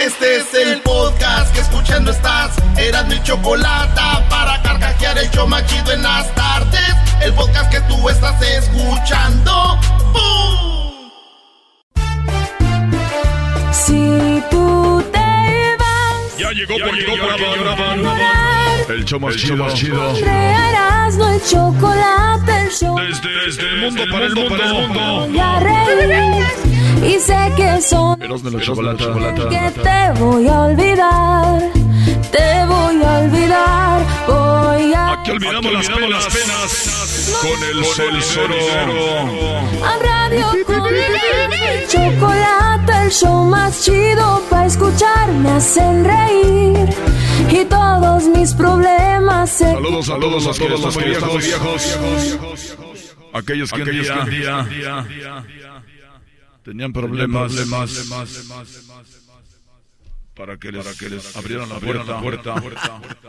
Este es el podcast que escuchando estás. Eran mi chocolate para carcajear el show machido en las tardes. El podcast que tú estás escuchando. ¡Bum! Si tú Ya llegó por llegó porque lloraban. El show más chido, más chido. creerás no el chocolate, el show. Desde, desde el mundo para el mundo. Para el y sé que son Erasmo la chocolata. que te voy a olvidar, te voy a olvidar, voy a Aquí olvidamos, las, penas, con el radio con el chocolate, el show más chido para escuchar me hacen reír y todos mis problemas se Saludos, saludos a todos los que viejos. Aquellos que un día tenían problemas para que les, abrieran la puerta.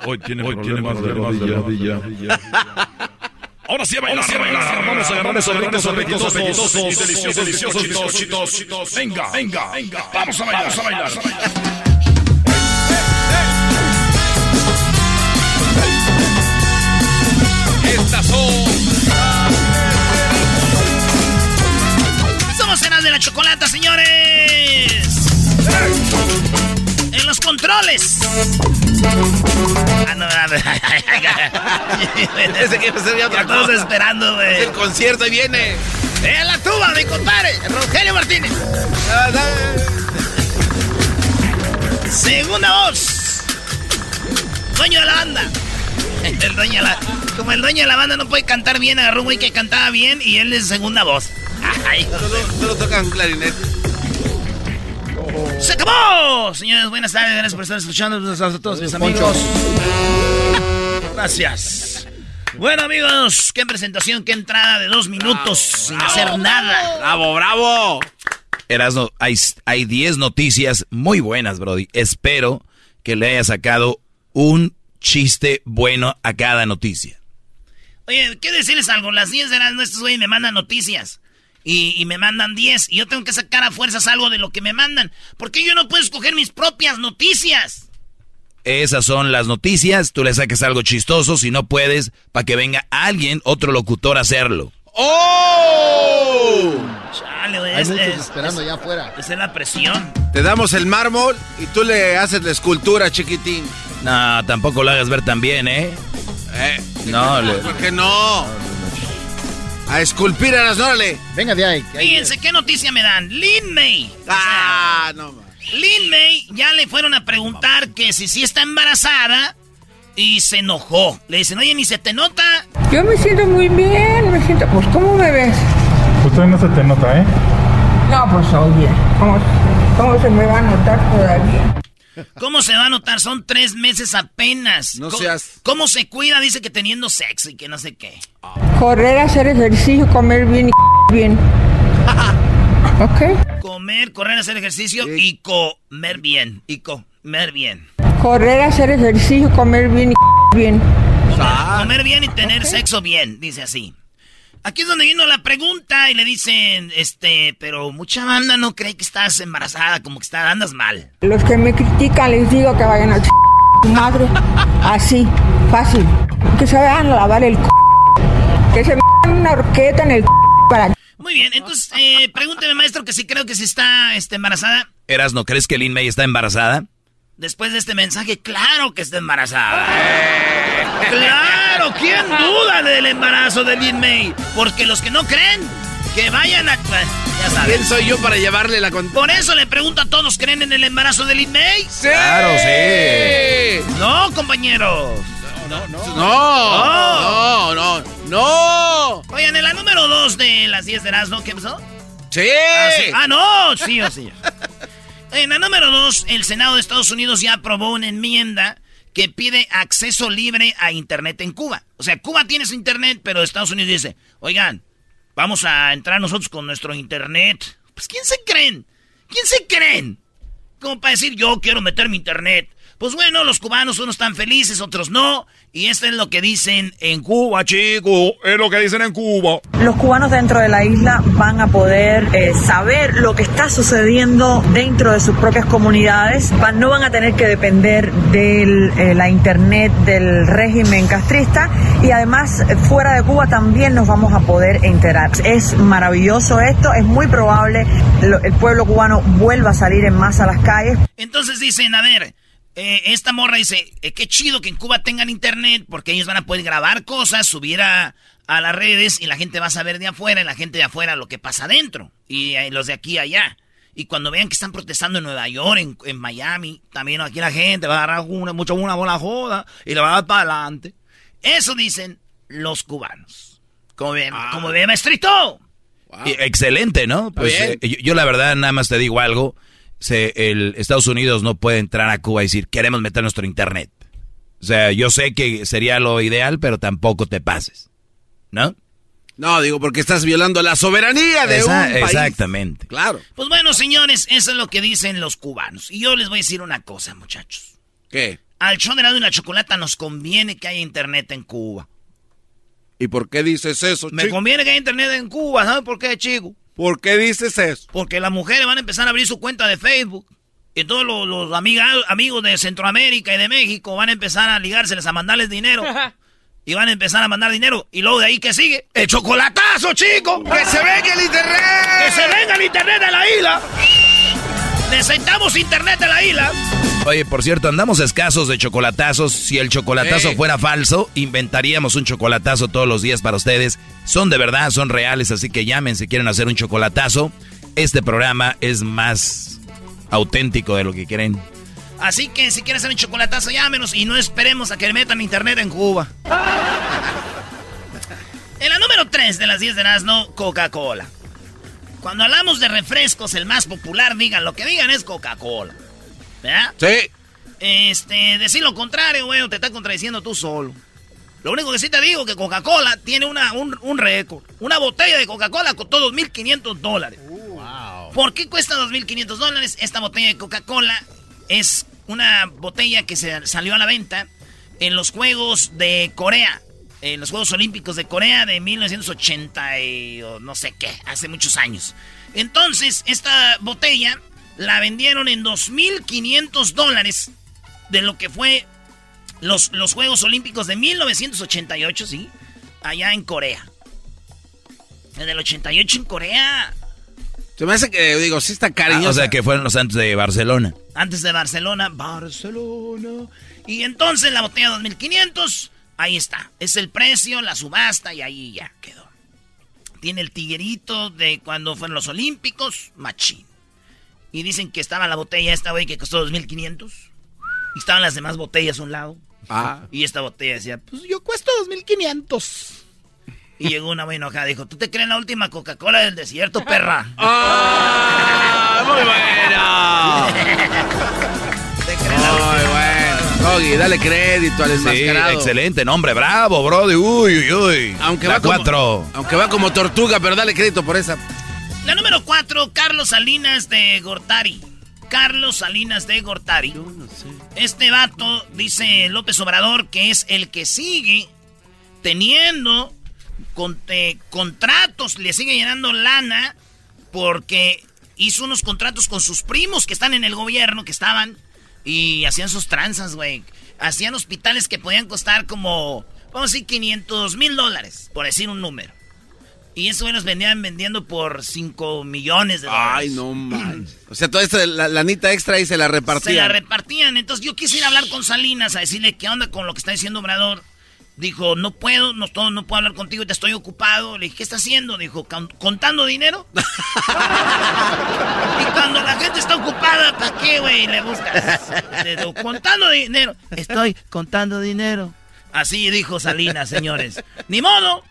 Hoy tienen problemas de rodilla. Ahora sí a bailar, sí a bailar. Vamos a agarrar esos ricos, apetitosos, y deliciosos, deliciosos chitos. Venga, venga, venga. Vamos a bailar, vamos a bailar. Estas son. Somos cenas de la chocolata, señores. En los controles. Ah, no, no, que otra cosa. esperando, güey. El concierto y viene. En la tuba, mi compadre, Rogelio Martínez. Segunda voz. Dueño de la banda. El dueño de la, como el dueño de la banda no puede cantar bien, agarró un güey que cantaba bien y él es segunda voz. Ay. Solo, solo tocan clarinete. ¡Se acabó! Señores, buenas tardes. Gracias por estar escuchando a todos mis amigos. Gracias. Bueno, amigos, qué presentación, qué entrada de dos minutos sin hacer nada. ¡Bravo, bravo! Erasno, hay, hay 10 noticias muy buenas, Brody. Espero que le haya sacado un chiste bueno a cada noticia. Oye, ¿qué decirles algo? Las 10 de las estos güey me mandan noticias. Y, y me mandan 10. Y yo tengo que sacar a fuerzas algo de lo que me mandan. Porque yo no puedo escoger mis propias noticias. Esas son las noticias. Tú le saques algo chistoso. Si no puedes, para que venga alguien, otro locutor, a hacerlo. ¡Oh! Chale, güey. Hay es- muchos es- esperando es- allá afuera. Esa es la presión. Te damos el mármol y tú le haces la escultura, chiquitín. No, tampoco lo hagas ver tan bien, ¿eh? Eh, No, le- ¿Por qué no? A esculpir a las órale. Venga de ahí. que Fíjense qué noticia me dan. Lin May. O sea, Ah, no ma. Lin May ya le fueron a preguntar que si sí está embarazada y se enojó. Le dicen, oye, ni se te nota. Yo me siento muy bien, me siento, pues, ¿cómo me ves? Pues todavía no se te nota, ¿eh? No, pues, oye, ¿cómo, cómo se me va a notar todavía? ¿Cómo se va a notar? Son tres meses apenas. No Co- seas- ¿Cómo se cuida? Dice que teniendo sexo y que no sé qué. Correr, hacer ejercicio, comer bien y bien. ¿Ok? Comer, correr, hacer ejercicio y comer bien. Y comer bien. Correr, hacer ejercicio, comer bien y bien. Comer bien y tener sexo bien, dice así. Aquí es donde vino la pregunta y le dicen, este, pero mucha banda no cree que estás embarazada, como que está, andas mal. Los que me critican les digo que vayan a ch... su madre. Así, fácil. Que se vayan a lavar el c... Que se me una horqueta en el c... para Muy bien, entonces, eh, pregúnteme, maestro, que si creo que si está este, embarazada. Eras, ¿no crees que Lin May está embarazada? Después de este mensaje, claro que está embarazada. ¡Claro! ¿Quién duda del embarazo de Lin May? Porque los que no creen, que vayan a... Ya saben. ¿Quién soy yo para llevarle la con... Por eso le pregunto a todos, ¿creen en el embarazo de Lin May? ¡Sí! Claro, sí. No, compañeros. No, no, no, no. Oigan, en la número dos de las 10 de Erasmo, ¿qué pasó? Sí. Ah, sí. Ah, no, sí o sí. En la número dos, el Senado de Estados Unidos ya aprobó una enmienda que pide acceso libre a Internet en Cuba. O sea, Cuba tiene su Internet, pero Estados Unidos dice, oigan, vamos a entrar nosotros con nuestro Internet. Pues, ¿quién se creen? ¿Quién se creen? Como para decir, yo quiero meter mi Internet. Pues bueno, los cubanos unos están felices, otros no. Y esto es lo que dicen en Cuba, chico. Es lo que dicen en Cuba. Los cubanos dentro de la isla van a poder eh, saber lo que está sucediendo dentro de sus propias comunidades. No van a tener que depender de la internet del régimen castrista y además eh, fuera de Cuba también nos vamos a poder enterar. Es maravilloso esto, es muy probable el pueblo cubano vuelva a salir en masa a las calles. Entonces dicen, a ver, eh, esta morra dice, eh, qué chido que en Cuba tengan internet porque ellos van a poder grabar cosas, subir a, a las redes y la gente va a saber de afuera y la gente de afuera lo que pasa adentro y eh, los de aquí allá. Y cuando vean que están protestando en Nueva York, en, en Miami, también aquí la gente va a agarrar una, mucho una bola joda y le va a dar para adelante. Eso dicen los cubanos. Como ven, como ven, maestrito. Excelente, ¿no? Pues eh, yo, yo la verdad nada más te digo algo. Se, el Estados Unidos no puede entrar a Cuba y decir, queremos meter nuestro internet. O sea, yo sé que sería lo ideal, pero tampoco te pases. ¿No? No, digo, porque estás violando la soberanía de Esa- un país. Exactamente. Claro. Pues bueno, señores, eso es lo que dicen los cubanos. Y yo les voy a decir una cosa, muchachos. ¿Qué? Al show de Erasmo y la chocolata nos conviene que haya internet en Cuba. ¿Y por qué dices eso, Me chico? conviene que haya internet en Cuba, ¿sabes por qué, chico? ¿Por qué dices eso? Porque las mujeres van a empezar a abrir su cuenta de Facebook. Y todos los, los amiga- amigos de Centroamérica y de México van a empezar a ligárseles, a mandarles dinero. y van a empezar a mandar dinero. Y luego de ahí, ¿qué sigue? ¡El chocolatazo, chico! ¡Que se venga el internet! ¡Que se venga el internet de la isla! ¡Necesitamos internet de la isla! Oye, por cierto, andamos escasos de chocolatazos. Si el chocolatazo fuera falso, inventaríamos un chocolatazo todos los días para ustedes. Son de verdad, son reales, así que llamen si quieren hacer un chocolatazo. Este programa es más auténtico de lo que creen. Así que si quieres hacer un chocolatazo, llámenos y no esperemos a que metan internet en Cuba. En la número 3 de las 10 de Erasmo, Coca-Cola. Cuando hablamos de refrescos, el más popular, digan lo que digan, es Coca-Cola. ¿Verdad? Sí. Este, decir lo contrario, güey, te estás contradiciendo tú solo. Lo único que sí te digo que Coca-Cola tiene una, un, un récord. Una botella de Coca-Cola costó 2.500 dólares. ¿Por qué cuesta 2.500 dólares? Esta botella de Coca-Cola es una botella que se salió a la venta en los Juegos de Corea. En los Juegos Olímpicos de Corea de 1980 y no sé qué, hace muchos años. Entonces, esta botella la vendieron en 2.500 dólares de lo que fue los, los Juegos Olímpicos de 1988, ¿sí? Allá en Corea. En el 88 en Corea. Se me hace que, digo, sí está Ah, cariñosa. o sea, que fueron los antes de Barcelona. Antes de Barcelona, Barcelona. Y entonces la botella 2500, ahí está. Es el precio, la subasta y ahí ya quedó. Tiene el tiguerito de cuando fueron los Olímpicos, machín. Y dicen que estaba la botella esta, güey, que costó 2500. Y estaban las demás botellas a un lado. Ah. Y esta botella decía, pues yo cuesto 2500. Y llegó una buena enojada, dijo, ¿tú te crees la última Coca-Cola del desierto, perra? ¡Ah! ¡Muy bueno! ¿Te crees la última? Muy bueno. Doggy, dale crédito al Sí, enmascarado. excelente nombre, bravo, brody. Uy, uy, uy. Aunque La va como, cuatro. Aunque va como tortuga, pero dale crédito por esa. La número 4, Carlos Salinas de Gortari. Carlos Salinas de Gortari. Este vato, dice López Obrador, que es el que sigue teniendo con- eh, contratos, le sigue llenando lana porque hizo unos contratos con sus primos que están en el gobierno, que estaban y hacían sus tranzas, güey. Hacían hospitales que podían costar como, vamos a decir, 500 mil dólares, por decir un número. Y eso los vendían vendiendo por 5 millones de dólares. Ay, no manches. O sea, toda esta la, lanita extra y se la repartían. Se la repartían. Entonces yo quisiera hablar con Salinas a decirle qué onda con lo que está diciendo Obrador. Dijo, no puedo, no, no puedo hablar contigo, te estoy ocupado. Le dije, ¿qué está haciendo? Dijo, ¿contando dinero? y cuando la gente está ocupada, ¿para qué, güey? Le buscas. contando dinero. Estoy contando dinero. Así dijo Salinas, señores. Ni modo.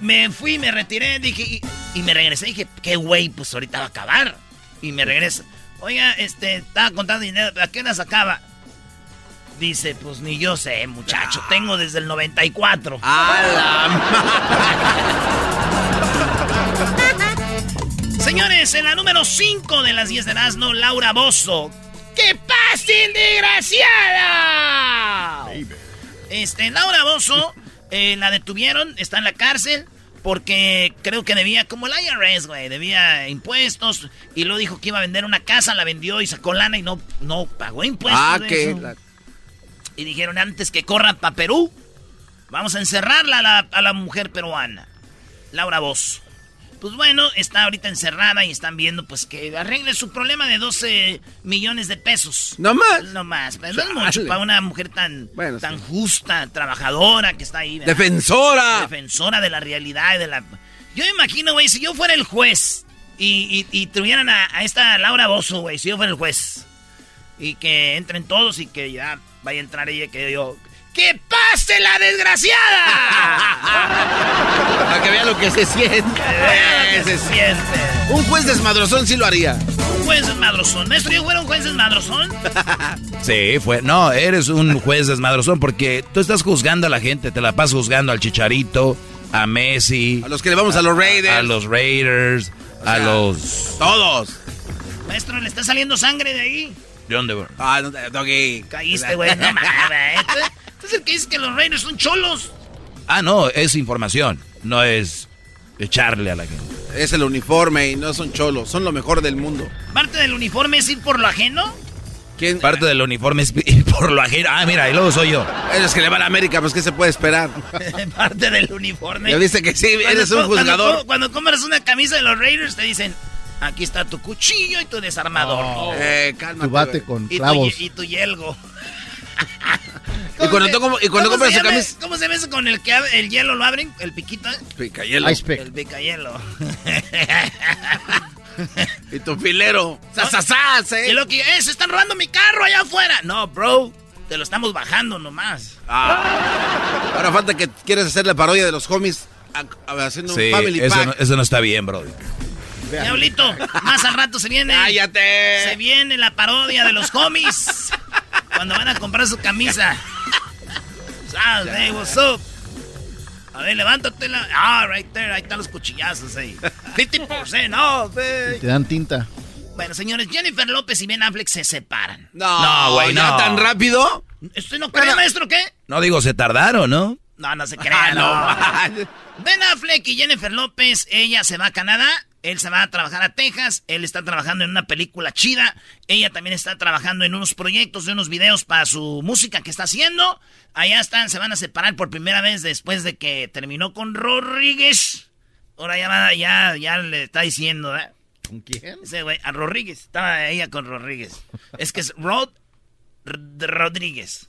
Me fui, me retiré, dije, y, me regresé. Dije, qué güey, pues ahorita va a acabar. Y me regreso. Oiga, este, estaba contando dinero, ¿a qué hora se acaba? Dice, pues ni yo sé, muchacho. Tengo desde el 94. Señores, en la número 5 de las 10 de Erasmo, Laura Bozo. ¡Qué pase, desgraciada! Este, Laura Bozo eh, la detuvieron, está en la cárcel porque creo que debía, como el IRS, güey, debía impuestos y luego dijo que iba a vender una casa, la vendió y sacó lana y no, no pagó impuestos. Ah, ¿qué? Y dijeron antes que corran para Perú, vamos a encerrarla a la, a la mujer peruana, Laura Bozo. Pues bueno, está ahorita encerrada y están viendo pues que arregle su problema de 12 millones de pesos. No más. No más. Pero no es mucho para una mujer tan, tan justa, trabajadora que está ahí. Defensora. Defensora de la realidad y de la... Yo me imagino, güey, si yo fuera el juez y, y, tuvieran a, esta Laura Bozo, güey, si yo fuera el juez. Y que entren todos y que ya vaya a entrar ella que yo... ¡Que pase la desgraciada! Para que vea lo que se siente. Que se siente. Un juez desmadrozón sí lo haría. Un juez desmadrozón. Maestro, ¿yo fuera un juez desmadrozón? sí, fue. No, eres un juez desmadrozón porque tú estás juzgando a la gente. Te la pasas juzgando al Chicharito, a Messi. A los que le vamos a, los Raiders. A, los Raiders. a los. Todos. Maestro, ¿le está saliendo sangre de ahí? ¿De dónde, Ah, no, Doggy. Caíste, güey. No mames. Es el que dice que los Raiders son cholos. Ah, no, es información. No es echarle a la gente. Es el uniforme y no son cholos. Son lo mejor del mundo. ¿Parte del uniforme es ir por lo ajeno? ¿Quién? Parte del uniforme es ir por lo ajeno. Ah, mira, y luego soy yo. Eres que le va a la América, pues ¿qué se puede esperar? Parte del uniforme. Ya dice que sí, eres un juzgador. Cuando, compras una camisa de los Raiders te dicen, aquí está tu cuchillo y tu desarmador. Oh. Eh, cálmate, tu bate con clavos. y tu yelgo. y cuando, tú, y cuando compras su camisa. ¿Cómo se ve eso con el que el hielo lo abren? ¿El piquito? Picayelo. El picayelo. y tu filero. ¿eh? Y lo que es, están robando mi carro allá afuera. No, bro. Te lo estamos bajando nomás. Ah. Ahora falta que quieres hacer la parodia de los homies haciendo un family eso pack. No, eso no está bien, bro. Diablito, más al rato se viene. ¡Cállate! Se viene la parodia de los homies. cuando van a comprar su camisa. Hey, what's up? A ver, levántate. La... Ah, right there. Ahí están los cuchillazos ahí. 50%, no, Te dan tinta. Bueno, señores, Jennifer López y Ben Affleck se separan. No, güey, no. tan rápido? ¿Usted no cree, maestro, qué? No digo, se tardaron, ¿no? No, no se crea, ah, no. ben Affleck y Jennifer López, ella se va a Canadá él se va a trabajar a Texas, él está trabajando en una película chida, ella también está trabajando en unos proyectos, de unos videos para su música que está haciendo. Allá están, se van a separar por primera vez después de que terminó con Rodríguez. Ahora ya, ya, ya le está diciendo, ¿eh? ¿Con quién? Ese güey, a Rodríguez. Estaba ella con Rodríguez. es que es Rod Rodríguez.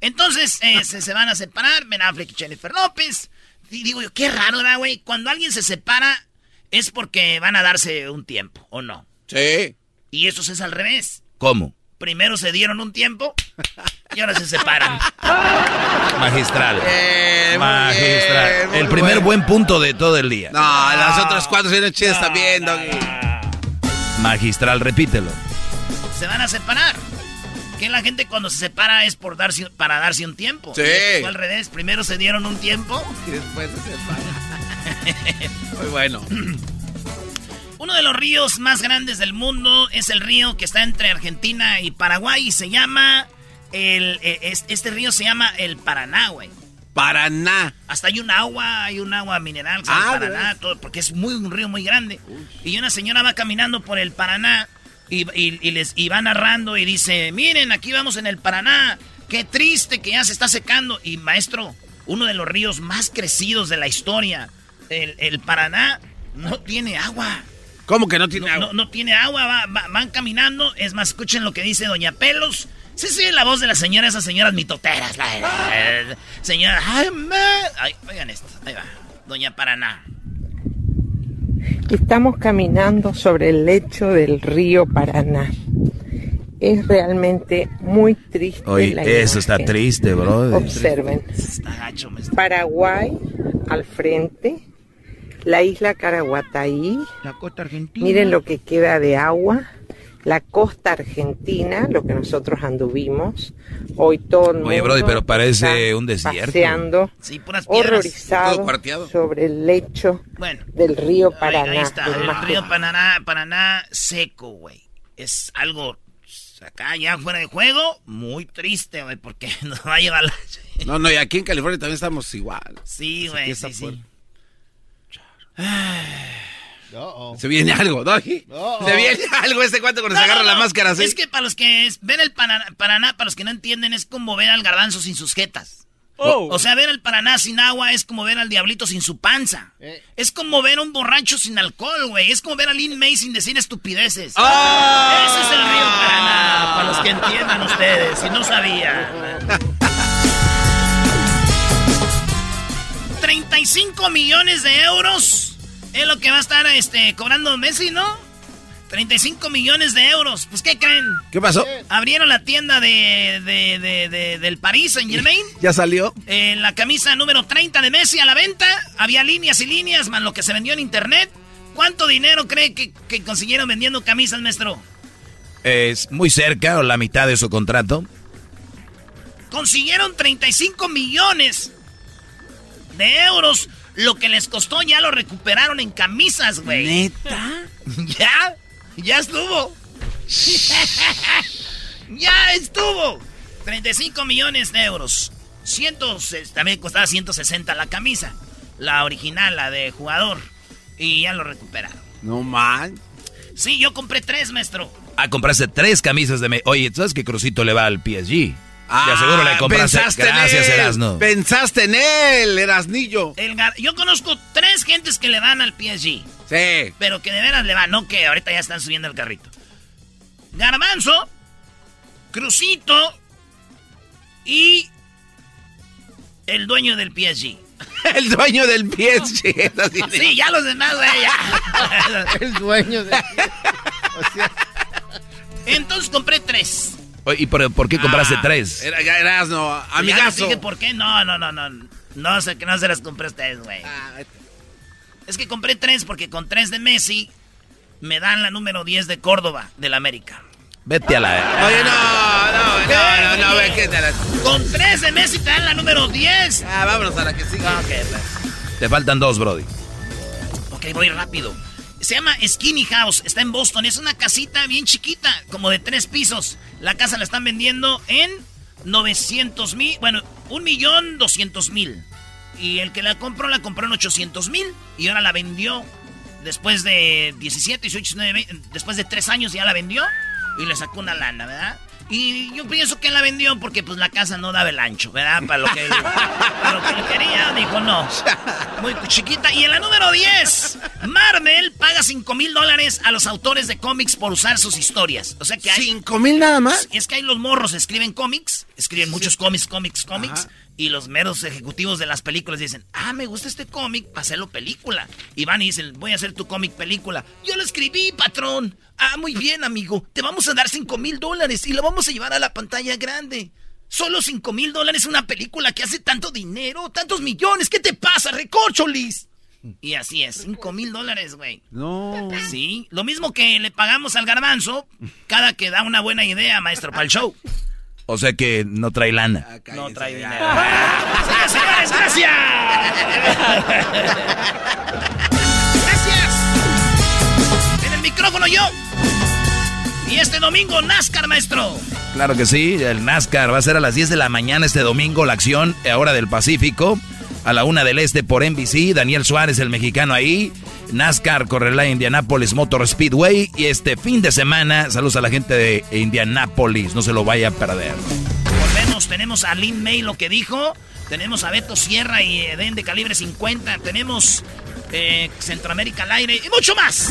Entonces, eh, se, van a separar, Ben Affleck y Jennifer López. Y digo yo, qué raro, ¿verdad, güey? Cuando alguien se separa, es porque van a darse un tiempo, ¿o no? Sí. Y eso es al revés. ¿Cómo? Primero se dieron un tiempo y ahora se separan. Magistral. Magistral. el primer buen punto de todo el día. No, las otras cuatro vienen chidas también, Doggy. Magistral, repítelo. Se van a separar. Que la gente cuando se separa es por darse, para darse un tiempo. Sí. al revés. Primero se dieron un tiempo. Y después se separan. Muy bueno. Uno de los ríos más grandes del mundo es el río que está entre Argentina y Paraguay y se llama el e, este río se llama el Paraná, güey. Paraná. Hasta hay un agua, hay un agua mineral, ah, Paraná, todo, porque es muy un río muy grande. Y una señora va caminando por el Paraná y, les y va narrando y dice, miren, aquí vamos en el Paraná, qué triste que ya se está secando. Y maestro, uno de los ríos más crecidos de la historia el, el Paraná no tiene agua. ¿Cómo que no tiene No, agua? no, no tiene agua, va- va- van caminando. Es más, escuchen lo que dice Doña Pelos. Sí, sí, la voz de la señora, esas señoras mitoteras. La, la- la- señora. Ay, me- ay, oigan esto, ahí va. Doña Paraná. Estamos caminando sobre el lecho del río Paraná. Es realmente muy triste. Oye, la eso está triste, bro. Observen. Está gacho, maestro. Paraguay al frente, la isla Caraguataí. La costa argentina. Miren lo que queda de agua. La costa argentina, lo que nosotros anduvimos. Hoy todo el Oye, Brody, pero parece un desierto. Paseando, Sí, puras piedras. horrorizado Todo sobre el lecho Bueno. del río Paraná. ahí está, del el río Paraná, Paraná seco, güey. Es algo acá ya fuera de juego, muy triste, güey, porque nos va a llevar la... No, no, y aquí en California también estamos igual. Sí, güey, está sí, sí. Se viene algo, ¿no? Se viene algo este cuento cuando No, se agarra no, la no. máscara así. Es que para los que es- ven el Paraná, Paraná, para los que no entienden, es como ver al garbanzo sin sus jetas. Oh. O sea, ver el Paraná sin agua es como ver al diablito sin su panza. Es como ver a un borracho sin alcohol, güey. Es como ver a Lin May sin decir estupideces. ¡Ah! Ese es el río Paraná, para los que entiendan ustedes, si no sabían. 35 millones de euros es lo que va a estar este, cobrando Messi, ¿no? 35 millones de euros. Pues, ¿qué creen? ¿Qué pasó? Abrieron la tienda de, de- de- de- del París Saint Germain. ¿Ya salió? Eh, la camisa número 30 de Messi a la venta. Había líneas y líneas, más lo que se vendió en internet. ¿Cuánto dinero cree que, que consiguieron vendiendo camisas, maestro? Es muy cerca o la mitad de su contrato. Consiguieron 35 millones de euros. Lo que les costó ya lo recuperaron en camisas, güey. ¿Neta? Ya, ya estuvo. ya estuvo. 35 millones de euros. Cientos, eh, también costaba 160 la camisa. La original, la de jugador. Y ya lo recuperaron. No man. Sí, yo compré tres, maestro. Ah, compraste tres camisas de... Me Oye, ¿sabes que Crucito le va al PSG? De seguro le compraste... Ah, pensaste en Gracias, él. Erasno. Pensaste en él, Erasnillo. El gar- yo conozco tres gentes que le van al PSG. Sí. Pero que de veras le van, no que ahorita ya están subiendo el carrito. Garbanzo, Crucito y el dueño del PSG. El dueño del PSG. Sí, ya los demás, güey, ya. El dueño de... Entonces compré tres. ¿Y por, por qué compraste Ah, tres? Era, Ya les amigazo. dije por qué. No, no, no, no. No sé que no se las compré a ustedes, güey. Ah, Es que compré tres porque con tres de Messi me dan la número 10 de Córdoba, del América. Vete a la... Oye, no, no, no, no, no, ve que te la- Con tres de Messi te dan la número 10. Ah, vámonos a la que sigue. Ok, pues. Te faltan dos, Brody. Ok, voy rápido. Se llama Skinny House, está en Boston. Es una casita bien chiquita, como de tres pisos. La casa la están vendiendo en 900 mil, bueno, un millón doscientos mil. Y el que la compró, la compró en 800 mil. Y ahora la vendió después de 17, 18, 19, 20, después de tres años ya la vendió. Y le sacó una lana, ¿verdad? Y yo pienso que la vendió porque pues la casa no daba el ancho, ¿verdad? Para lo que para lo que él quería, dijo no. Muy chiquita. Y en la número 10, Marvel paga 5 mil dólares a los autores de cómics por usar sus historias. O sea que hay... ¿Cinco mil nada más? Es que hay los morros, escriben cómics, escriben muchos cómics, cómics, cómics, Ajá. Y los meros ejecutivos de las películas dicen, ah, me gusta este cómic, para hacerlo película. Y van y dicen, voy a hacer tu cómic película. Yo lo escribí, patrón. Ah, muy bien, amigo. Te vamos a dar 5 mil dólares y lo vamos a llevar a la pantalla grande. Solo 5 mil dólares una película que hace tanto dinero, tantos millones. ¿Qué te pasa, recorcholis? Y así es, 5 mil dólares, güey. No. Sí, lo mismo que le pagamos al garbanzo cada que da una buena idea, maestro, para el show. O sea que no trae lana. No trae dinero. Señores, gracias. Gracias. En el micrófono yo. Y este domingo NASCAR, maestro. Claro que sí, el NASCAR va a ser a las 10 de la mañana este domingo, la acción ahora del Pacífico, a la una del este por NBC, Daniel Suárez, el mexicano ahí, NASCAR correrá en Indianapolis Motor Speedway y este fin de semana, saludos a la gente de Indianapolis, no se lo vaya a perder. Volvemos, tenemos a Lin May lo que dijo. Tenemos a Beto Sierra y Eden de calibre 50. Tenemos eh, Centroamérica al aire y mucho más.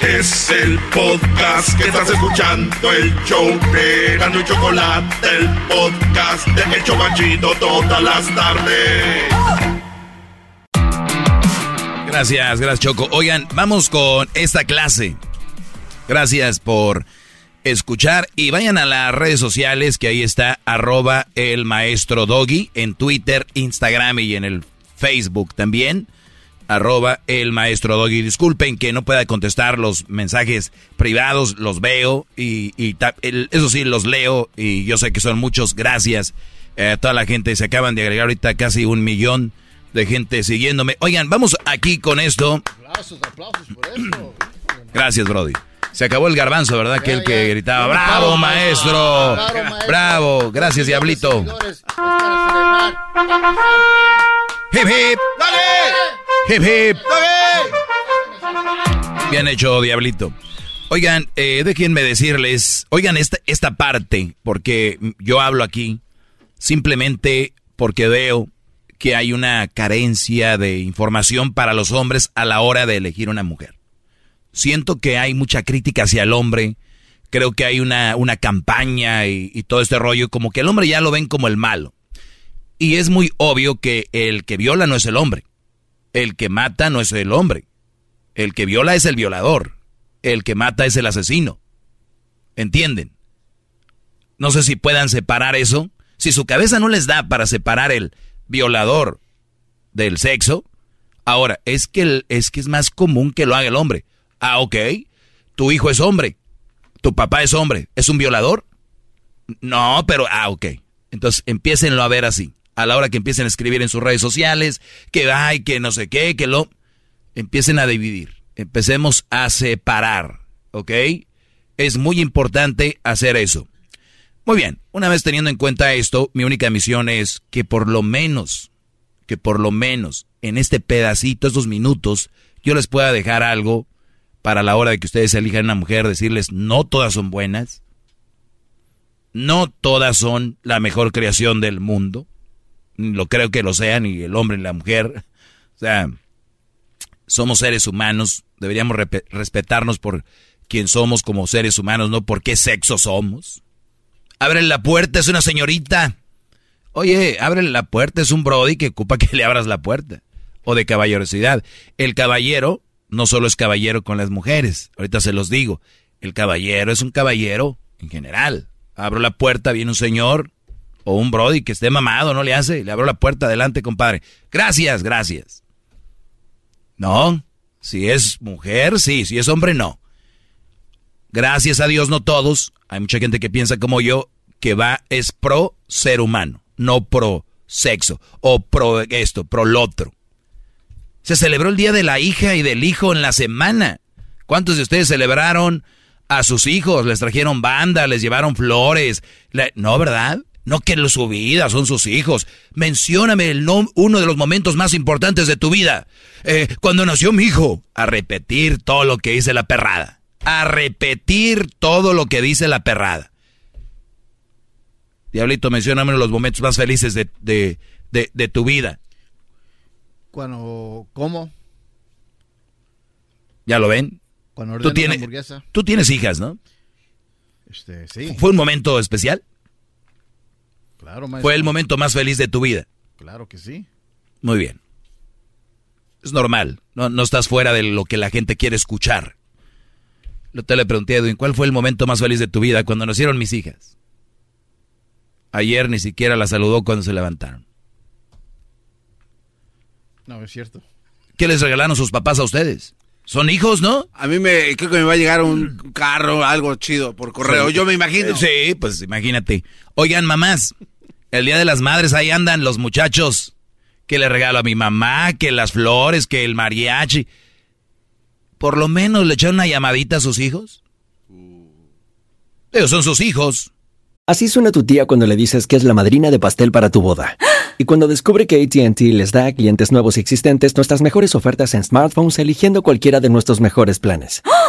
Es el podcast que estás escuchando, el show de Gano y Chocolate, el podcast de El Chocachito todas las tardes. Gracias, gracias Choco. Oigan, vamos con esta clase. Gracias por escuchar y vayan a las redes sociales que ahí está arroba el maestro Doggy en Twitter, Instagram y en el Facebook también arroba el maestro Doggy. Disculpen que no pueda contestar los mensajes privados, los veo y, eso sí, los leo y yo sé que son muchos. Gracias a toda la gente. Se acaban de agregar ahorita casi un millón de gente siguiéndome. Oigan, vamos aquí con esto. Aplausos, aplausos por eso. Gracias, Brody. Se acabó el garbanzo, ¿verdad? Aquel que gritaba, ¡Bravo, maestro! ¡Bravo! Gracias, Diablito. ¡Hip, hip! ¡Hip, hip! Bien hecho, Diablito. Oigan, eh, déjenme decirles, oigan esta, esta parte, porque yo hablo aquí simplemente porque veo que hay una carencia de información para los hombres a la hora de elegir una mujer. Siento que hay mucha crítica hacia el hombre, creo que hay una, una campaña y, y todo este rollo, como que el hombre ya lo ven como el malo. Y es muy obvio que el que viola no es el hombre. El que mata no es el hombre. El que viola es el violador. El que mata es el asesino. ¿Entienden? No sé si puedan separar eso. Si su cabeza no les da para separar el violador del sexo, ahora, es que, es que es más común que lo haga el hombre. Ah, ok. Tu hijo es hombre. Tu papá es hombre. ¿Es un violador? No, pero, ah, ok. Entonces, empiecenlo a ver así a la hora que empiecen a escribir en sus redes sociales, que hay, que no sé qué, que lo... Empiecen a dividir, empecemos a separar, ¿ok? Es muy importante hacer eso. Muy bien, una vez teniendo en cuenta esto, mi única misión es que por lo menos, que por lo menos en este pedacito, estos minutos, yo les pueda dejar algo para la hora de que ustedes elijan una mujer, decirles, no todas son buenas, no todas son la mejor creación del mundo, lo creo que lo sean, ni el hombre ni la mujer. O sea, somos seres humanos, deberíamos respetarnos por quien somos como seres humanos, no por qué sexo somos. Abre la puerta, es una señorita. Oye, abre la puerta, es un brody que ocupa que le abras la puerta. O de caballerosidad. El caballero no solo es caballero con las mujeres, ahorita se los digo. El caballero es un caballero en general. Abro la puerta, viene un señor, o un Brody que esté mamado, no le hace, le abro la puerta adelante, compadre. Gracias, gracias. No, si es mujer, sí, si es hombre, no. Gracias a Dios, no todos. Hay mucha gente que piensa como yo, que va, es pro ser humano, no pro sexo, o pro esto, pro lo otro. Se celebró el Día de la Hija y del Hijo en la semana. ¿Cuántos de ustedes celebraron a sus hijos? Les trajeron banda, les llevaron flores. No, ¿verdad? No que su vida, son sus hijos. Mencióname el uno de los momentos más importantes de tu vida. Eh, cuando nació mi hijo. A repetir todo lo que dice la perrada. A repetir todo lo que dice la perrada. Diablito, mencióname los momentos más felices de, de, tu vida. Cuando, ¿cómo? ¿Ya lo ven? Cuando tú tienes, tú tienes hijas, ¿no? Este, sí. ¿Fue un momento especial? Claro, maestro. Fue el momento más feliz de tu vida. Claro que sí. Muy bien. Es normal. No, no estás fuera de lo que la gente quiere escuchar. Lo te le pregunté a Edwin, ¿cuál fue el momento más feliz de tu vida cuando nacieron mis hijas? Ayer ni siquiera la saludó cuando se levantaron. No, es cierto. ¿Qué les regalaron sus papás a ustedes? Son hijos, ¿no? A mí me creo que me va a llegar un carro, algo chido por correo. Yo me imagino. Sí, pues imagínate. Oigan, mamás, el Día de las Madres ahí andan los muchachos que le regalo a mi mamá, que las flores, que el mariachi. Por lo menos le echaron una llamadita a sus hijos. Ellos son sus hijos. Así suena tu tía cuando le dices que es la madrina de pastel para tu boda. Y cuando descubre que ATT les da a clientes nuevos y existentes nuestras mejores ofertas en smartphones eligiendo cualquiera de nuestros mejores planes.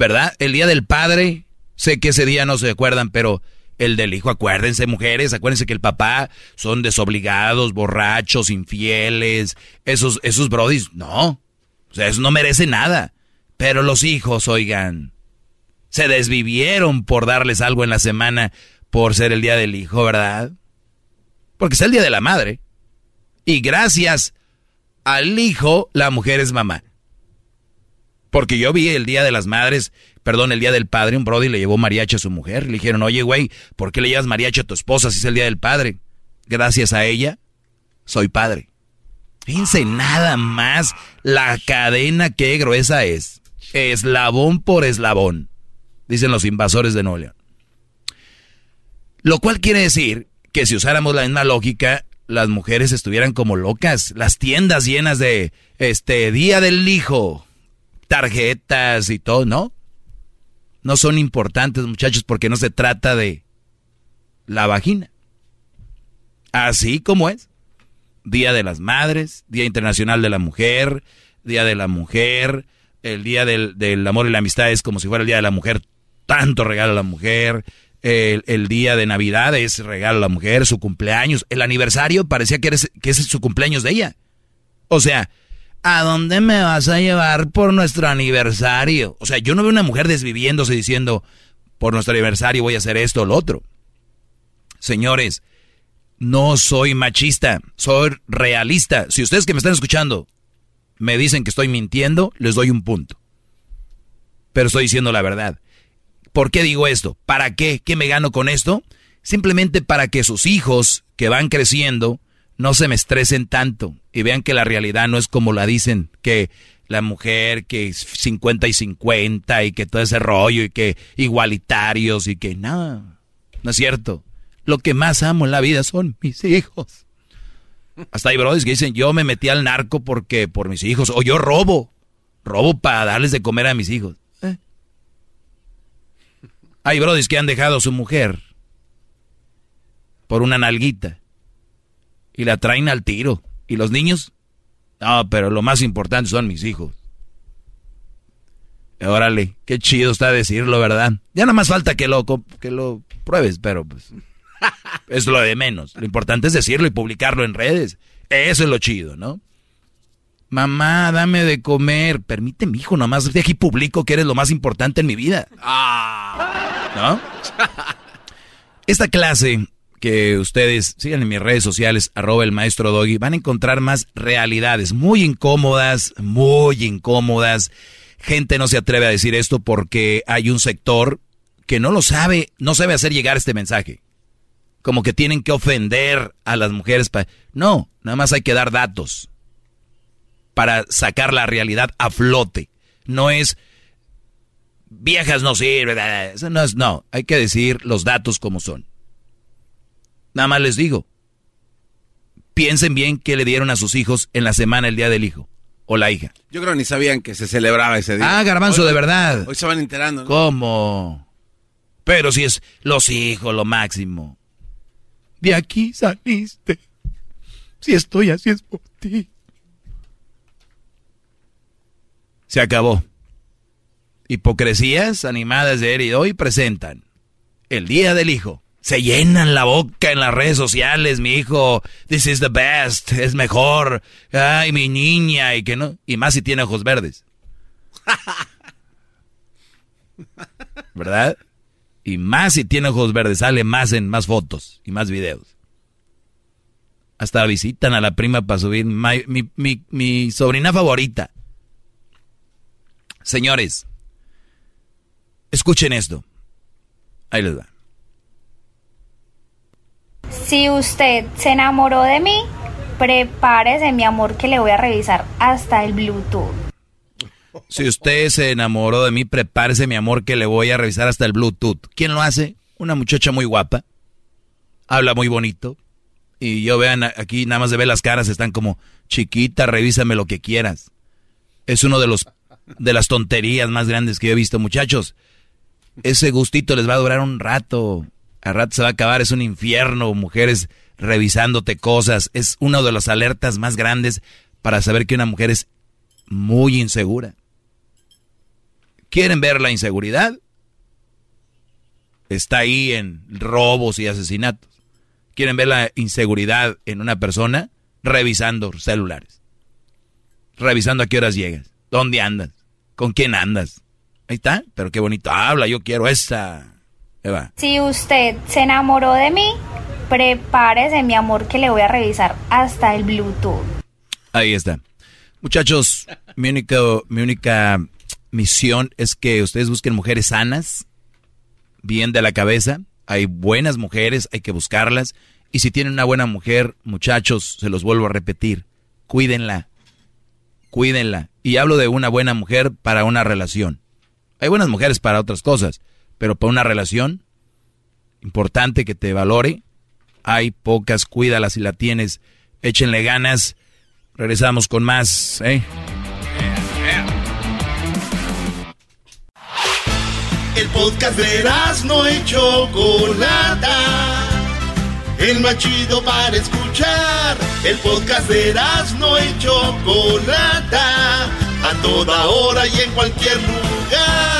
¿Verdad? El día del padre, sé que ese día no se acuerdan, pero el del hijo, acuérdense, mujeres, acuérdense que el papá son desobligados, borrachos, infieles, esos, esos brodis, no. Eso no merece nada. Pero los hijos, oigan, se desvivieron por darles algo en la semana por ser el día del hijo, ¿verdad? Porque es el día de la madre. Y gracias al hijo, la mujer es mamá. Porque yo vi el Día de las Madres, perdón, el Día del Padre, un brody le llevó mariachi a su mujer. Le dijeron, oye, güey, ¿por qué le llevas mariachi a tu esposa si es el Día del Padre? Gracias a ella, soy padre. Fíjense nada más la cadena que gruesa es. Eslabón por eslabón, dicen los invasores de Nuevo Lo cual quiere decir que si usáramos la misma lógica, las mujeres estuvieran como locas. Las tiendas llenas de, este, Día del Hijo, tarjetas y todo, ¿no? No son importantes, muchachos, porque no se trata de la vagina. Así como es. Día de las Madres, Día Internacional de la Mujer, Día de la Mujer, el Día del, Amor y la Amistad es como si fuera el Día de la Mujer, tanto regalo a la mujer, el, Día de Navidad es regalo a la mujer, su cumpleaños, el aniversario parecía que, que es su cumpleaños de ella. O sea, ¿a dónde me vas a llevar por nuestro aniversario? O sea, yo no veo una mujer desviviéndose diciendo, por nuestro aniversario voy a hacer esto o lo otro. Señores, no soy machista, soy realista. Si ustedes que me están escuchando me dicen que estoy mintiendo, les doy un punto. Pero estoy diciendo la verdad. ¿Por qué digo esto? ¿Para qué? ¿Qué me gano con esto? Simplemente para que sus hijos que van creciendo no se me estresen tanto y vean que la realidad no es como la dicen, que la mujer que es 50 y 50 y que todo ese rollo y que igualitarios y que no, no es cierto. Lo que más amo en la vida son mis hijos. Hasta hay brodis que dicen, yo me metí al narco porque por mis hijos, o yo robo, robo para darles de comer a mis hijos. ¿Eh? Hay brodis que han dejado a su mujer por una nalguita y la traen al tiro. ¿Y los niños? No, pero lo más importante son mis hijos. Órale, qué chido está decirlo, ¿verdad? Ya nada más falta que lo, que lo pruebes, pero pues es lo de menos. Lo importante es decirlo y publicarlo en redes. Eso es lo chido, ¿no? Mamá, dame de comer. Permíteme, hijo, nomás de aquí publico que eres lo más importante en mi vida. Ah. ¿No? Esta clase que ustedes sigan en mis redes sociales, arroba el maestro Doggy, van a encontrar más realidades muy incómodas, muy incómodas. Gente no se atreve a decir esto porque hay un sector que no lo sabe, no sabe hacer llegar este mensaje. Como que tienen que ofender a las mujeres. No, nada más hay que dar datos para sacar la realidad a flote. No es viejas no sirven, eso no es, no, hay que decir los datos como son. Nada más les digo. Piensen bien qué le dieron a sus hijos en la semana el día del hijo o la hija. Yo creo que ni sabían que se celebraba ese día. Ah, garbanzo, de verdad. Hoy se van enterando. ¿Cómo? Pero si es los hijos, lo máximo. De aquí saliste. Si estoy así es por ti. Se acabó. Hipocresías animadas de él y hoy presentan el Día del Hijo se llenan la boca en las redes sociales, mi hijo, this is the best, es mejor, ay, mi niña, y que no, y más si tiene ojos verdes. ¿Verdad? Y más si tiene ojos verdes, sale más en más fotos y más videos. Hasta visitan a la prima para subir. mi, mi, mi sobrina favorita. Señores, escuchen esto. Ahí les va. Si usted se enamoró de mí, prepárese, mi amor, que le voy a revisar hasta el Bluetooth. Si usted se enamoró de mí, prepárese, mi amor, que le voy a revisar hasta el Bluetooth. ¿Quién lo hace? Una muchacha muy guapa. Habla muy bonito. Y yo vean aquí, nada más de ver las caras, están como, chiquita, revísame lo que quieras. Es uno de los de las tonterías más grandes que yo he visto, muchachos. Ese gustito les va a durar un rato. A rato se va a acabar, es un infierno, mujeres revisándote cosas. Es una de las alertas más grandes para saber que una mujer es muy insegura. ¿Quieren ver la inseguridad? Está ahí en robos y asesinatos. ¿Quieren ver la inseguridad en una persona? Revisando celulares. Revisando a qué horas llegas. ¿Dónde andas? ¿Con quién andas? Ahí está, pero qué bonito habla, yo quiero esa. Eva. Si usted se enamoró de mí, prepárese, mi amor, que le voy a revisar hasta el Bluetooth. Ahí está. Muchachos, mi única misión es que ustedes busquen mujeres sanas, bien de la cabeza. Hay buenas mujeres, hay que buscarlas. Y si tienen una buena mujer, muchachos, se los vuelvo a repetir, cuídenla, cuídenla. Y hablo de una buena mujer para una relación. Hay buenas mujeres para otras cosas, pero para una relación importante que te valore, hay pocas, cuídala si la tienes, échenle ganas. Regresamos con más, ¿eh? El podcast de no hecho Chocolata. El más chido para escuchar. El podcast de no hecho Chocolata. A toda hora y en cualquier lugar.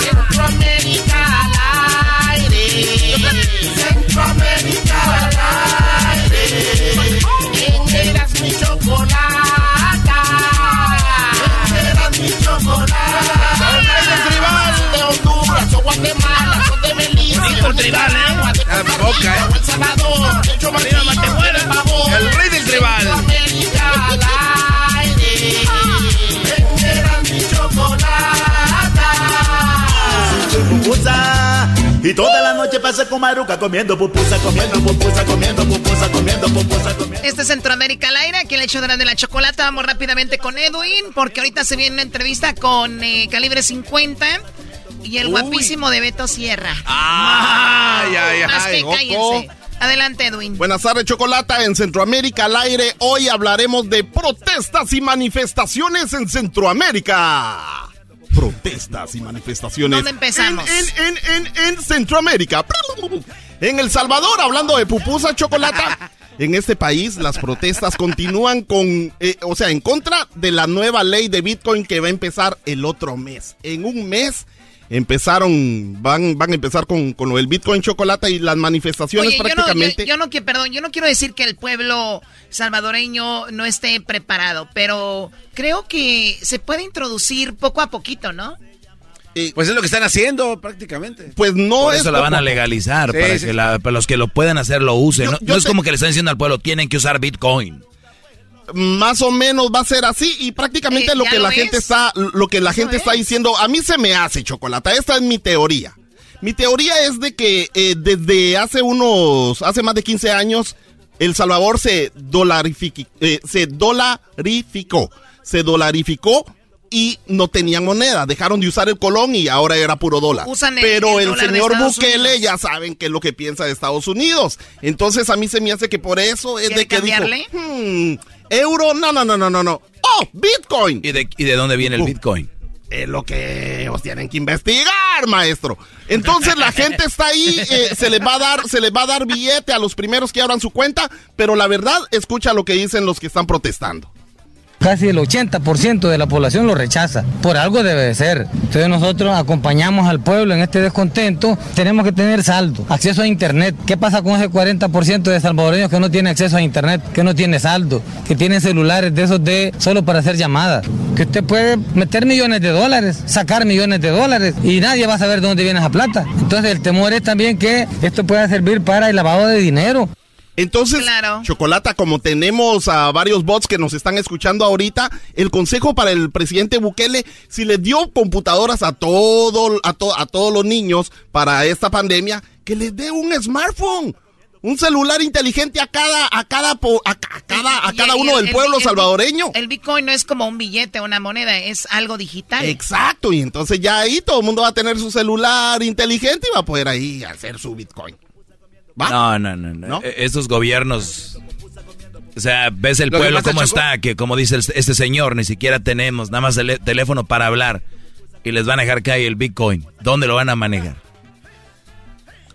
Centroamérica al aire. Centroamérica al aire. En Erasmo y Chocolata. En Chocolata. El tribal de Honduras o Guatemala o de Belice. Bonito tribal, ¿eh? La boca, ¿eh? El Salvador. Y toda la noche pasa con Maruca comiendo pupusa, comiendo pupusa, comiendo pupusa, comiendo pupusa, comiendo. Este es Centroamérica al aire, aquí el hecho de la, de la chocolata. Vamos rápidamente con Edwin, porque ahorita se viene una entrevista con eh, Calibre 50 y el guapísimo de Beto Sierra. Ay, ay, Más ay, que cállense. Adelante, Edwin. Buenas tardes, Chocolata. En Centroamérica al aire, hoy hablaremos de protestas y manifestaciones en Centroamérica. Protestas y manifestaciones. ¿Dónde empezamos? En, en, en, en Centroamérica. En El Salvador, hablando de pupusa, Chocolata. En este país, las protestas continúan con, eh, o sea, en contra de la nueva ley de Bitcoin que va a empezar el otro mes. En un mes empezaron, van, van a empezar con, con lo del Bitcoin chocolate y las manifestaciones Oye, yo no- prácticamente. Yo, no, quiero, perdón, yo no quiero decir que el pueblo salvadoreño no esté preparado, pero creo que se puede introducir poco a poquito, ¿no? pues es lo que están haciendo prácticamente. Pues no Por es eso la van a legalizar, Sí, para sí, que sí. la- para los que lo puedan hacer lo usen. Yo- no yo no es como que le están diciendo al pueblo, tienen que usar Bitcoin. Más o menos va a ser así y prácticamente Eh, lo ¿ya que lo la gente está lo que la gente está es. diciendo a mí se me hace chocolate esta es mi teoría mi teoría es de que eh, desde hace unos hace más de 15 años el Salvador se dolarific- eh, se dolarificó se dolarificó y no tenían moneda, dejaron de usar el colón y ahora era puro dólar. Usan el- Pero el el, dólar de señor Bukele Unidos. ya saben qué es lo que piensa de Estados Unidos. Entonces a mí se me hace que por eso es ¿Quiere de que cambiarle? dijo, "Hmm, euro, no, no, no, no, no, no. Oh, Bitcoin. ¿Y de, y de dónde viene el Bitcoin? Es lo que os tienen que investigar, maestro. Entonces la gente está ahí, eh, se les va a dar, se les va a dar billete a los primeros que abran su cuenta, pero la verdad, escucha lo que dicen los que están protestando. Casi el 80% de la población lo rechaza. Por algo debe de ser. Entonces nosotros acompañamos al pueblo en este descontento. Tenemos que tener saldo, acceso a internet. ¿Qué pasa con ese 40% de salvadoreños que no tiene acceso a internet, que no tiene saldo, que tienen celulares de esos de solo para hacer llamadas? Que usted puede meter millones de dólares, sacar millones de dólares y nadie va a saber de dónde viene esa plata. Entonces el temor es también que esto pueda servir para el lavado de dinero. Entonces, Chocolata, como tenemos a varios bots que nos están escuchando ahorita, el consejo para el presidente Bukele, si le dio computadoras a todo, a, to- a todos los niños para esta pandemia, que les dé un smartphone, un celular inteligente a cada, a cada, a, ca- a cada, a cada uno el- del el- pueblo el- salvadoreño. El Bitcoin no es como un billete, una moneda, es algo digital. Exacto, y entonces ya ahí todo el mundo va a tener su celular inteligente y va a poder ahí hacer su Bitcoin. No, no, no, no. E- Estos gobiernos. O sea, ves el Lo pueblo cómo está, que como dice este señor, ni siquiera tenemos nada más el teléfono para hablar. Y les van a dejar caer el Bitcoin. ¿Dónde lo van a manejar?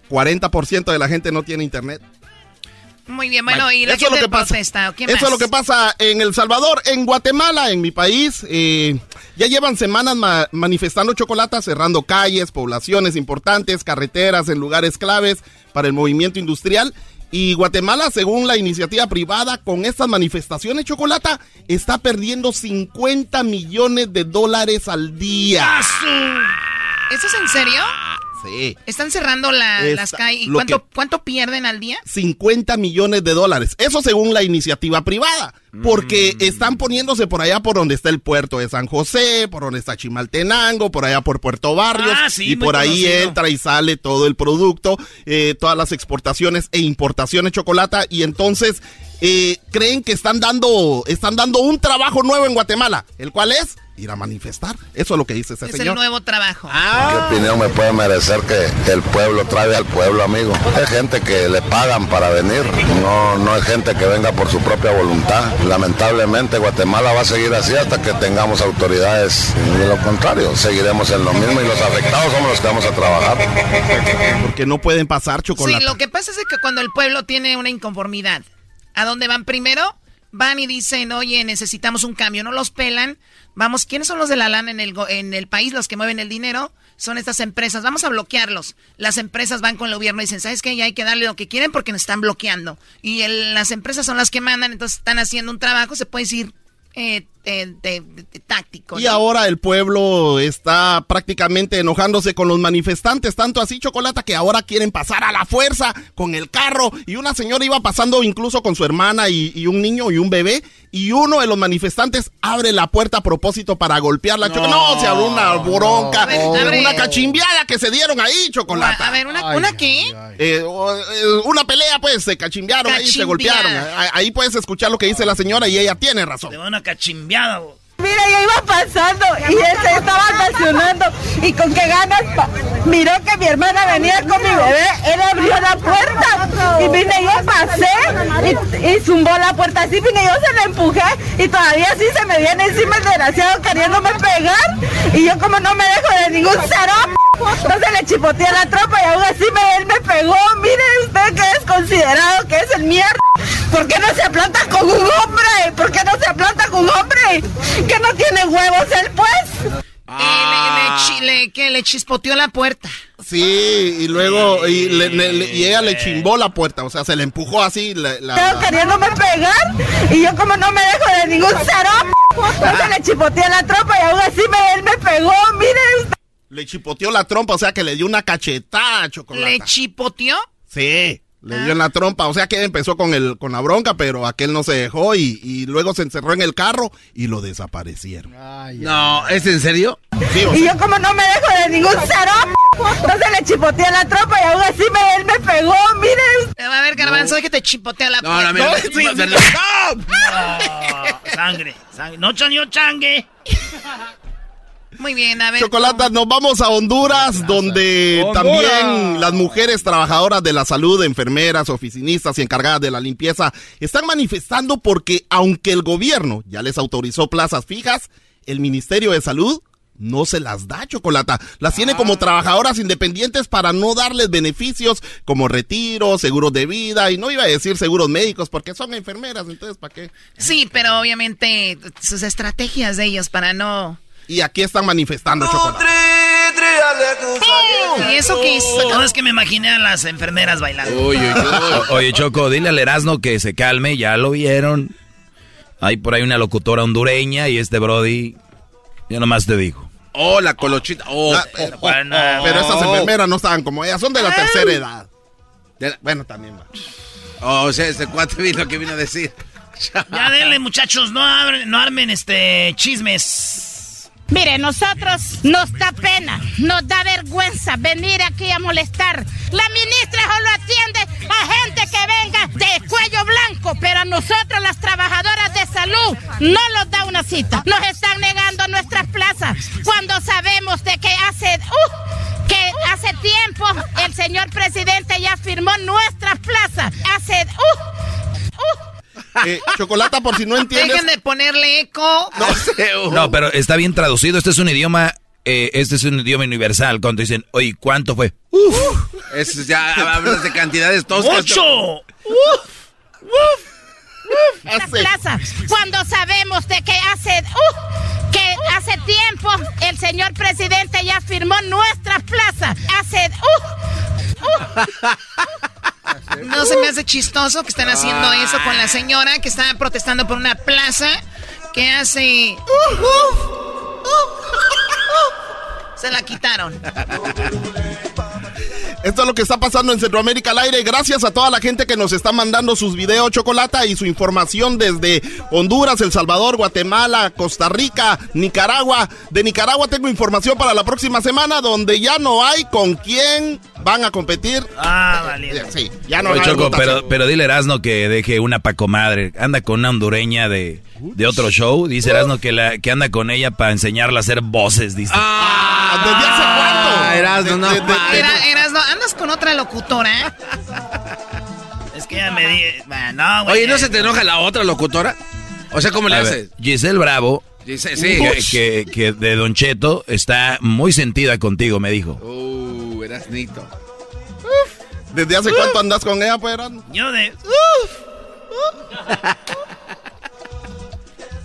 40% de la gente no tiene internet. Muy bien, bueno, y la Eso es gente lo que pasa. protesta. ¿Qué Eso es lo que pasa en El Salvador, en Guatemala, en mi país. eh, ya llevan semanas ma- manifestando chocolate, cerrando calles, poblaciones importantes, carreteras en lugares claves para el movimiento industrial. Y Guatemala, según la iniciativa privada, con estas manifestaciones, Chocolata está perdiendo 50 millones de dólares al día. ¿Eso es en serio? ¿Están cerrando la- las calles? ¿Y cuánto, que- cuánto pierden al día? 50 millones de dólares. Eso según la iniciativa privada. Porque están poniéndose por allá por donde está el puerto de San José, por donde está Chimaltenango, por allá por Puerto Barrios. Ah, sí, y por ahí conocido. entra y sale todo el producto, eh, todas las exportaciones e importaciones de chocolate. Y entonces eh, creen que están dando, están dando un trabajo nuevo en Guatemala. ¿El cual es? Ir a manifestar. Eso es lo que dice ese Es señor. el nuevo trabajo. ¿Qué opinión me puede merecer que el pueblo trae al pueblo, amigo? Es gente que le pagan para venir, no, no es gente que venga por su propia voluntad. Lamentablemente Guatemala va a seguir así hasta que tengamos autoridades. De lo contrario, seguiremos en lo mismo y los afectados somos los que vamos a trabajar. Porque no pueden pasar chocolate. Sí, lo que pasa es que cuando el pueblo tiene una inconformidad, ¿a dónde van primero? Van y dicen, oye, necesitamos un cambio, no los pelan. Vamos, ¿quiénes son los de la lana en el, go- en el país, los que mueven el dinero? Son estas empresas, vamos a bloquearlos. Las empresas van con el gobierno y dicen, ¿sabes qué? Ya hay que darle lo que quieren porque nos están bloqueando. Y el- las empresas son las que mandan, entonces están haciendo un trabajo, se puede decir, eh, de- de- de- táctico. Y ahora el pueblo está prácticamente enojándose con los manifestantes, tanto así chocolate que ahora quieren pasar a la fuerza con el carro. Y una señora iba pasando incluso con su hermana y, y un niño y un bebé. Y uno de los manifestantes abre la puerta a propósito para golpearla. No, no se abrió una bronca, ver, una cachimbiada que se dieron ahí, chocolate. A ver, ¿una, ¿una qué? Eh, eh, una pelea, pues, se cachimbearon ahí, se golpearon. Ahí, puedes escuchar lo que dice la señora y ella tiene razón. Va una vos. Mira, yo iba pasando y él se estaba estacionando y con qué ganas miró que mi hermana venía con mi bebé, él abrió la puerta y vine yo pasé y, y zumbó la puerta así, vine yo se la empujé y todavía así se me viene encima el desgraciado queriéndome pegar y yo como no me dejo de ningún cero, entonces le chipoteé la tropa y aún así me, él me pegó, mire usted que es considerado que es el mierda. ¿Por qué no se aplanta con un hombre? ¿Por qué no se aplanta con un hombre? Que no tiene huevos él, pues. Eh, le, le chi- le- que le chispoteó la puerta. Sí, y luego, y, le- le- le- y ella le chimbó la puerta, o sea, se le empujó así. La, la- Estaba queriéndome pegar y yo como no me dejo de ningún cero, entonces le chipoteé la tropa y aún así me, él me pegó, mire usted. Le chipoteó la trompa, o sea, que le dio una cachetada, chocolate. ¿Le chipoteó? Sí, le dio en la trompa, o sea, que empezó con, el, con la bronca, pero aquel no se dejó y, y luego se encerró en el carro y lo desaparecieron. No, ¿es en serio? Sí, o Y yo como no me dejo de ningún cero, entonces le chipoteé la tropa y aún así me, él me pegó, mire usted. A ver, Garbanzo, que te chipotea la No, no, mira, No, sí, sí, sí. perdón. No, sangre, sangre. No changue, changue. Muy bien, a ver. Chocolata, nos vamos a Honduras, donde Honduras. también las mujeres trabajadoras de la salud, enfermeras, oficinistas y encargadas de la limpieza están manifestando porque aunque el gobierno ya les autorizó plazas fijas, el Ministerio de Salud no se las da chocolata. Las tiene como trabajadoras independientes para no darles beneficios como retiro, seguros de vida y no iba a decir seguros médicos porque son enfermeras, entonces ¿para qué? Sí, pero obviamente sus estrategias de ellos para no... Y aquí están manifestando chocolate. ¿Y eso qué es? No, es que me imaginé a las enfermeras bailando. Oye, Choco, dile al Erasmo que se calme, ya lo vieron. Hay por ahí una locutora hondureña y este Brody, yo nomás te digo. Oh, la colochita. Oh, Ah, pero, pero esas enfermeras no estaban como ellas, son de la tercera edad. De la- Bueno, también va. Oh, o sea, ese cuate vino que vino a decir. Ya denle, muchachos, no, abren- no armen este chismes. Mire, nosotros nos da pena, nos da vergüenza venir aquí a molestar. La ministra solo atiende a gente que venga de cuello blanco, pero a nosotros las trabajadoras de salud no nos da una cita. Nos están negando nuestras plazas cuando sabemos de que hace... uh, que hace tiempo el señor presidente ya firmó nuestras plazas. Hace... uh, Eh, Chocolata, por si no entiendes. Dejen de ponerle eco. No, pero está bien traducido. Este es un idioma, eh, este es un idioma universal. Cuando dicen, oye, ¿cuánto fue? Eso ya hablas de cantidades toscas. ¡Mucho! nuestras plazas cuando sabemos de que hace uh, que hace tiempo el señor presidente ya firmó nuestras plazas hace uh, No se me hace chistoso que están haciendo eso con la señora que está protestando por una plaza que hace... Se la quitaron. Esto es lo que está pasando en Centroamérica al aire. Gracias a toda la gente que nos está mandando sus videos chocolata y su información desde Honduras, El Salvador, Guatemala, Costa Rica, Nicaragua. De Nicaragua tengo información para la próxima semana donde ya no hay con quién van a competir. Ah, vale. Sí, ya no Oye, hay Choco, pero, pero dile Erasno que deje una pacomadre. Anda con una hondureña de, de otro show. Dice Erasno que, la, que anda con ella para enseñarla a hacer voces, dice. Ah, ¿Desde hace cuánto? Erasno, no. De- de- de- Era, eras, no, andas con otra locutora. Es que ya me di... Ah, No, güey. Oye, ¿no se te enoja la otra locutora? O sea, ¿cómo le haces? Giselle Bravo, Dice, sí. que, que- que de Don Cheto, está muy sentida contigo, me dijo. Uh, eras nito. ¿Desde hace cuánto andas con ella, pues, Erasmo? Yo de...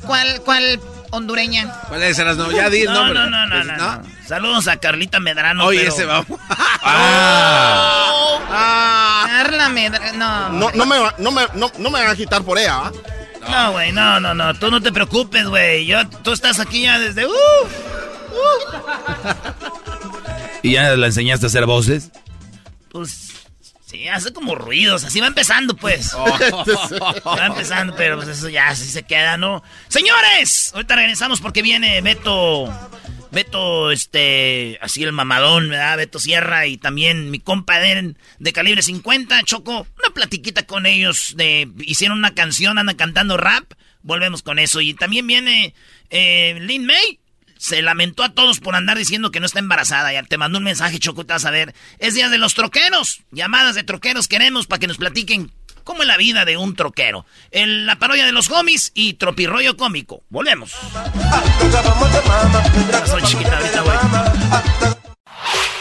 ¿Cuál, cuál hondureña? ¿Cuál es, Erasno? Ya di el No, nombre. no, no, no, Pues, no, no. Saludos a Carlita Medrano. Oye, pero- ese vamos. Ah, Carla Medra... No. No, no, me, va- no, me, no, no me van a quitar por ella, ¿va? No, güey, no, no, no. Tú no te preocupes, güey. Yo, tú estás aquí ya desde... ¡Uh! ¿Y ya la enseñaste a hacer voces? Pues... Sí, hace como ruidos. Así va empezando, pues. Va empezando, pero pues eso ya así se queda, ¿no? Señores, ahorita regresamos porque viene Beto... Beto, este, así el mamadón, ¿verdad? Beto Sierra y también mi compa de, de calibre 50, Choco, una platiquita con ellos, de, hicieron una canción, andan cantando rap, volvemos con eso. Y también viene eh, Lin May, se lamentó a todos por andar diciendo que no está embarazada. Ya te mandó un mensaje, Choco, a ver. Es día de los troqueros, llamadas de troqueros queremos para que nos platiquen cómo es la vida de un troquero. En la parodia de los homies y tropirroyo cómico. Volvemos.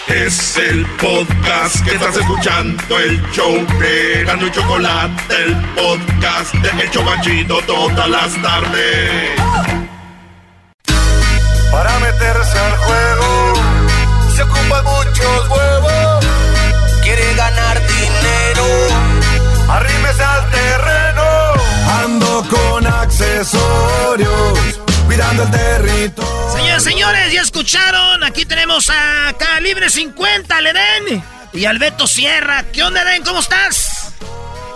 Es el podcast que estás escuchando, el show de Gano y Chocolate, el podcast de El todas las tardes. Para meterse al juego se ocupan muchos huevos. Quiere ganar dinero, arrímese al terreno. Ando con accesorios, cuidando el territorio. Señores, señores, ya escucharon. Aquí tenemos a Calibre 50, le den. Y al Beto Sierra. ¿Qué onda, Den? ¿Cómo estás?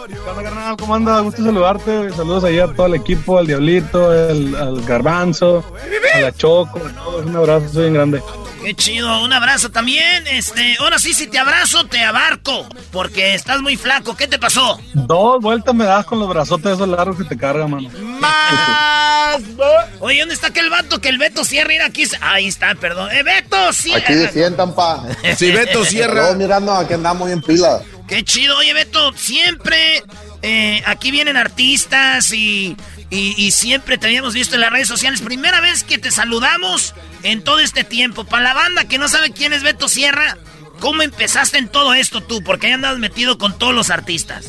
¿Qué onda, carnal? ¿Cómo anda? Gusto saludarte. Saludos ahí a todo el equipo, al Diablito, al, al Garbanzo, a la Choco. Un abrazo, soy bien grande. Qué chido, un abrazo también. Este, ahora sí, si te abrazo, te abarco. Porque estás muy flaco. ¿Qué te pasó? Dos vueltas me das con los brazotes esos largos que te cargan, mano. Más. Oye, ¿dónde está aquel vato que el Beto Sierra? Mira aquí. Ahí está, perdón. ¡Eh, Beto Sierra! Aquí se sientan, pa. Sí, Beto Sierra. Luego mirando a que andamos bien pila. Qué chido, oye Beto, siempre eh, aquí vienen artistas y, y, siempre te habíamos visto en las redes sociales. Primera vez que te saludamos en todo este tiempo. Para la banda que no sabe quién es Beto Sierra, ¿cómo empezaste en todo esto tú? Porque ahí andas metido con todos los artistas.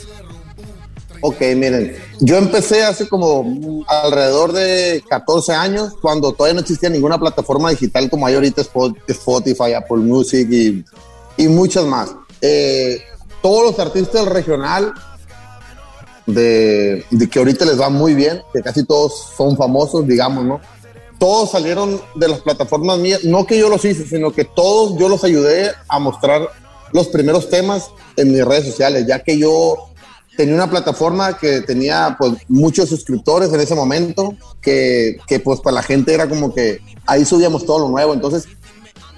Ok, miren, yo empecé hace como alrededor de 14 años, cuando todavía no existía ninguna plataforma digital como hay ahorita Spotify, Apple Music y, y muchas más. Eh, todos los artistas del regional, de, de, que ahorita les va muy bien, que casi todos son famosos, digamos, ¿no? Todos salieron de las plataformas mías, no que yo los hice, sino que todos yo los ayudé a mostrar los primeros temas en mis redes sociales, ya que yo tenía una plataforma que tenía pues muchos suscriptores en ese momento, que, que pues para la gente era como que ahí subíamos todo lo nuevo. Entonces,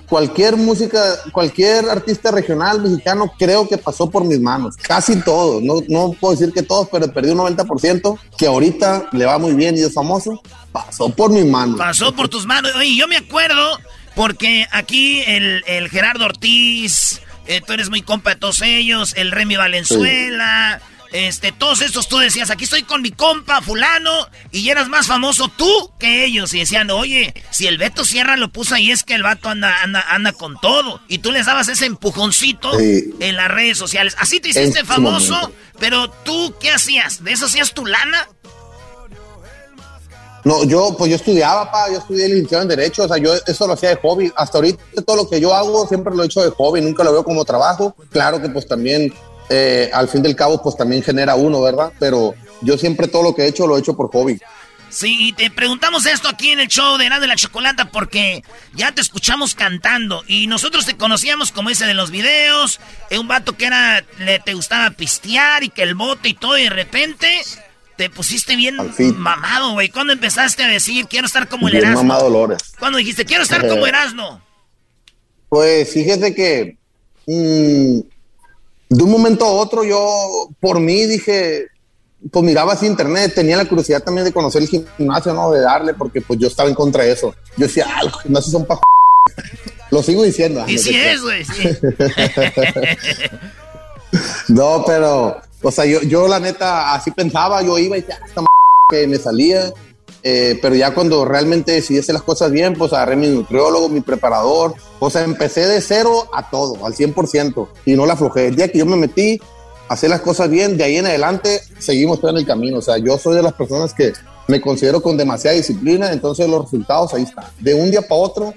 cualquier música, cualquier artista regional mexicano creo que pasó por mis manos. Casi todos, no, no puedo decir que todos, pero perdí un 90% que ahorita le va muy bien y es famoso. Pasó por mis manos. Pasó por tus manos. Oye, yo me acuerdo porque aquí el, el Gerardo Ortiz, eh, tú eres muy compa de todos ellos, el Remy Valenzuela. Este, todos estos tú decías, aquí estoy con mi compa fulano y eras más famoso tú que ellos. Y decían, oye, si el Beto Sierra lo puso ahí es que el vato anda, anda, anda con todo. Y tú les dabas ese empujoncito en las redes sociales. Así te hiciste famoso, pero tú, ¿qué hacías? ¿De eso hacías tu lana? No, yo, pues yo estudiaba, pa, yo estudié licenciado en Derecho, o sea, yo eso lo hacía de hobby. Hasta ahorita todo lo que yo hago siempre lo he hecho de hobby, nunca lo veo como trabajo. Claro que pues también eh, al fin del cabo, pues también genera uno, ¿verdad? Pero yo siempre todo lo que he hecho lo he hecho por hobby. Sí, y te preguntamos esto aquí en el show de Nada de la Chocolata porque ya te escuchamos cantando y nosotros te conocíamos como ese de los videos, eh, un vato que era, le te gustaba pistear y que el bote y todo y de repente te pusiste bien mamado, güey. ¿Cuándo empezaste a decir quiero estar como el Erasmo? mamado Lores. ¿Cuándo dijiste quiero estar como Erasmo? Pues fíjese que mm, de un momento a otro yo, por mí, dije, pues miraba así internet, tenía la curiosidad también de conocer el gimnasio, ¿no? De darle, porque pues yo estaba en contra de eso. Yo decía, ah, los gimnasios son pa... Lo sigo diciendo. Y sí es, güey, sí. no, pero, o sea, yo, yo la neta así pensaba, yo iba y decía, ah, esta que me salía. Eh, pero ya cuando realmente decidí hacer las cosas bien, pues agarré mi nutriólogo, mi preparador. O sea, empecé de cero a todo, al 100%. Y no la aflojé. El día que yo me metí a hacer las cosas bien, de ahí en adelante seguimos todo en el camino. O sea, yo soy de las personas que me considero con demasiada disciplina, entonces los resultados ahí están. De un día para otro,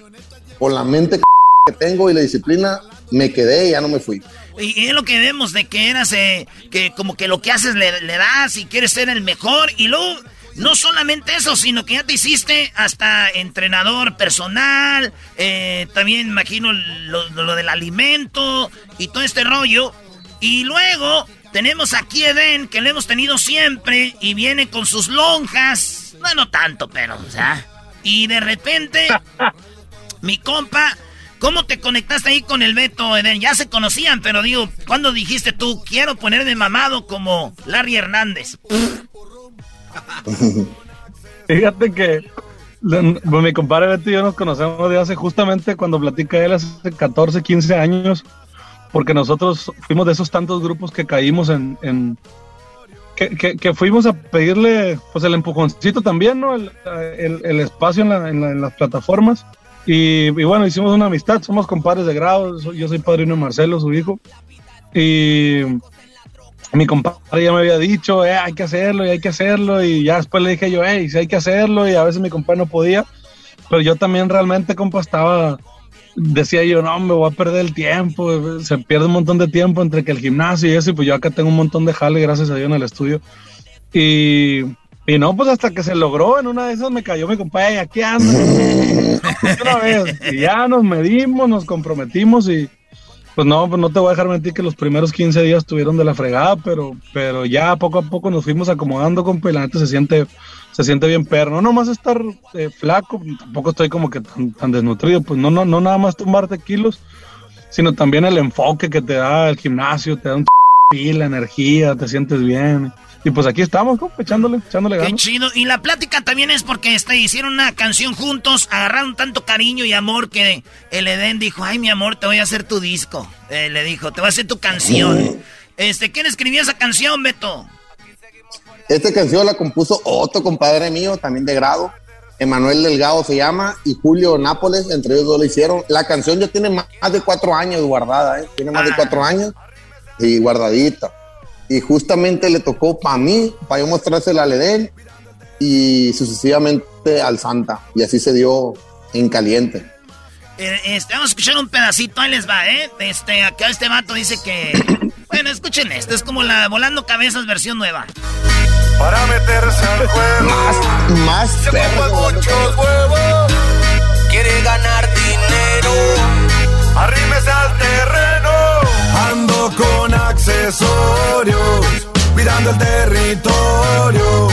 con la mente que tengo y la disciplina, me quedé y ya no me fui. Y, es lo que vemos de que eras, eh, que como que lo que haces le, le das y quieres ser el mejor. Y luego no solamente eso, sino que ya te hiciste hasta entrenador personal, eh, también imagino lo, del alimento y todo este rollo. Y luego tenemos aquí a Eden, que lo hemos tenido siempre, y viene con sus lonjas. No, no tanto, pero, o sea. Y de repente, mi compa, ¿cómo te conectaste ahí con el Beto, Eden? Ya se conocían, pero digo, ¿cuándo dijiste tú, quiero ponerme mamado como Larry Hernández? Fíjate que pues, mi compadre Beto y yo nos conocemos de hace justamente cuando platica él hace 14, 15 años, porque nosotros fuimos de esos tantos grupos que caímos en, que, fuimos a pedirle pues el empujoncito también, ¿no? El, espacio en, las plataformas. Y, y, bueno, hicimos una amistad, somos compadres de grado, yo soy padrino de Marcelo, su hijo. Y mi compadre ya me había dicho, eh, hay que hacerlo y hay que hacerlo, y ya después le dije yo, hey, si hay que hacerlo, y a veces mi compadre no podía, pero yo también realmente, compa, estaba, decía yo, no, me voy a perder el tiempo, se pierde un montón de tiempo entre que el gimnasio y eso, y pues yo acá tengo un montón de jale, gracias a Dios, en el estudio, y, y no, pues hasta que se logró, en una de esas me cayó mi compadre, aquí anda, una vez, y ya nos medimos, nos comprometimos, y pues no, pues no te voy a dejar mentir que los primeros 15 días estuvieron de la fregada, pero, pero ya poco a poco nos fuimos acomodando, con y la se siente, se siente bien perro. No nomás estar eh, flaco, tampoco estoy como que tan, desnutrido, pues no, no, no nada más tumbarte kilos, sino también el enfoque que te da el gimnasio, te da un la energía, te sientes bien. Y pues aquí estamos, echándole, echándole ganas. Qué chido. Y la plática también es porque este, hicieron una canción juntos, agarraron tanto cariño y amor que el Edén dijo, ay, mi amor, te voy a hacer tu disco. Eh, le dijo, te voy a hacer tu canción. Este, ¿quién escribió esa canción, Beto? Esta canción la compuso otro compadre mío, también de grado. Emanuel Delgado se llama y Julio Nápoles, entre ellos dos lo hicieron. La canción ya tiene más de cuatro años guardada, ¿eh? tiene más de cuatro años y guardadita. Y justamente le tocó para mí, para yo mostrársela al Edén y sucesivamente al Santa. Y así se dio en caliente. Eh, este, vamos a escuchar un pedacito, ahí les va, ¿eh? Este, acá este vato dice que... bueno, escuchen esto, es como la Volando Cabezas versión nueva. Para meterse al juego. Más, más Se muchos huevos. Quiere ganar dinero. Arrímese al terreno. Ando con accesorios. Cuidando el territorio.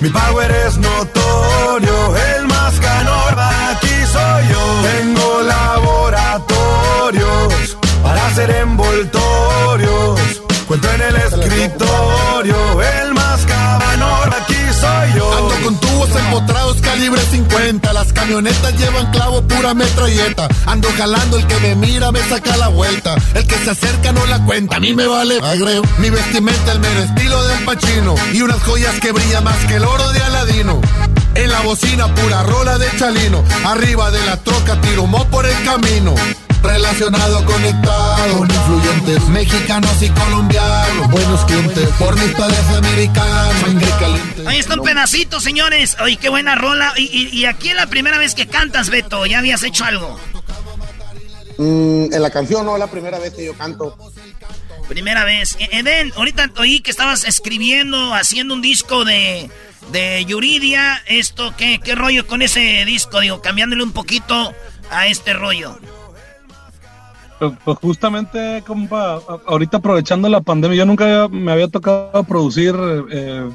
Mi power es notorio. El más ganador aquí soy yo. Tengo laboratorios para hacer envoltorios. Cuento en el escritorio. El más ganador aquí soy yo. Ando con tubos empotrados calibre 50. Las camionetas llevan clavo pura metralleta. Ando jalando, el que me mira me saca la vuelta. El que se acerca no la cuenta, a mí me vale agreo. Mi vestimenta, el mero estilo del pachino. Y unas joyas que brillan más que el oro de Aladino. En la bocina pura rola de chalino. Arriba de la troca tiro mo por el camino. Relacionado, conectado con influyentes mexicanos y colombianos. Buenos clientes por mis padres americanos. Sangre caliente. Ahí está un pedacito, señores. Oye, qué buena rola. Y, y- y aquí es la primera vez que cantas, Beto. ¿Ya habías hecho algo? Mm, en la canción no es la primera vez que yo canto. Primera vez. E- Eden, ahorita oí que estabas escribiendo, haciendo un disco de, de Yuridia. Esto, ¿qué, ¿qué rollo con ese disco? Digo, cambiándole un poquito a este rollo. Pues, pues justamente, compa, ahorita aprovechando la pandemia, yo nunca me había tocado producir eh,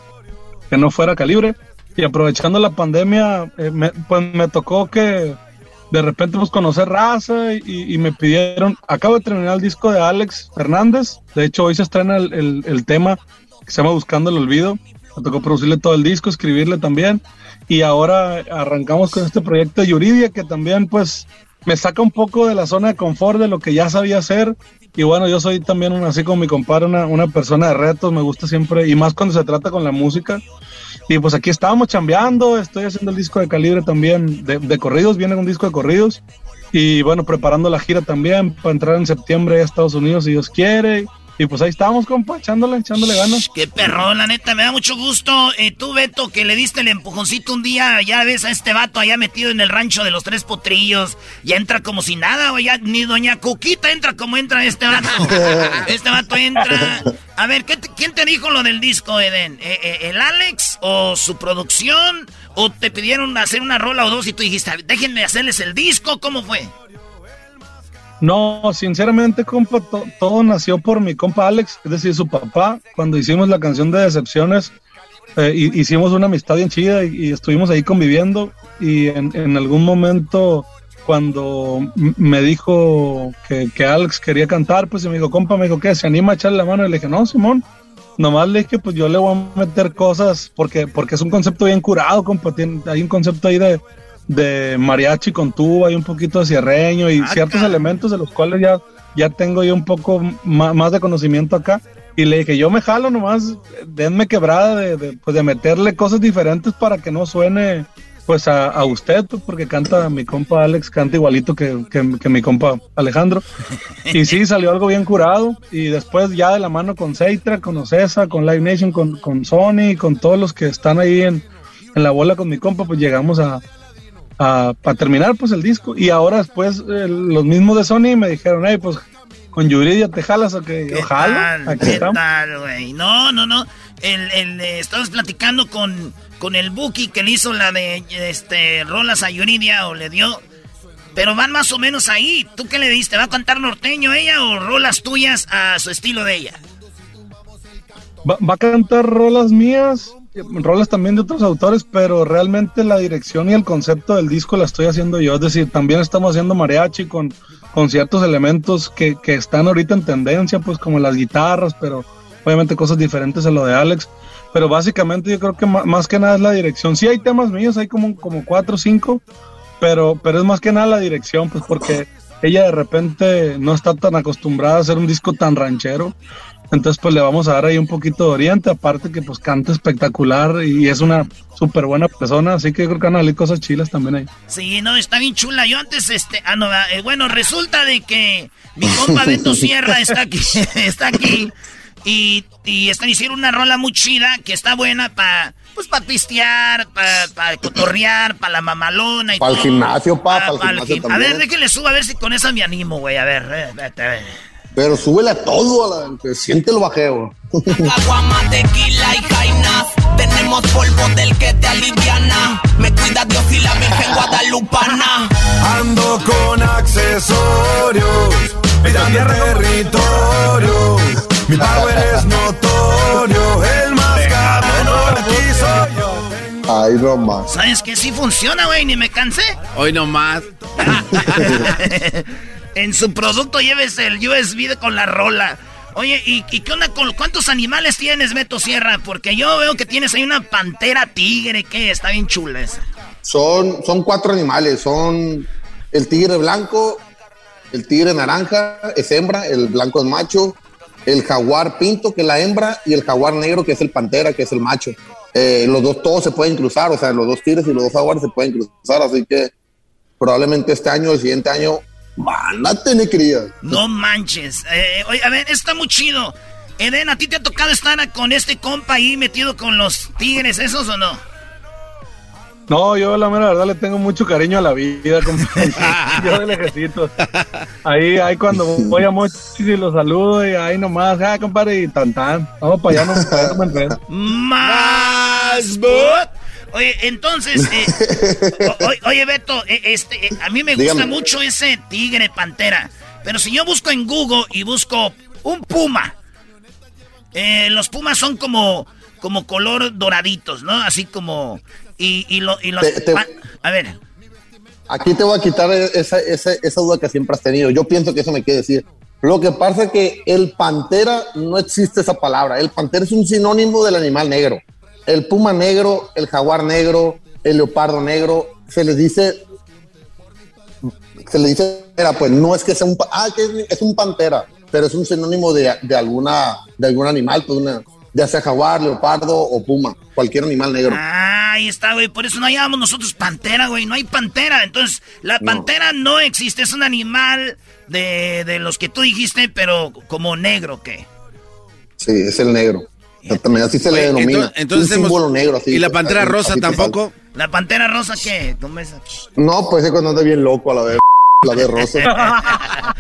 que no fuera calibre. Y aprovechando la pandemia, eh, pues me tocó que de repente pues conocer raza y, y me pidieron, acabo de terminar el disco de Alex Fernández, de hecho hoy se estrena el, el- el tema que se llama Buscando el Olvido, me tocó producirle todo el disco, escribirle también. Y ahora arrancamos con este proyecto de Yuridia que también pues me saca un poco de la zona de confort de lo que ya sabía hacer y bueno, yo soy también así como mi compadre, una, una persona de retos, me gusta siempre y más cuando se trata con la música. Y pues aquí estábamos chambeando, estoy haciendo el disco de calibre también, de, de corridos, viene un disco de corridos. Y bueno, preparando la gira también para entrar en septiembre a Estados Unidos si Dios quiere. Y pues ahí estamos, compa, echándole, echándole ganas. Qué perrón, la neta, me da mucho gusto. Eh, tú, Beto, que le diste el empujoncito un día, ya ves a este vato allá metido en el rancho de los tres potrillos. Ya entra como si nada, o ya ni doña Cuquita entra como entra este vato. este vato entra. A ver, ¿qué te- ¿quién te dijo lo del disco, Eden? ¿Eh, eh, ¿El Alex o su producción? ¿O te pidieron hacer una rola o dos y tú dijiste, déjenme hacerles el disco? ¿Cómo fue? No, sinceramente, compa, to- todo nació por mi compa Alex, es decir, su papá. Cuando hicimos la canción de Decepciones, eh, hi- hicimos una amistad bien chida y, estuvimos ahí conviviendo. Y en, en algún momento, cuando me dijo que, que Alex quería cantar, pues y me dijo, compa, me dijo, ¿qué? ¿Se anima a echarle la mano? Y le dije, no, Simón. Nomás le dije, pues yo le voy a meter cosas, porque, porque es un concepto bien curado, compa. tiene- hay un concepto ahí de, de mariachi con tuba y un poquito de cierreño y ciertos elementos de los cuales ya, ya tengo yo un poco ma- más, de conocimiento acá. Y le dije, yo me jalo nomás, denme quebrada de, de, pues de meterle cosas diferentes para que no suene pues a, a usted, pues, porque canta mi compa Alex, canta igualito que, que- que mi compa Alejandro. Y sí, salió algo bien curado. Y después ya de la mano con Seitra, con Ocesa, con Live Nation, con, con Sony, con todos los que están ahí en, en la bola con mi compa, pues llegamos a, a, a terminar pues el disco. Y ahora después eh, los mismos de Sony me dijeron, hey, pues con Yuridia te jalas o que ojalá. tal? ¿Qué tal, güey? No, no, no. El, el, eh, estabas platicando con, con el Buki que le hizo la de este rolas a Yuridia o le dio. Pero van más o menos ahí. ¿Tú qué le diste? ¿Va a cantar norteño ella o rolas tuyas a su estilo de ella? Va, va a cantar rolas mías, rolas también de otros autores, pero realmente la dirección y el concepto del disco la estoy haciendo yo. Es decir, también estamos haciendo mariachi con, con ciertos elementos que, que están ahorita en tendencia, pues como las guitarras, pero obviamente cosas diferentes a lo de Alex. Pero básicamente yo creo que más que nada es la dirección. Sí hay temas míos, hay como, como cuatro o cinco, pero, pero es más que nada la dirección, pues porque ella de repente no está tan acostumbrada a hacer un disco tan ranchero Entonces, pues le vamos a dar ahí un poquito de oriente, aparte que pues canta espectacular y es una súper buena persona, así que yo creo que van a salir cosas chilas también ahí. Sí, no, está bien chula. Yo antes, este, ah, no, eh, bueno, resulta de que mi compa Beto Sierra está aquí, está aquí y, y están hicieron una rola muy chida que está buena para, pues, para pistear, para pa cotorrear, para la mamalona y Para el todo. gimnasio, pa, Pa- para el gimnasio gim- A ver, déjenle suba a ver si con esa me animo, güey. A ver, eh, vete, a ver. Pero súbele a todo, a la, que siente el bajeo. Caguama, tequila y jainas. Tenemos polvo del que te aliviana. Me cuida Dios y la Virgen Guadalupana. Ando con accesorios, mirando territorio. Mi power es notorio, el más cabrón aquí soy yo. Ay, no más. ¿Sabes que sí funciona, güey? Ni me cansé. Hoy nomás. en su producto lleves el USB con la rola. Oye, ¿y, qué onda con cuántos animales tienes, Beto Sierra? Porque yo veo que tienes ahí una pantera tigre, que está bien chula esa. Son, son cuatro animales. Son el tigre blanco, el tigre naranja es hembra, el blanco es macho, el jaguar pinto, que es la hembra, y el jaguar negro, que es el pantera, que es el macho. Eh, los dos todos se pueden cruzar, o sea, los dos tigres y los dos jaguares se pueden cruzar, así que probablemente este año el siguiente año a tener crías. No manches. Eh, oye, a ver, está muy chido. Eden, ¿a ti te ha tocado estar con este compa ahí metido con los tigres esos o no? No, yo la mera verdad le tengo mucho cariño a la vida, compadre. yo del ejército. Ahí, ahí cuando voy a Mochis y lo saludo y ahí nomás, ah, compadre, y tan tan. Vamos para allá, no, para allá no me enredo. Más bot. Oye, entonces, eh, o- oye Beto, eh, este, eh, a mí me gusta Dígame. mucho ese tigre pantera. Pero si yo busco en Google y busco un puma, eh, los pumas son como, como color doraditos, ¿no? Así como y, y, lo- y los Te- te- pa- a ver, Aquí te voy a quitar esa, esa, esa duda que siempre has tenido. Yo pienso que eso me quiere decir. Lo que pasa es que el pantera no existe esa palabra. El pantera es un sinónimo del animal negro. El puma negro, el jaguar negro, el leopardo negro, se les dice, se le dice, era, pues no es que sea un, ah, que es, es un pantera, pero es un sinónimo de, de alguna, de algún animal, pues una, ya sea jaguar, leopardo o puma, cualquier animal negro. Ah, ahí está, güey. Por eso no llamamos nosotros pantera, güey. No hay pantera. Entonces, la pantera no existe. Es un animal de, de los que tú dijiste, pero como negro, ¿qué? Sí, es el negro. Exactamente, así se le denomina. entonces- entonces un hemos- símbolo negro. Así, ¿Y la pantera así- rosa así tampoco? ¿La pantera rosa qué? ¿Cómo es? sale. No, pues es cuando anda bien loco a la vez. La de rosa.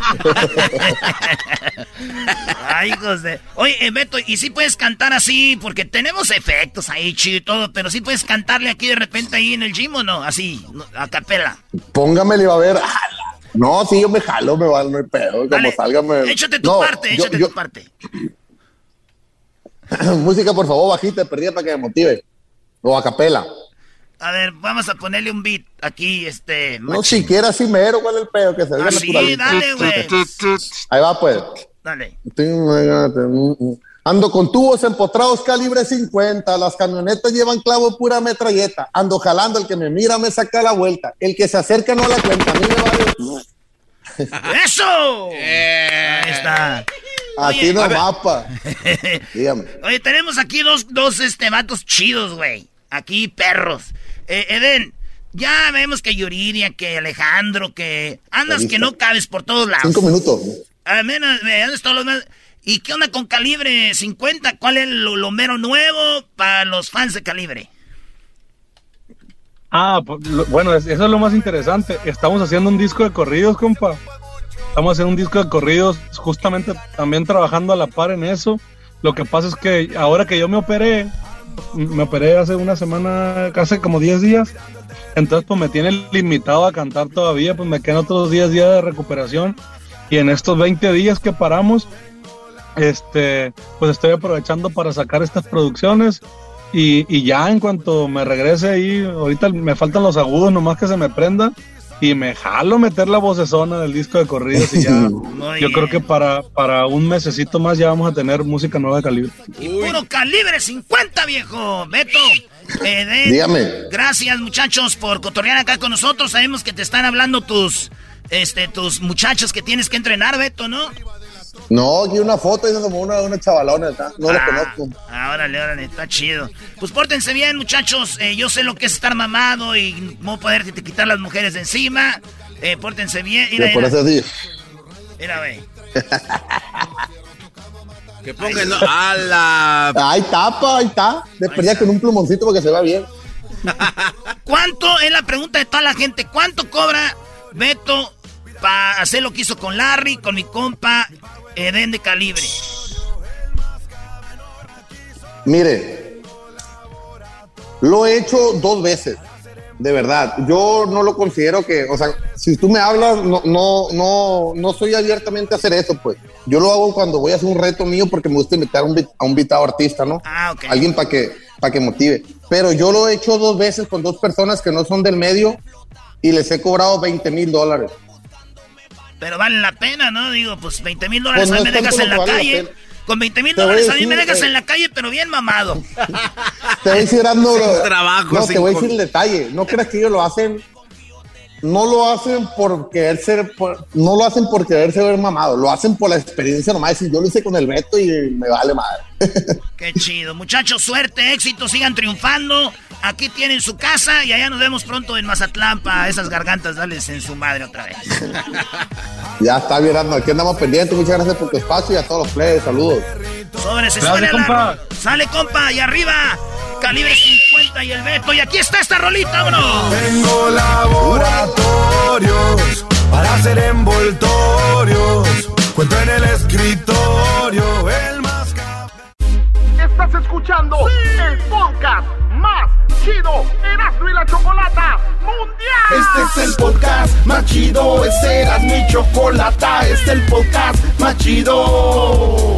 Ay, hijos de... Oye, eh, Beto, ¿y si puedes cantar así? Porque tenemos efectos ahí, chido y todo, pero sí puedes cantarle aquí de repente ahí en el gym o no? Así, a capela. Póngame, le va a ver. No, sí, yo me jalo, me va, no hay pedo. Como salga, me. Échate tu No, parte, yo- échate yo- tu parte. Música, por favor, bajita, perdida para que me motive. O a capela. A ver, vamos a ponerle un beat aquí, este... No siquiera así mero, ¿cuál es el pedo? Que se vea Así, naturalito. dale, güey. Ahí va, pues. Dale. Ando con tubos empotrados calibre 50, las camionetas llevan clavo pura metralleta. Ando jalando, el que me mira me saca la vuelta. El que se acerca no la cuenta. A mí me vale. ¡Eso! Ahí está. Aquí no mapa. Dígame. Oye, tenemos aquí dos, dos este, vatos chidos, güey. Aquí, perros. Eh, Eden, ya vemos que Yuridia, que Alejandro, que andas que no cabes por todos lados. Cinco minutos. A menos, eh, andas todos los demás. ¿Y qué onda con calibre 50? ¿Cuál es lo, lo mero nuevo para los fans de calibre? Ah, pues, lo- bueno, es- eso es lo más interesante. Estamos haciendo un disco de corridos, compa. Estamos haciendo un disco de corridos, justamente también trabajando a la par en eso. Lo que pasa es que ahora que yo me operé, me operé hace una semana, hace como 10 días, entonces pues me tiene limitado a cantar todavía, pues me quedan otros 10 días de recuperación. Y en estos 20 días que paramos, este, pues estoy aprovechando para sacar estas producciones. Y, y ya en cuanto me regrese ahí, ahorita me faltan los agudos, nomás que se me prenda y me jalo meter la vocesona del disco de corridos y ya, yo creo que para, para un mesecito más ya vamos a tener música nueva de calibre. Y puro calibre 50, viejo. Beto. Eden, Dígame. Gracias, muchachos, por cotorrear acá con nosotros. Sabemos que te están hablando tus, este, tus muchachos que tienes que entrenar, Beto, ¿no? No, aquí una foto y se tomó una, una chavalona, ¿tá? no la Ah, conozco. ah, órale, órale, está chido. Pues pórtense bien, muchachos. Eh, yo sé lo que es estar mamado y no poder quitar las mujeres de encima. Eh, pórtense bien. Mira, mira, parece así. mira, güey. Que pongan ¿no? a la... Ahí tapa, ahí está. De perdida con un plumoncito para que se vea bien. ¿Cuánto es la pregunta de toda la gente? ¿Cuánto cobra Beto para hacer lo que hizo con Larry, con mi compa Eden de Calibre? Mire, lo he hecho dos veces, de verdad. Yo no lo considero que, o sea, si tú me hablas, no, no, no, no soy abiertamente a hacer eso, pues. Yo lo hago cuando voy a hacer un reto mío porque me gusta invitar a un, a un invitado artista, ¿no? Ah, ok. Alguien para que, para que motive. Pero yo lo he hecho dos veces con dos personas que no son del medio y les he cobrado 20 mil dólares. Pero vale la pena, ¿no? Digo, pues 20 mil dólares Pues a no mí me dejas en la vale la calle. Con 20 mil a dólares a mí me dejas eh, en la calle, pero bien mamado. Te voy a decir, trabajo, no, te voy a decir el detalle. No creas que ellos lo hacen. No lo hacen por querer ser, por- no lo hacen por querer ser mamado, lo hacen por la experiencia nomás. Y yo lo hice con el Beto y me vale madre. Qué chido. Muchachos, suerte, éxito, sigan triunfando. Aquí tienen su casa y allá nos vemos pronto en Mazatlán para esas gargantas, dales en su madre otra vez. Ya está, Erasmo, aquí andamos pendientes. Muchas gracias por tu espacio y a todos los players. Saludos. Sobre, se suena compa. Sale, compa, y arriba, calibre 50 y el Beto. Y aquí está esta rolita, vámonos. Tengo laboratorios para hacer envoltorios. Cuento en el escritorio, el más Estás escuchando el podcast más chido Erasmo y la Chocolata Mundial. Este es el podcast más chido, este era mi chocolata, este es el podcast más chido.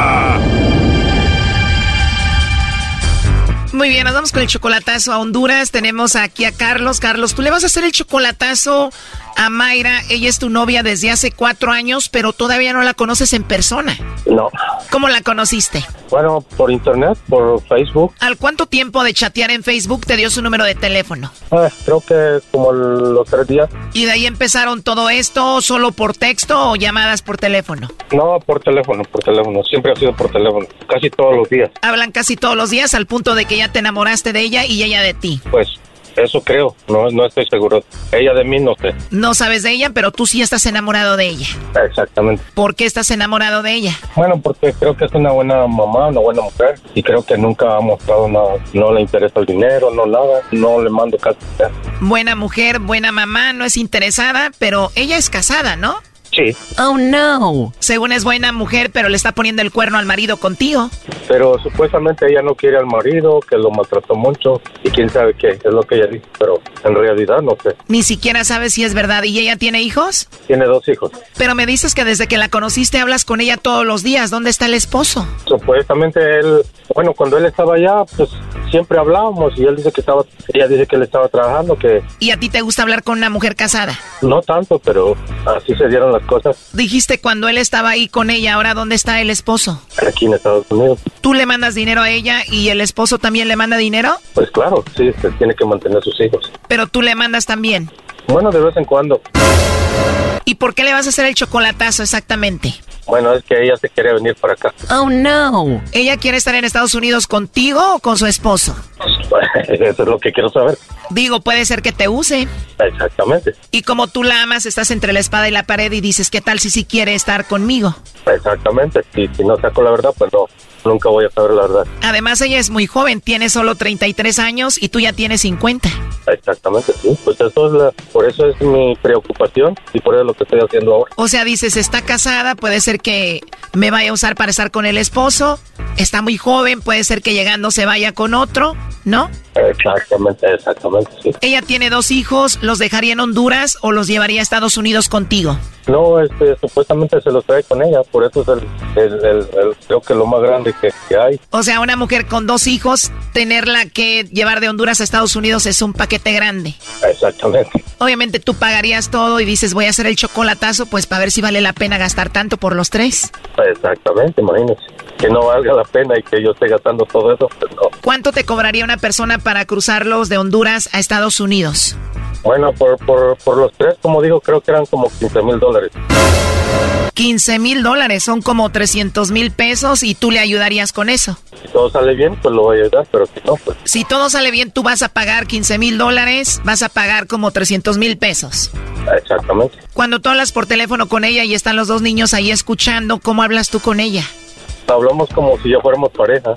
Muy bien, nos vamos con el chocolatazo a Honduras. Tenemos aquí a Carlos. Carlos, tú le vas a hacer el chocolatazo a Mayra. Ella es tu novia desde hace cuatro años, pero todavía no la conoces en persona. No. ¿Cómo la conociste? Bueno, por internet, por Facebook. ¿Al cuánto tiempo de chatear en Facebook te dio su número de teléfono? Ah, creo que como los tres días. ¿Y de ahí empezaron todo esto solo por texto o llamadas por teléfono? No, por teléfono, por teléfono. Siempre ha sido por teléfono. Casi todos los días. Hablan casi todos los días al punto de que ya te enamoraste de ella y ella de ti. Pues eso creo. No, no estoy seguro. Ella de mí no sé. No sabes de ella, pero tú sí estás enamorado de ella. Exactamente. ¿Por qué estás enamorado de ella? Bueno, porque creo que es una buena mamá, una buena mujer. Y creo que nunca ha mostrado nada. No le interesa el dinero, no nada. No le mando casi. Buena mujer, buena mamá, no es interesada, pero ella es casada, ¿no? Sí. Oh, no. Según es buena mujer, pero le está poniendo el cuerno al marido contigo. Pero supuestamente ella no quiere al marido, que lo maltrató mucho. Y quién sabe qué, es lo que ella dice. Pero en realidad no sé. Ni siquiera sabes si es verdad. ¿Y ella tiene hijos? Tiene dos hijos. Pero me dices que desde que la conociste hablas con ella todos los días. ¿Dónde está el esposo? Supuestamente él, bueno, cuando él estaba allá, pues siempre hablábamos y él dice que estaba, ella dice que él estaba trabajando, que ¿Y a ti te gusta hablar con una mujer casada? no tanto, pero así se dieron las cosas Dijiste cuando él estaba ahí con ella, ahora ¿dónde está el esposo? aquí en Estados Unidos. ¿Tú le mandas dinero a ella y el esposo también le manda dinero? Pues claro, sí, se tiene que mantener sus hijos. Pero tú le mandas también. Bueno, de vez en cuando. ¿Y por qué le vas a hacer el chocolatazo exactamente? Bueno, es que ella se quiere venir para acá. Oh, no. ¿Ella quiere estar en Estados Unidos contigo o con su esposo? Eso es lo que quiero saber. Digo, puede ser que te use. Exactamente, Y como tú la amas, estás entre la espada y la pared y dices, ¿qué tal si sí quiere estar conmigo? exactamente. Y si no saco la verdad, pues no, nunca voy a saber la verdad. Además, ella es muy joven, tiene solo 33 años y tú ya tienes 50. Exactamente, sí. Pues eso es la, por eso es mi preocupación y por eso es lo que estoy haciendo ahora. O sea, dices, está casada, puede ser que me vaya a usar para estar con el esposo, está muy joven, puede ser que llegando se vaya con otro, ¿no? Exactamente, exactamente, sí. Ella tiene dos hijos, ¿los dejaría en Honduras o los llevaría a Estados Unidos contigo? No, este, supuestamente se los trae con ella, por eso es el, el, el, el- creo que lo más grande que, que hay. O sea, una mujer con dos hijos, tenerla que llevar de Honduras a Estados Unidos es un paquete grande. Exactamente. Obviamente tú pagarías todo y dices voy a hacer el chocolatazo, pues para ver si vale la pena gastar tanto por los tres. Exactamente, imagínese. Que no valga la pena y que yo esté gastando todo eso, pues no. ¿Cuánto te cobraría una persona para cruzarlos de Honduras a Estados Unidos? Bueno, por, por, por los tres, como digo, creo que eran como 15 mil dólares. 15 mil dólares, son como 300 mil pesos y tú le ayudarías con eso. Si todo sale bien, pues lo voy a ayudar, pero si no, pues Si todo sale bien, tú vas a pagar 15 mil dólares, vas a pagar como 300 mil pesos. exactamente. Cuando tú hablas por teléfono con ella y están los dos niños ahí escuchando, ¿cómo hablas tú con ella? Hablamos como si ya fuéramos pareja.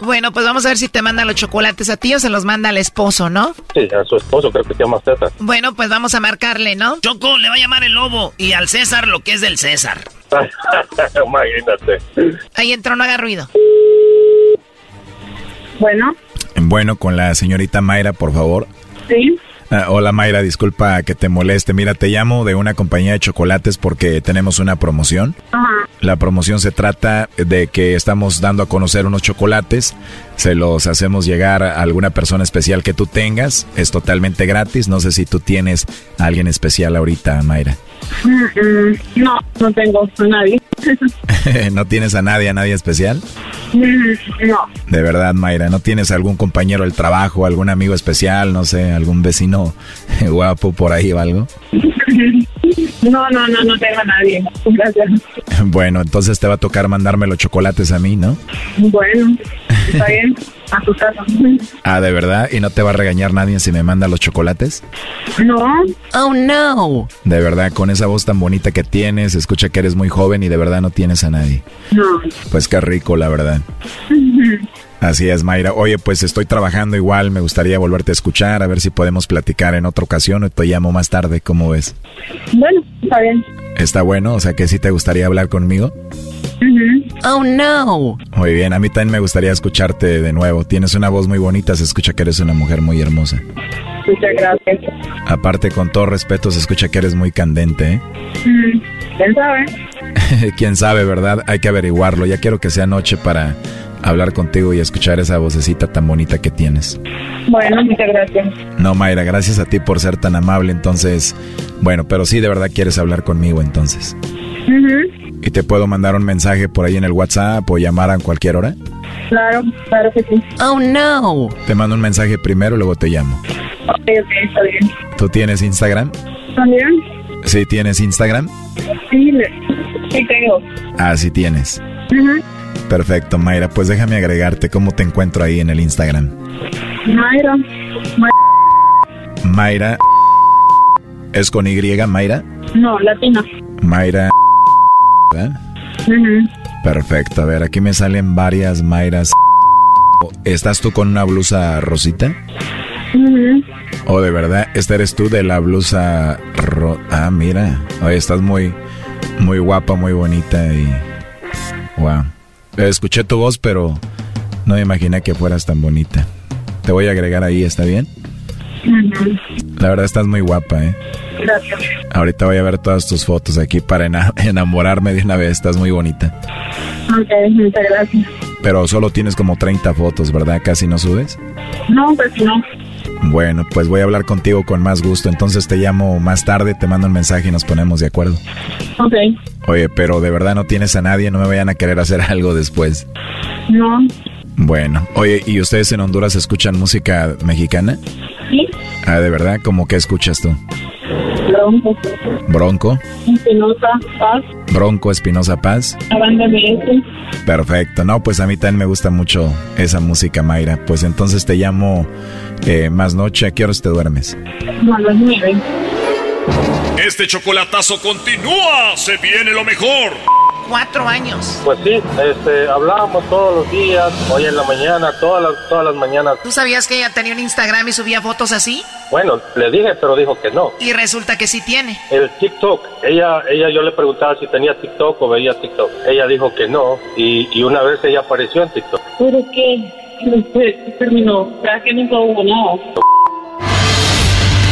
Bueno, pues vamos a ver si te manda los chocolates a ti o se los manda al esposo, ¿no? Sí, a su esposo, creo que se llama César. Bueno, pues vamos a marcarle, ¿no? Choco le va a llamar el lobo y al César lo que es del César. Imagínate. Ahí entró, no haga ruido. Bueno, Bueno, con la señorita Mayra, por favor. sí. Ah, hola Mayra, disculpa que te moleste. Mira, te llamo de una compañía de chocolates porque tenemos una promoción. Ajá. La promoción se trata de que estamos dando a conocer unos chocolates. Se los hacemos llegar a alguna persona especial que tú tengas. Es totalmente gratis. No sé si tú tienes a alguien especial ahorita, Mayra. No, no tengo a nadie. ¿No tienes a nadie, a nadie especial? Mm, no, De verdad, Mayra, ¿no tienes algún compañero del trabajo, algún amigo especial, no sé, algún vecino guapo por ahí o algo? no, no, no, no tengo a nadie. Gracias. Bueno, entonces te va a tocar mandarme los chocolates a mí, ¿no? Bueno, está bien. A tu casa. Ah, ¿de verdad? ¿Y no te va a regañar nadie si me manda los chocolates? No. Oh, no. De verdad, con esa voz tan bonita que tienes, escucha que eres muy joven y de verdad no tienes a nadie. No. Pues qué rico, la verdad. Así es, Mayra. Oye, pues estoy trabajando igual, me gustaría volverte a escuchar, a ver si podemos platicar en otra ocasión o te llamo más tarde, ¿cómo ves? Bueno, está bien. ¿Está bueno? O sea que sí te gustaría hablar conmigo. Oh, no. Muy bien, a mí también me gustaría escucharte de nuevo. Tienes una voz muy bonita, se escucha que eres una mujer muy hermosa. Muchas gracias. Aparte, con todo respeto, se escucha que eres muy candente, ¿eh? Mm, ¿Quién sabe? Quién sabe, ¿verdad? Hay que averiguarlo. Ya quiero que sea noche para hablar contigo y escuchar esa vocecita tan bonita que tienes. Bueno, muchas gracias. No, Mayra, gracias a ti por ser tan amable. Entonces, bueno, pero sí, de verdad quieres hablar conmigo entonces. Ujú, ¿Y te puedo mandar un mensaje por ahí en el WhatsApp o llamar a cualquier hora? Claro, claro que sí. Oh, no. Te mando un mensaje primero, luego te llamo. Ok, ok, está bien. ¿Tú tienes Instagram? ¿También? ¿Sí tienes Instagram? Sí, sí tengo. Ah, sí tienes. Ujú. Perfecto, Mayra. Pues déjame agregarte cómo te encuentro ahí en el Instagram. Mayra. Ma- Mayra. ¿Es con Y, Mayra? No, latina. Mayra. ¿verdad? Ujú. Perfecto. A ver, aquí me salen varias Mayras. ¿Estás tú con una blusa rosita? Ujú. ¿O de verdad, esta eres tú de la blusa ro... Ah, mira. Oye, estás muy, muy guapa, muy bonita y... Wow. Escuché tu voz, pero no me imaginé que fueras tan bonita. Te voy a agregar ahí, ¿está bien? La verdad estás muy guapa, ¿eh? Gracias. Ahorita voy a ver todas tus fotos aquí para ena- enamorarme de una vez. Estás muy bonita. Ok, muchas gracias. Pero solo tienes como 30 fotos, ¿verdad? Casi no subes. No, pues no. Bueno, pues voy a hablar contigo con más gusto. Entonces te llamo más tarde, te mando un mensaje y nos ponemos de acuerdo. Ok. Oye, pero de verdad no tienes a nadie, no me vayan a querer hacer algo después. No. Bueno, oye, ¿y ustedes en Honduras escuchan música mexicana? Sí. Ah, ¿de verdad? ¿Cómo que escuchas tú? Bronco. Bronco, Espinosa. Paz. Bronco, Espinosa Paz. La banda MS. Perfecto, no, pues a mí también me gusta mucho esa música, Mayra. Pues entonces te llamo eh, más noche, ¿a qué horas te duermes? No, a las nueve. Este chocolatazo continúa. Se viene lo mejor. cuatro años. Pues sí, este, hablábamos todos los días, hoy en la mañana, todas las, todas las mañanas. ¿Tú sabías que ella tenía un Instagram y subía fotos así? Bueno, le dije, pero dijo que no. Y resulta que sí tiene. El TikTok, ella, ella yo le preguntaba si tenía TikTok o veía TikTok. Ella dijo que no y, y una vez ella apareció en TikTok. ¿Pero qué? ¿Qué terminó? ¿Verdad que nunca hubo nada?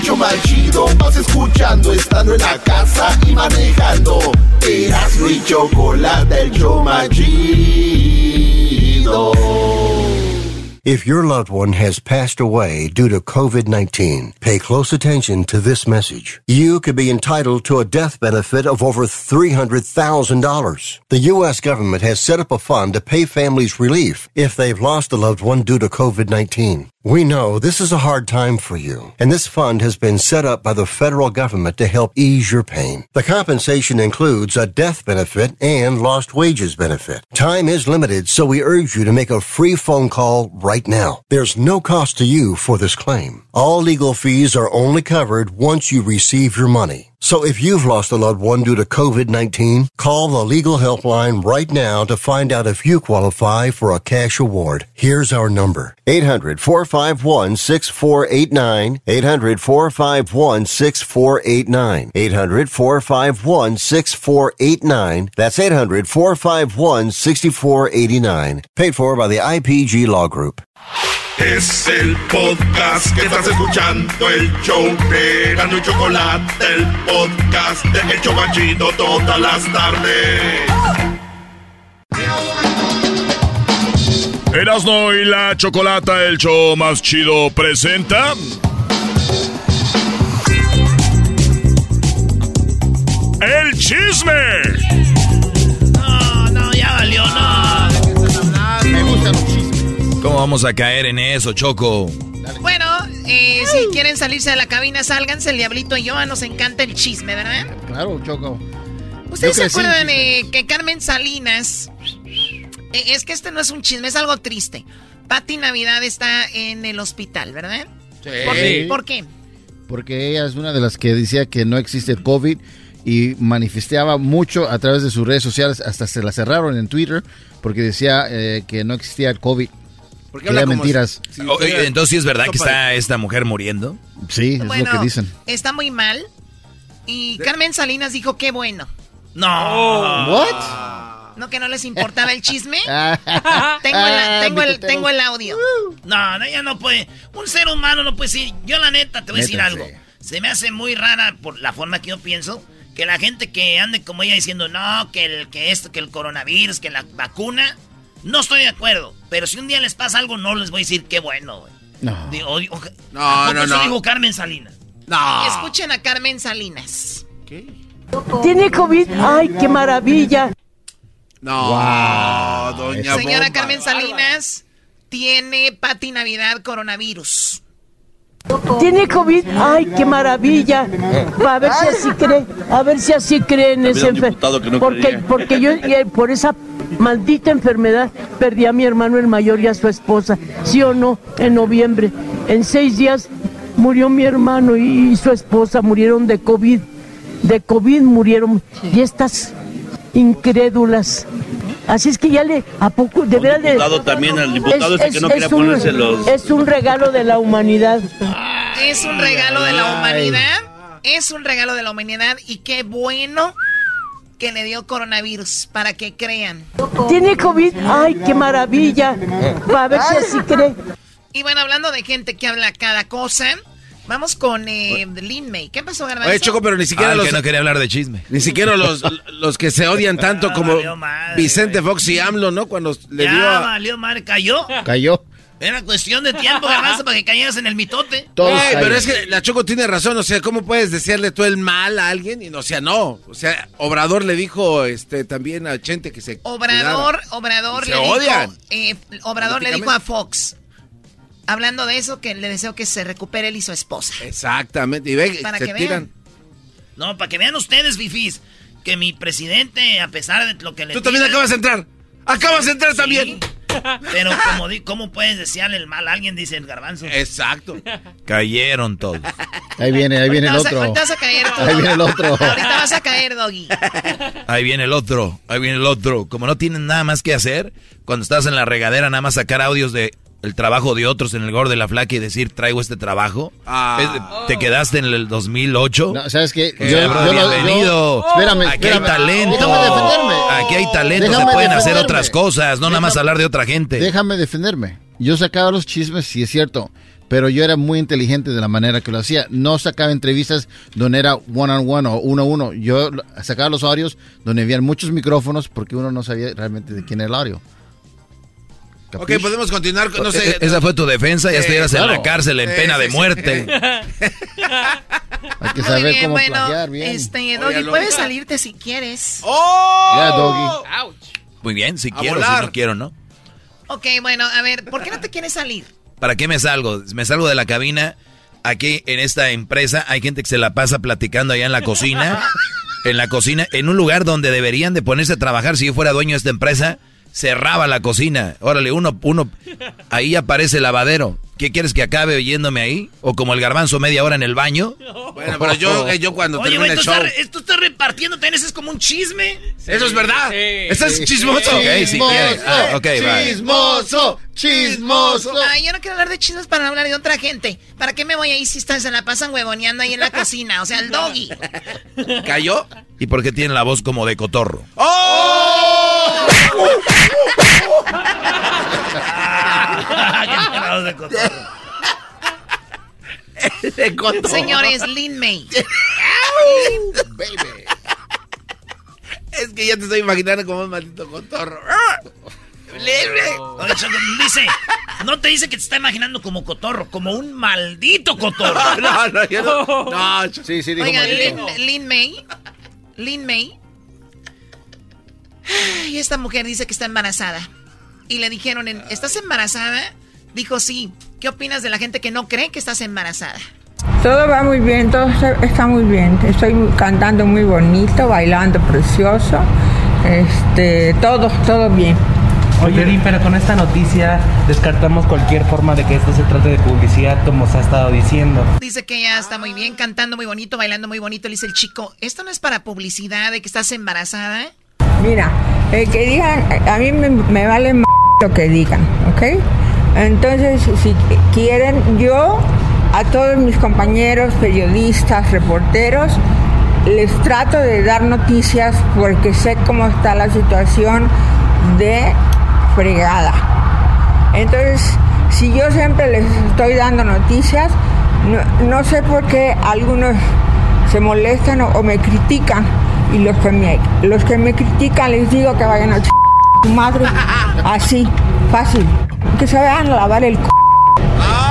El vas escuchando estando en la casa y manejando. Erasmo y chocolate, el show más. If your loved one has passed away due to COVID-19, pay close attention to this message. You could be entitled to a death benefit of over $300,000. The U.S. government has set up a fund to pay families relief if they've lost a loved one due to COVID-19. We know this is a hard time for you, and this fund has been set up by the federal government to help ease your pain. The compensation includes a death benefit and lost wages benefit. Time is limited, so we urge you to make a free phone call right now. There's no cost to you for this claim. All legal fees are only covered once you receive your money. So if you've lost a loved one due to COVID-19, call the legal helpline right now to find out if you qualify for a cash award. Here's our number. 800-451-6489. 800-451-6489. 800-451-6489. That's 800-451-6489. Paid for by the IPG Law Group. Es el podcast que estás escuchando, el show de Erasmo y Chocolate, el podcast de El Chobachito todas las tardes. Erasno y la chocolata, el show más chido, presenta. ¡El chisme! ¿Cómo vamos a caer en eso, Choco? Bueno, eh, si quieren salirse de la cabina, sálganse. El Diablito y yo ah, nos encanta el chisme, ¿verdad? Claro, Choco. ¿Ustedes se acuerdan eh, que Carmen Salinas... eh, es que este no es un chisme, es algo triste. Patti Navidad está en el hospital, ¿verdad? Sí. ¿Por, qué? ¿Por qué? Porque ella es una de las que decía que no existe el COVID y manifestaba mucho a través de sus redes sociales, hasta se la cerraron en Twitter porque decía eh, que no existía el COVID. ¿Por qué habla como mentiras? si- Oye, entonces, ¿sí ¿es verdad que está esta mujer muriendo? Sí, es Bueno, lo que dicen. Está muy mal. Y Carmen Salinas dijo, qué bueno. No. ¿What? ¿No que no les importaba el chisme? Ah, tengo, el, tengo, el, tengo el audio. No, no, ella no puede. Un ser humano no puede decir. Yo, la neta, te voy a decir Métanse. algo. Se me hace muy rara por la forma que yo pienso. Que la gente que ande como ella diciendo, no, que el que esto, que el coronavirus, que la vacuna. No estoy de acuerdo. Pero si un día les pasa algo, no les voy a decir qué bueno, güey. No. Digo, No, ¿a poco no, eso no. dijo Carmen Salinas. Escuchen a Carmen Salinas. ¿Tiene COVID? ¡Ay, qué maravilla! No, doña Señora Bomba. Carmen Salinas tiene Pati Navidad coronavirus. ¿Tiene COVID? ¡Ay, qué maravilla! A ver si así cree, a ver si así cree en ese no porque, porque yo eh, por esa maldita enfermedad perdí a mi hermano el mayor y a su esposa. ¿Sí o no? En noviembre. En seis días murió mi hermano y, y su esposa murieron de COVID. De COVID murieron. Y estas incrédulas. Así es que ya le, ¿a poco? De verdad le- diputado también, el diputado ese que no quería un- ponerse los- Es un regalo de la humanidad. Es un regalo de la humanidad. Es un regalo de la humanidad y qué bueno que le dio coronavirus para que crean. ¿Tiene COVID? ¡Ay, qué maravilla! A ver si así cree. Y bueno, hablando de gente que habla cada cosa, vamos con eh, Lin May. ¿Qué pasó, Garbanzo? Oye, Choco, pero ni siquiera Ah, los... que no quería hablar de chisme. Ni siquiera los, los que se odian tanto como Vicente Fox y AMLO, ¿no? Cuando le ya dio a... valió madre, cayó. Cayó. Era cuestión de tiempo, garbanzo, para que cayeras en el mitote. Ey, pero es que la Choco tiene razón, o sea, ¿cómo puedes decirle tú el mal a alguien? Y no, o sea, no. O sea, Obrador le dijo este también a Chente que se Obrador, cuidara. Obrador Y le se dijo, odian. eh, Obrador le dijo a Fox, Hablando de eso, que le deseo que se recupere él y su esposa. Exactamente. Y ve, Para se que tiran. vean. No, para que vean ustedes, fifís, que mi presidente, a pesar de lo que le Tú también acabas de entrar. Acabas de entrar también. Pero como di- ¿cómo puedes desearle el mal a alguien? Dice el garbanzo. Exacto. Cayeron todos. Ahí viene, ahí viene el Ahorita vas a- otro. ahorita vas a caer. Ahí viene el otro. Ahorita vas a caer, Doggy. Ahí viene el otro, ahí viene el otro. Como no tienen nada más que hacer, cuando estás en la regadera, nada más sacar audios de el trabajo de otros en el gordo de la flaca y decir, traigo este trabajo. Es- ¿Te quedaste en el 2008? No, ¿sabes qué? Eh, Yo- bro, yo lo- bienvenido. yo- espérame, Aquí espérame. hay talento. Déjame defenderme. Aquí hay talento, Déjame se pueden hacer defenderme. otras cosas, no nada más hablar de otra gente. Déjame defenderme. Yo sacaba los chismes, sí es cierto, pero yo era muy inteligente de la manera que lo hacía. No sacaba entrevistas donde era one on one o uno a uno. Yo sacaba los audios donde habían muchos micrófonos porque uno no sabía realmente de quién era el audio. Ok, podemos continuar con, no sé. E- Esa fue tu defensa, ya Eh, estuvieras en claro. la cárcel en Eh, pena sí, de sí. muerte. Hay que saber bien, cómo bueno, plagiar bien. este, Doggy, lo- puedes salirte si quieres. ¡Oh! Ya, Doggy. Muy bien, si A quiero, si volar. no quiero, ¿no? Ok, bueno, a ver, ¿por qué no te quieres salir? ¿Para qué me salgo? Me salgo de la cabina. Aquí en esta empresa hay gente que se la pasa platicando allá en la cocina. En la cocina, en un lugar donde deberían de ponerse a trabajar. Si yo fuera dueño de esta empresa, cerraba la cocina. Órale, uno, uno, ahí aparece el lavadero. ¿Qué quieres que acabe oyéndome ahí? ¿O como el garbanzo media hora en el baño? Bueno, pero yo, yo cuando Oye, termine güey, el show. esto está repartiendo también, ese es como un chisme. Eso es verdad. Eso es chismoso. Ok, si quieres. Ah, ok, va. Chismoso, chismoso. Ay, yo no quiero hablar de chismes para hablar de otra gente. ¿Para qué me voy ahí si están, se la pasan huevoneando ahí en la cocina? O sea, el Doggy. ¿Cayó? ¿Y por qué tiene la voz como de cotorro? ¡Oh! De cotorro. Señores, Lin May. Baby. Es que ya te estoy imaginando como un maldito cotorro. Oye, Choco, dice, no te dice que te está imaginando como cotorro, como un maldito cotorro. No, no, yo no. No, Sí, sí, Oigan, maldito. Lin, Lin May. Lin May. Y esta mujer dice que está embarazada. Y le dijeron, en- ¿estás embarazada? Dijo, sí. ¿Qué opinas de la gente que no cree que estás embarazada? Todo va muy bien, todo está- muy bien. Estoy cantando muy bonito, bailando precioso. Este, todo, todo bien. Oye, Lin, pero con esta noticia descartamos cualquier forma de que esto se trate de publicidad, como se ha estado diciendo. Dice que ella está muy bien, cantando muy bonito, bailando muy bonito. Le dice el chico, ¿esto no es para publicidad de que estás embarazada? Mira, eh, que digan, a mí me, vale m- lo que digan, ¿ok? Entonces, si quieren, yo a todos mis compañeros, periodistas, reporteros, les trato de dar noticias porque sé cómo está la situación de fregada. Entonces, si yo siempre les estoy dando noticias, no, sé por qué algunos se molestan o me critican y los que me los que me critican les digo que vayan a ch su madre así fácil que se vayan a lavar el c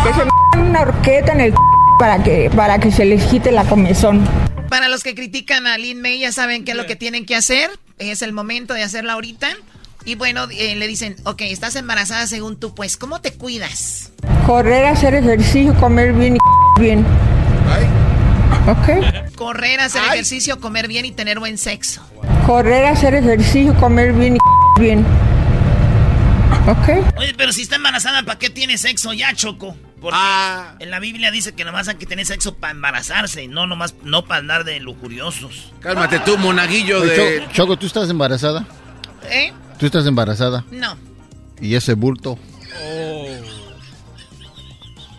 que se metan una horqueta en el c para que para que se les quite la comezón Para los que critican a Lin May, ya saben qué es lo que tienen que hacer. Es el momento de hacerlo ahorita. Y bueno, eh, le dicen, ok, estás embarazada según tú, pues, ¿cómo te cuidas? correr hacer ejercicio comer bien y bien ok Correr, hacer ejercicio, comer bien y tener buen sexo. correr hacer ejercicio comer bien y bien ok Oye, pero si está embarazada, ¿para qué tiene sexo ya, Choco? Porque Ah. en la Biblia dice que nomás hay que tener sexo para embarazarse, no nomás, no para andar de lujuriosos. Cálmate tú, monaguillo Oye, de. Choco, Choco, ¿tú estás embarazada? ¿Eh? ¿Tú estás embarazada? No. ¿Y ese bulto?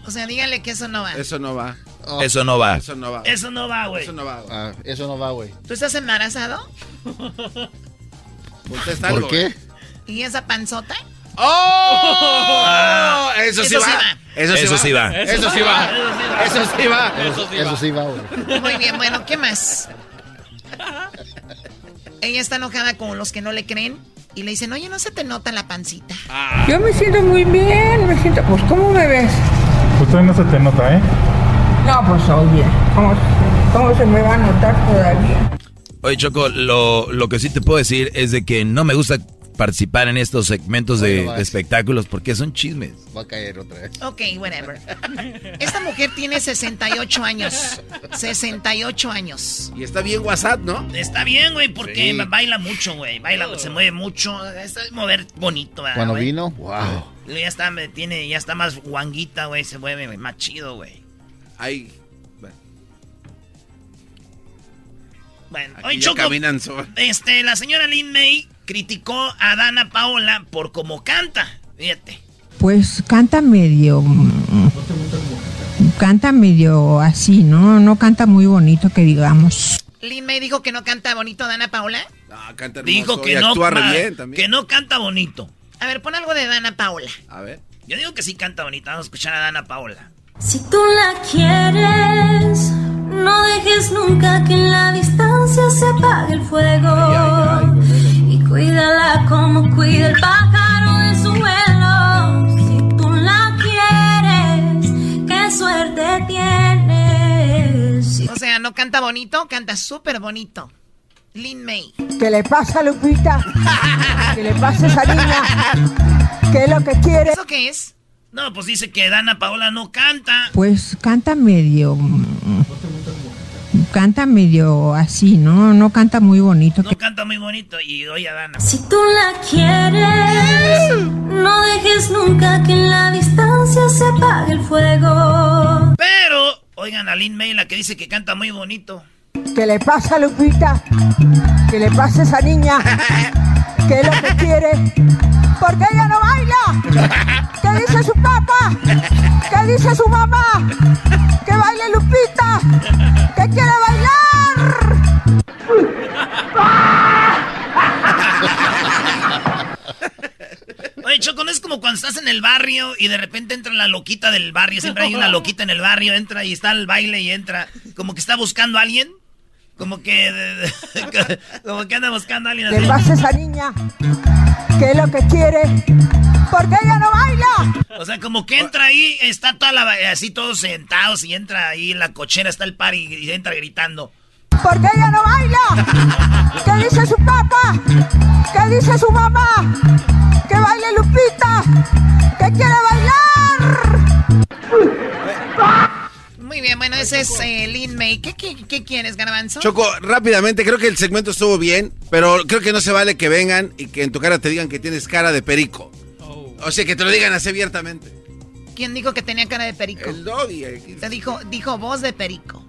O sea, díganle que eso no va. Eso no va. Eso no va. Eso no va. Eso no va, güey. Eso no va. Ah, eso no va, güey. ¿Tú estás embarazado? ¿Por algo, qué? ¿Y esa panzota? ¡Oh! Eso sí Eso sí va. Eso sí Eso va. sí va. Eso sí va. Eso sí va. Eso sí va, güey. Muy bien, bueno, ¿qué más? Ella está enojada con los que no le creen y le dicen, oye, no se te nota la pancita. yo me siento muy bien me siento pues cómo me ves Pues todavía no se te nota, ¿eh? No pues oye cómo, cómo se me va a notar todavía Oye, Choco, lo, lo que sí te puedo decir es de que no me gusta participar en estos segmentos de, espectáculos porque son chismes. Va a caer otra vez. Ok, whatever. Esta mujer tiene 68 años. 68 años. Y está bien WhatsApp, ¿no? Está bien, güey, porque Sí. baila mucho, güey. Baila, se mueve mucho. Está mover bonito, ¿verdad, Cuando vino, wow. Ya está, tiene, ya está más guanguita, güey. Se mueve güey, más chido, güey. Ahí. Bueno, Aquí hoy ya Choco, caminan solos. este, la señora Lin May criticó a Dana Paola por cómo canta. Fíjate. Pues canta medio. mm, Canta medio así, ¿no? No canta muy bonito que digamos. Lin May dijo que no canta bonito Dana Paola. Ah, canta hermoso Dijo que y no, actúa re ma- bien también. que no canta bonito. A ver, pon algo de Dana Paola. A ver. Yo digo que sí canta bonito. Vamos a escuchar a Dana Paola. Si tú la quieres, no dejes nunca que en la distancia se apague el fuego. Y cuídala como cuida el pájaro de su vuelo. Si tú la quieres, qué suerte tienes. Si O sea, no canta bonito, canta súper bonito. Lin May. ¿Qué le pasa, Lupita? ¿Qué le pasa a esa niña? ¿Qué es lo que quiere? ¿Eso qué es? No, pues dice que Dana Paola no canta. Pues canta medio. Canta medio así, ¿no? No canta muy bonito. No canta muy bonito. Y oye a Dana. Si tú la quieres, no dejes nunca que en la distancia se apague el fuego. Pero, oigan a Lin May, la que dice que canta muy bonito. ¿Qué le pasa, Lupita? ¿Qué le pasa a esa niña? ¿Qué es lo que quiere? ¿Por qué ella no baila? ¿Qué dice su papá? ¿Qué dice su mamá? ¡Que baile Lupita! ¡Que quiere bailar! Oye, Choco, ¿no es como cuando estás en el barrio y de repente entra la loquita del barrio? Siempre hay una loquita en el barrio, entra y está el baile y entra. Como que está buscando a alguien. Como que. como que anda buscando a alguien ¿Qué así. le pasa a esa niña? ¿Qué es lo que quiere? ¿Por qué ella no baila? O sea, como que entra ahí, está toda la. así todos sentados y entra ahí en la cochera, está el par y, y entra gritando. ¿Por qué ella no baila? ¿Qué dice su papá? ¿Qué dice su mamá? ¡Que baile Lupita! ¡Que quiere bailar! Muy bien, bueno, ese es eh, Lin May. ¿Qué, qué, qué quieres, Garbanzo? Choco, rápidamente, creo que el segmento estuvo bien, pero creo que no se vale que vengan y que en tu cara te digan que tienes cara de perico. O sea, que te lo digan así abiertamente. ¿Quién dijo que tenía cara de perico? El doggy. Te dijo, dijo voz de perico.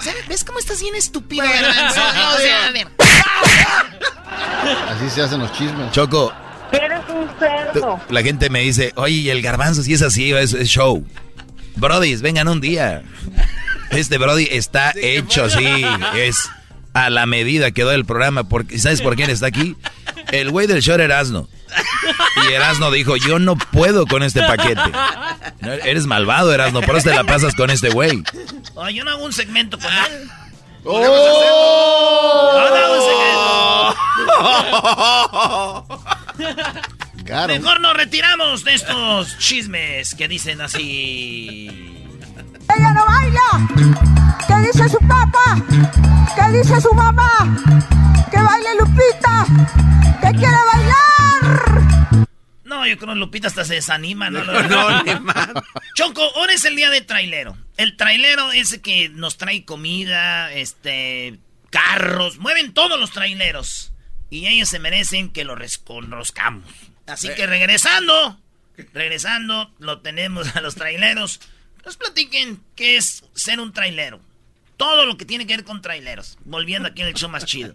¿Sabes? ¿Ves cómo estás bien estúpido, Bueno, Garbanzo? no, O sea, a ver. Así se hacen los chismes. Choco, Eres un cerdo. la gente me dice, oye, y el garbanzo si es así, es, es show. Brody, vengan un día. Este Brody está hecho así, es a la medida quedó el programa. Porque, ¿Sabes por quién está aquí? El güey del show era Erasno. Y Erasno dijo, yo no puedo con este paquete. No, eres malvado, Erasno, por eso te la pasas con este güey. Yo no hago un segmento con él. ¡Oh! Yo no segmento. Mejor nos retiramos de estos chismes que dicen así. ¡Ella no baila! ¿Qué dice su papá? ¿Qué dice su mamá? ¡Que baile Lupita! ¡Que quiere bailar! No, yo creo que Lupita hasta se desanima, ¿no? No, ni más. Choco, ahora es el día de trailero. El trailero es el que nos trae comida, este, carros, mueven todos los traileros. Y ellos se merecen que lo resconroscamos. Así que regresando, regresando, lo tenemos a los traileros. Nos platiquen qué es ser un trailero. Todo lo que tiene que ver con traileros. Volviendo aquí en el show más chido.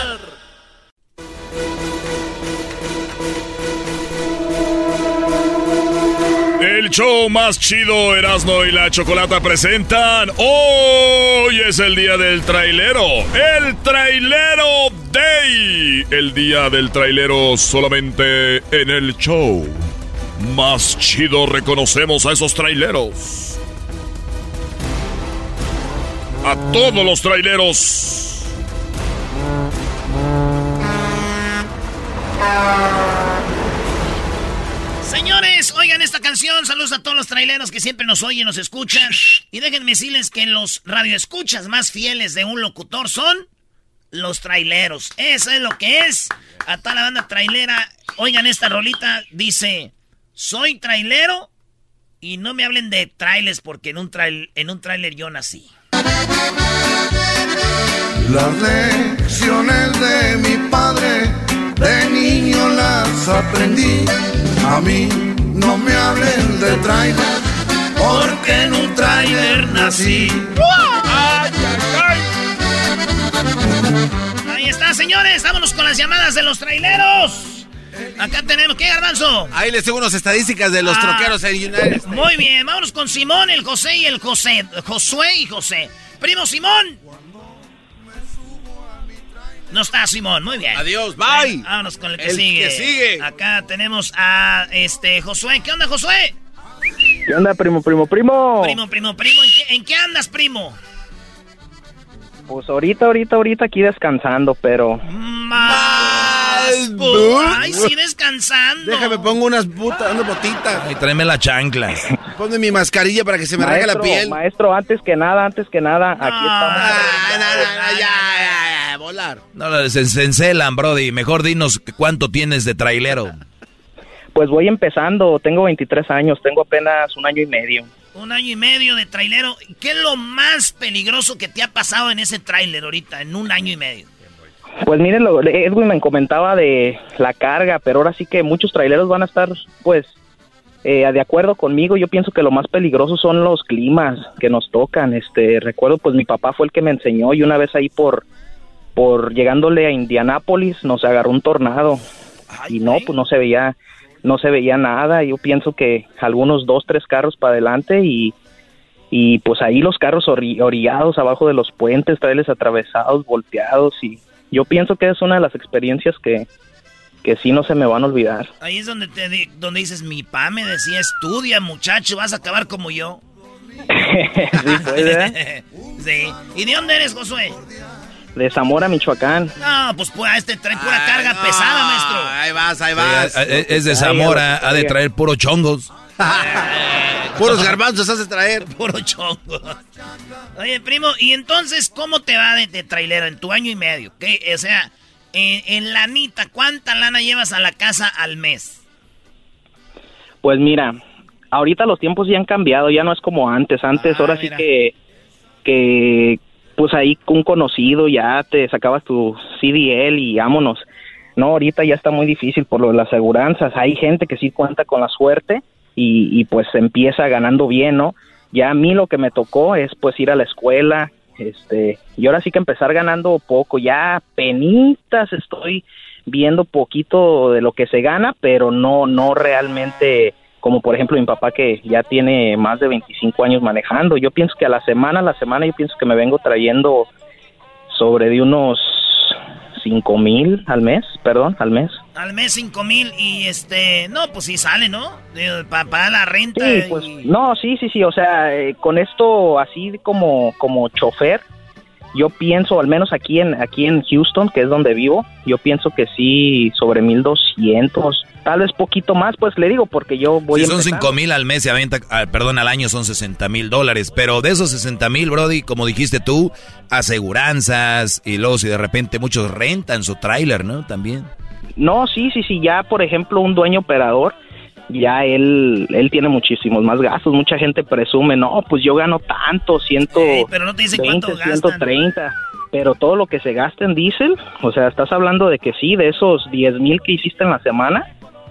El show más chido, Erasmo y la Chocolata presentan. Hoy es el día del trailero. El trailero Day. El día del trailero solamente en el show. Más chido reconocemos a esos traileros. A todos los traileros. Señores, oigan esta canción. Saludos a todos los traileros que siempre nos oyen, nos escuchan. Y déjenme decirles que los radioescuchas más fieles de un locutor son los traileros. Eso es lo que es. A toda la banda trailera, oigan esta rolita, dice, soy trailero y no me hablen de trailers porque en un, trail, en un trailer yo nací. Las lecciones de mi padre, de niño las aprendí. A mí no me hablen de trailer, porque en un trailer nací. Ahí está, señores. Vámonos con las llamadas de los traileros. Acá tenemos, ¿qué, Garbanzo? Ahí les tengo unas estadísticas de los Ah. troqueros en United. Muy bien, vámonos con Simón, el José y el José. Josué y José. Primo Simón. No está Simón, muy bien. Adiós, bye. Bueno, vámonos con el que El sigue. que sigue. Acá tenemos a este Josué. ¿Qué onda, Josué? ¿Qué onda, primo, primo, primo? Primo, primo, primo. ¿En qué, en qué andas, primo? Pues ahorita, ahorita, ahorita aquí descansando, pero... Más. Ay, sí, descansando. Déjame pongo unas, buta, unas botitas. Y tráeme las chanclas. Ponme mi mascarilla para que se me arregle la piel. Maestro, antes que nada, antes que nada, aquí Ah, volar. No, se, se encelan, Brody. Mejor dinos cuánto tienes de trailero. Pues voy empezando, tengo 23 años, tengo apenas un año y medio. Un año y medio de trailero. ¿Qué es lo más peligroso que te ha pasado en ese trailer ahorita, en un año y medio? Pues miren, lo, Edwin me comentaba de la carga, pero ahora sí que muchos traileros van a estar, pues, eh, de acuerdo conmigo. Yo pienso que lo más peligroso son los climas que nos tocan. Este, recuerdo, pues, mi papá fue el que me enseñó y una vez ahí por, por llegándole a Indianápolis nos agarró un tornado y no, pues, no se veía, no se veía nada. Yo pienso que algunos dos, tres carros para adelante y y pues ahí los carros ori- orillados abajo de los puentes, trailers atravesados, volteados y yo pienso que es una de las experiencias que, que sí no se me van a olvidar. Ahí es donde, te, donde dices, mi pa me decía, estudia, muchacho, vas a acabar como yo. pues, sí. ¿Y de dónde eres, Josué? De Zamora, Michoacán. No, pues, pues este trae pura carga pesada, maestro. Ahí vas, ahí vas. es de Zamora, ha de traer puro chongos. Puros garbanzos has de traer. Puro chongo. Oye, primo, ¿y entonces cómo te va de, de trailero en tu año y medio? ¿Qué? O sea, en, en lanita, ¿cuánta lana llevas a la casa al mes? Pues mira, ahorita los tiempos ya han cambiado, ya no es como antes. Antes, ahora sí que, que, pues ahí un conocido ya te sacabas tu CDL y vámonos. No, ahorita ya está muy difícil por lo de las aseguranzas. Hay gente que sí cuenta con la suerte y, y pues empieza ganando bien, ¿no? Ya a mí lo que me tocó es pues ir a la escuela, este, y ahora sí que empezar ganando poco, ya penitas estoy viendo poquito de lo que se gana, pero no, no realmente como por ejemplo mi papá que ya tiene más de 25 años manejando. Yo pienso que a la semana, a la semana yo pienso que me vengo trayendo sobre de unos cinco mil al mes, perdón, al mes. Al mes cinco mil y este, no, pues sí sale, ¿no? Para la renta. Sí, y- pues no, sí, sí, sí, o sea, eh, con esto así como como chofer, yo pienso, al menos aquí en aquí en Houston, que es donde vivo, yo pienso que sí sobre 1200, tal vez poquito más, pues le digo porque yo voy Si son empezando. 5 mil al mes, se aventa, ah, perdón, al año son 60 mil dólares. Pero de esos 60 mil, Brody, como dijiste tú, aseguranzas y luego si de repente muchos rentan su tráiler, ¿no? También. No, sí, sí, sí, ya por ejemplo un dueño operador, ya él, él tiene muchísimos más gastos, mucha gente presume, no, pues yo gano tanto, ciento pero no te dicen cuánto gastan. 130, pero todo lo que se gasta en diésel, o sea, estás hablando de que sí, de esos 10 mil que hiciste en la semana,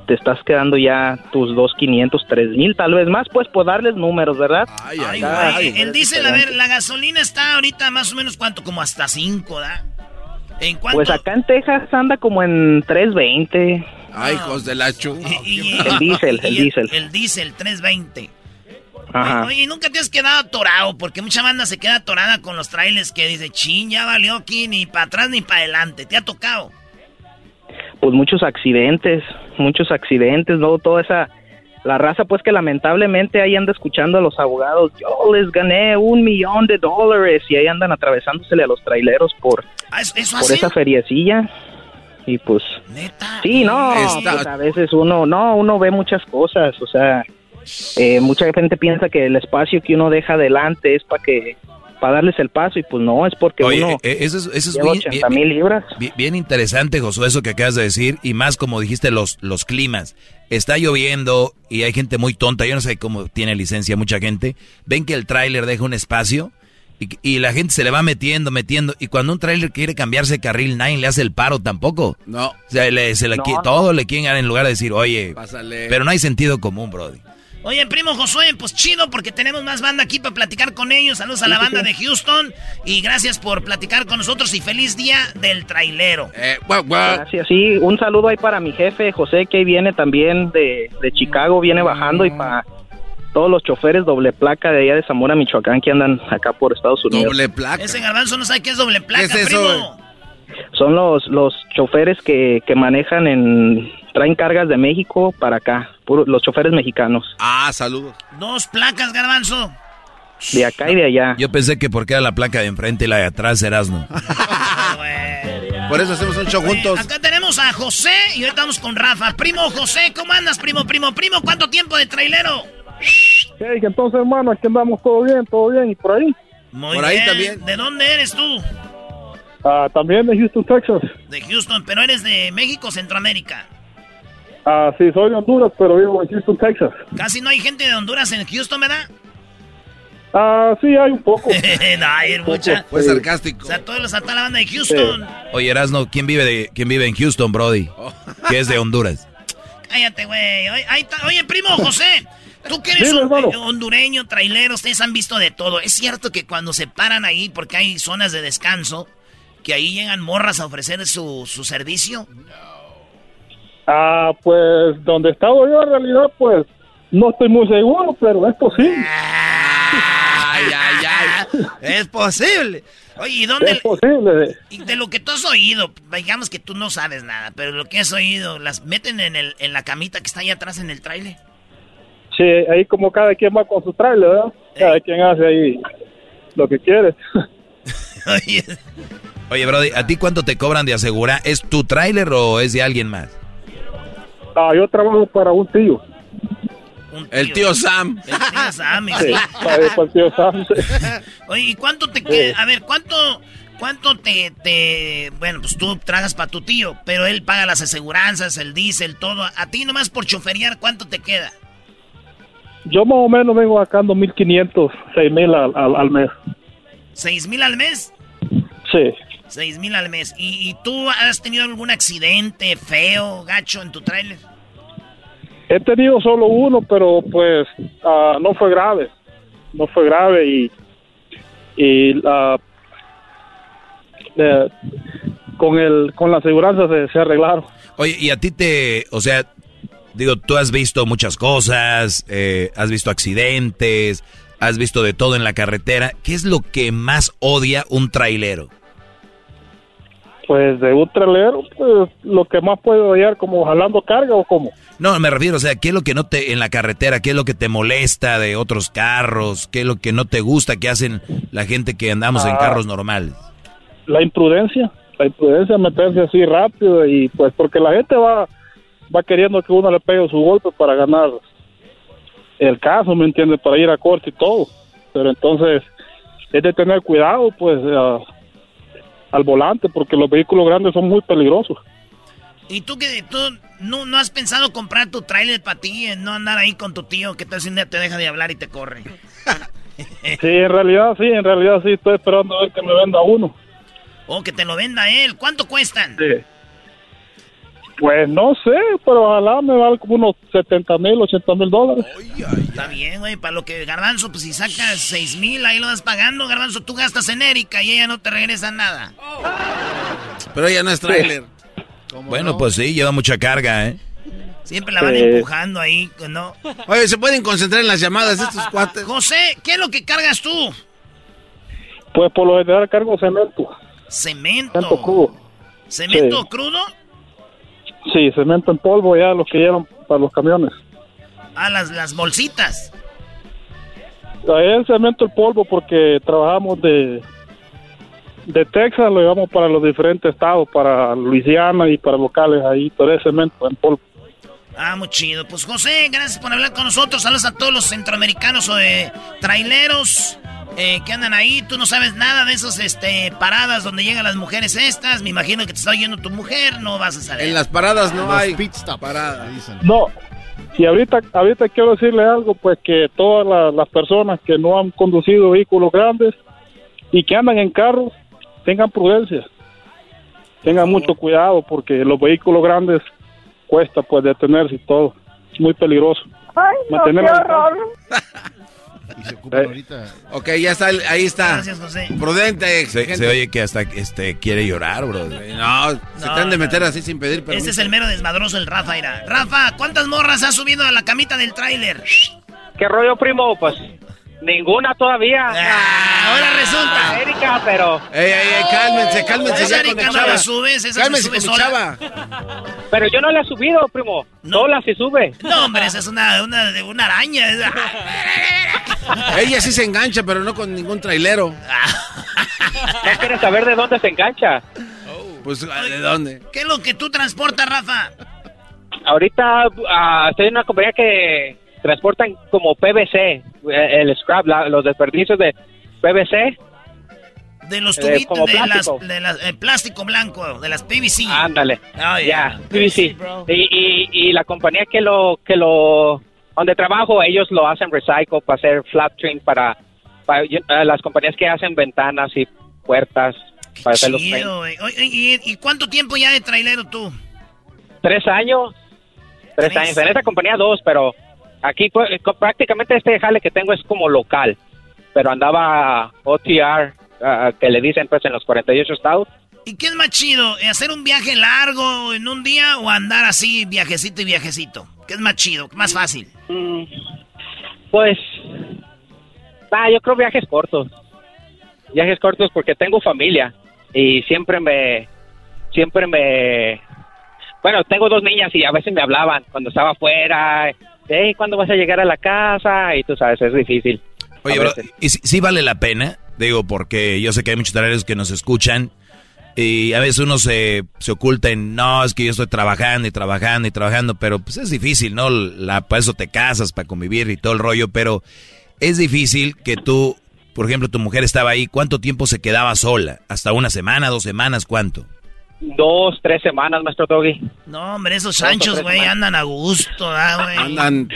te estás quedando ya tus dos 500, 3 mil, tal vez más, pues por darles números, ¿verdad? Ay, güey, el es diésel, a ver, la gasolina está ahorita más o menos cuánto, como hasta 5, ¿da? ¿En cuánto? Pues acá en Texas anda como en 320. Ay, hijos de la chu. El diésel, el diésel. El diésel, 320. Ajá. Oye, ¿y nunca te has quedado atorado? Porque mucha banda se queda atorada con los trailers que dice, chin, ya valió aquí, ni para atrás ni para adelante. ¿Te ha tocado? pues muchos accidentes, muchos accidentes, ¿no? Toda esa, la raza pues que lamentablemente ahí anda escuchando a los abogados, yo les gané un millón de dólares y ahí andan atravesándosele a los traileros por, Ah, ¿Eso, eso por esa feriecilla y pues... Sí, no, Está- pues, a veces uno, no, uno ve muchas cosas, o sea, eh, mucha gente piensa que el espacio que uno deja adelante es para que para darles el paso y pues no, es porque Oye, uno eh, eso es, eso es lleva bien, 80 mil libras. bien- bien interesante, Josué, eso que acabas de decir, y más como dijiste, los, los climas. Está lloviendo y hay gente muy tonta, yo no sé cómo tiene licencia mucha gente. Ven que el tráiler deja un espacio y, y la gente se le va metiendo, metiendo, y cuando un tráiler quiere cambiarse de carril, nadie le hace el paro tampoco. No. O sea, le- se le No, todo le quieren dar en lugar de decir, oye, Pásale. pero no hay sentido común, Brody. Oye, primo Josué, pues chido porque tenemos más banda aquí para platicar con ellos. Saludos a la banda de Houston y gracias por platicar con nosotros y feliz día del trailero. Gracias, sí, un saludo ahí para mi jefe José que viene también de, de Chicago, viene bajando y para todos los choferes doble placa de allá de Zamora, Michoacán que andan acá por Estados Unidos. placa. Ese garbanzo no sabe qué es doble placa, ¿Qué es eso? primo. Son los, los choferes que, que manejan en... traen cargas de México para acá, puro- los choferes mexicanos, Ah, saludos. Dos placas, garbanzo. de acá y de allá. Yo pensé que porque era la placa de enfrente y la de atrás, Erasno. Por eso hacemos un show juntos. Acá tenemos a José y ahorita vamos con Rafa. Primo José, ¿cómo andas, primo, primo, primo? ¿Cuánto tiempo de trailero? Hey, que entonces, hermano, aquí andamos todo bien, todo bien, y por ahí. Muy Por ahí bien. también. ¿De dónde eres tú? Ah, también de Houston, Texas. De Houston, pero eres de México o Centroamérica. Ah, sí, soy de Honduras, pero vivo en Houston, Texas. Casi no hay gente de Honduras en Houston, ¿verdad? Ah, sí, hay un poco. no, hay mucha. Fue sarcástico. O sea, todos los la banda de Houston. Oye, Erasno, ¿quién vive, de, ¿quién vive en Houston, Brody? Que es de Honduras. Cállate, güey. Oye, primo José, tú que eres eh, hondureño, trailero, ustedes han visto de todo. ¿Es cierto que cuando se paran ahí, porque hay zonas de descanso, que ahí llegan morras a ofrecer su, su servicio? Ah, pues donde estaba yo en realidad, pues no estoy muy seguro, pero es posible. Ay, ay, ay. Es posible. Oye, ¿y dónde? Es posible. Y de lo que tú has oído, digamos que tú no sabes nada, pero lo que has oído, las meten en, el, en la camita que está ahí atrás en el trailer. Sí, ahí como cada quien va con su trailer, ¿verdad? Cada quien hace ahí lo que quiere. Oye, Brody, ¿a ti cuánto te cobran de asegurar? ¿Es tu tráiler o es de alguien más? Ah, yo trabajo para un tío. El tío Sam. El tío Sam, y Sí, para, el tío Sam. sí. Oye, ¿y cuánto te queda? A ver, ¿cuánto, cuánto te, te... Bueno, pues tú tragas para tu tío, pero él paga las aseguranzas, el diésel, todo. A ti nomás por choferear, ¿cuánto te queda? Yo más o menos vengo sacando 1.500, 6.000 al, al, al mes. ¿Seis mil al mes? Sí. Seis mil al mes. ¿Y, y tú has tenido algún accidente feo, gacho, en tu trailer? He tenido solo uno, pero pues ah, no fue grave. No fue grave y, y eh, con, el, con la aseguranza se, se arreglaron. Oye, y a ti te, o sea, digo, tú has visto muchas cosas, eh, has visto accidentes, has visto de todo en la carretera. ¿Qué es lo que más odia un trailero? Pues de un trailero, pues lo que más puedo odiar, como jalando carga o como. No, me refiero, o sea, ¿qué es lo que no te, en la carretera, qué es lo que te molesta de otros carros, qué es lo que no te gusta que hacen la gente que andamos en Ah. carros normales? La imprudencia, la imprudencia meterse así rápido y pues porque la gente va, va queriendo que uno le pegue su golpe para ganar el caso, ¿me entiendes? Para ir a corte y todo. Pero entonces es de tener cuidado, pues, ah, al volante, porque los vehículos grandes son muy peligrosos. ¿Y tú que tú no, no has pensado comprar tu trailer para ti, en no andar ahí con tu tío que tal si te deja de hablar y te corre? Sí, en realidad sí, en realidad sí, estoy esperando a ver que me venda uno. O que te lo venda él. ¿Cuánto cuestan? Sí. Pues no sé, pero ojalá me valga como unos 70 mil, 80 mil dólares. Está bien, güey, para lo que Garbanzo, pues si sacas seis mil, ahí lo vas pagando, Garbanzo, tú gastas en Erika y ella no te regresa nada. Pero ella no es trailer. Bueno, pues sí, lleva mucha carga, ¿eh? Siempre la van empujando ahí, ¿no? Oye, ¿se pueden concentrar en las llamadas de estos cuates? José, ¿qué es lo que cargas tú? Pues por lo general cargo cemento. Cemento. Cemento crudo. ¿Cemento Sí. crudo? Sí, cemento en polvo ya, los que llevan para los camiones. Ah, las, las bolsitas. Ahí el cemento en polvo porque trabajamos de, de Texas, lo llevamos para los diferentes estados, para Luisiana y para locales ahí, pero es cemento en polvo. Ah, muy chido. Pues José, gracias por hablar con nosotros. Saludos a todos los centroamericanos o de traileros eh, que andan ahí. Tú no sabes nada de esas este, paradas donde llegan las mujeres estas. Me imagino que te está oyendo tu mujer, no vas a saber. En las paradas no hay pit stop. paradas. No, y ahorita, ahorita quiero decirle algo, pues que todas la- las personas que no han conducido vehículos grandes y que andan en carros, tengan prudencia, tengan mucho cuidado porque los vehículos grandes cuesta pues detenerse y todo, es muy peligroso. Ay, no, qué horror. Y se ocupan ahorita. Ok, ya está, ahí está. Gracias, José. Prudente. Se, oye que hasta este, quiere llorar, bro. No, se No, han de meter así sin pedir permiso. Ese es el mero desmadroso, el Rafa, ira. Rafa, ¿cuántas morras has subido a la camita del tráiler? ¿Qué rollo, primo? Pues ninguna todavía. Ah, ahora resulta. Erika, pero. Ey, ey, ey, cálmense, cálmense Esa Erika no la subes, esa Cálmense se sube sola. Pero yo no la he subido, primo. Sola sí sube. No, hombre, esa es una, una, una araña. Ella sí se engancha, pero no con ningún trailero. ¿No quieres saber de dónde se engancha? Pues, ¿de dónde? ¿Qué es lo que tú transportas, Rafa? Ahorita ah, estoy en una compañía que transportan como PVC, eh, el scrap, la- los desperdicios de PVC. De los Eh, tubitos, como de las, plástico. de las eh, plástico blanco, de las PVC. Ándale. Oh, Ya, yeah. PVC. Y, y, y la compañía que lo, que lo, donde trabajo, ellos lo hacen recycle para hacer flat trim para, para las compañías que hacen ventanas y puertas para hacer los frames. Chido, güey. Oye, ¿Y, y cuánto tiempo ya de trailero tú? Tres años. Tres, Tres. años. En esa compañía dos, pero aquí pues, co- prácticamente este jale que tengo es como local. Pero andaba OTR, ah, que le dicen pues en los 48 estados. ¿Y qué es más chido? ¿Eh, ¿Hacer un viaje largo en un día o andar así, viajecito y viajecito? ¿Qué es más chido? ¿Más fácil? Mm, Pues, ah, yo creo viajes cortos. Viajes cortos porque tengo familia y siempre me, siempre me, bueno, tengo dos niñas y a veces me hablaban cuando estaba afuera, hey, ¿cuándo vas a llegar a la casa? Y tú sabes, es difícil. Oye, bro. ¿y si, si vale la pena? Digo, porque yo sé que hay muchos traileros que nos escuchan y a veces uno se, se oculta en, no, es que yo estoy trabajando y trabajando y trabajando, pero pues es difícil, ¿no? La, para eso te casas, para convivir y todo el rollo, pero es difícil que tú, por ejemplo, tu mujer estaba ahí, ¿cuánto tiempo se quedaba sola? ¿Hasta una semana, dos semanas, cuánto? Dos, tres semanas, maestro Doggy. No, hombre, esos chanchos, güey, andan a gusto, ¿ah, güey? Andan.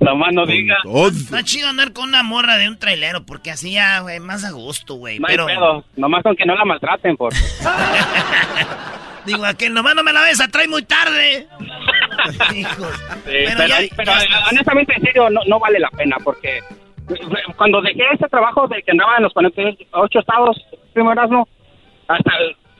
Nomás no diga. Está chido andar con una morra de un trailero, porque así ya, güey, más a gusto, güey. No hay Pero, pedo, nomás con que no la maltraten, por. digo, a que nomás no me la besa, trae muy tarde. Hijos. pero, ya- pero, ya estás. honestamente, en serio, no, no vale la pena porque cuando dejé este trabajo de que andaba en los 48 estados, primero no, hasta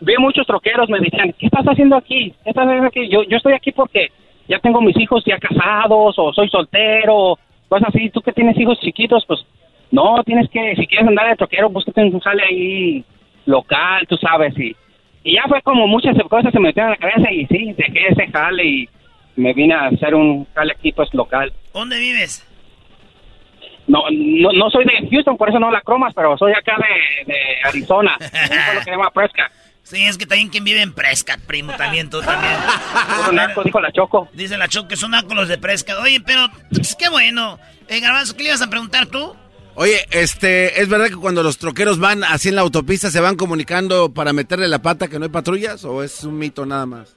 vi muchos troqueros me decían, ¿qué estás haciendo aquí? ¿Qué estás haciendo aquí? Yo, yo estoy aquí porque ya tengo mis hijos ya casados o soy soltero, cosas así. Tú que tienes hijos chiquitos, pues no, tienes que, si quieres andar de troquero, búscate un jale ahí local, tú sabes, y, y ya fue como muchas cosas se me metieron en la cabeza y sí, dejé ese jale y me vine a hacer un jale aquí pues local. ¿Dónde vives? No, no, no soy de Houston, por eso no la cromas, pero soy acá de, de Arizona, un pueblo que se llama Prescott. Sí, es que también quien vive en Prescott, primo, también, tú también. Narco, dijo la Choco. Dice la Choco que son nacos los de Prescott. Oye, pero, pues, qué bueno. Eh, Garbanzo, ¿qué le ibas a preguntar tú? Oye, este, ¿es verdad que cuando los troqueros van así en la autopista se van comunicando para meterle la pata que no hay patrullas o es un mito nada más?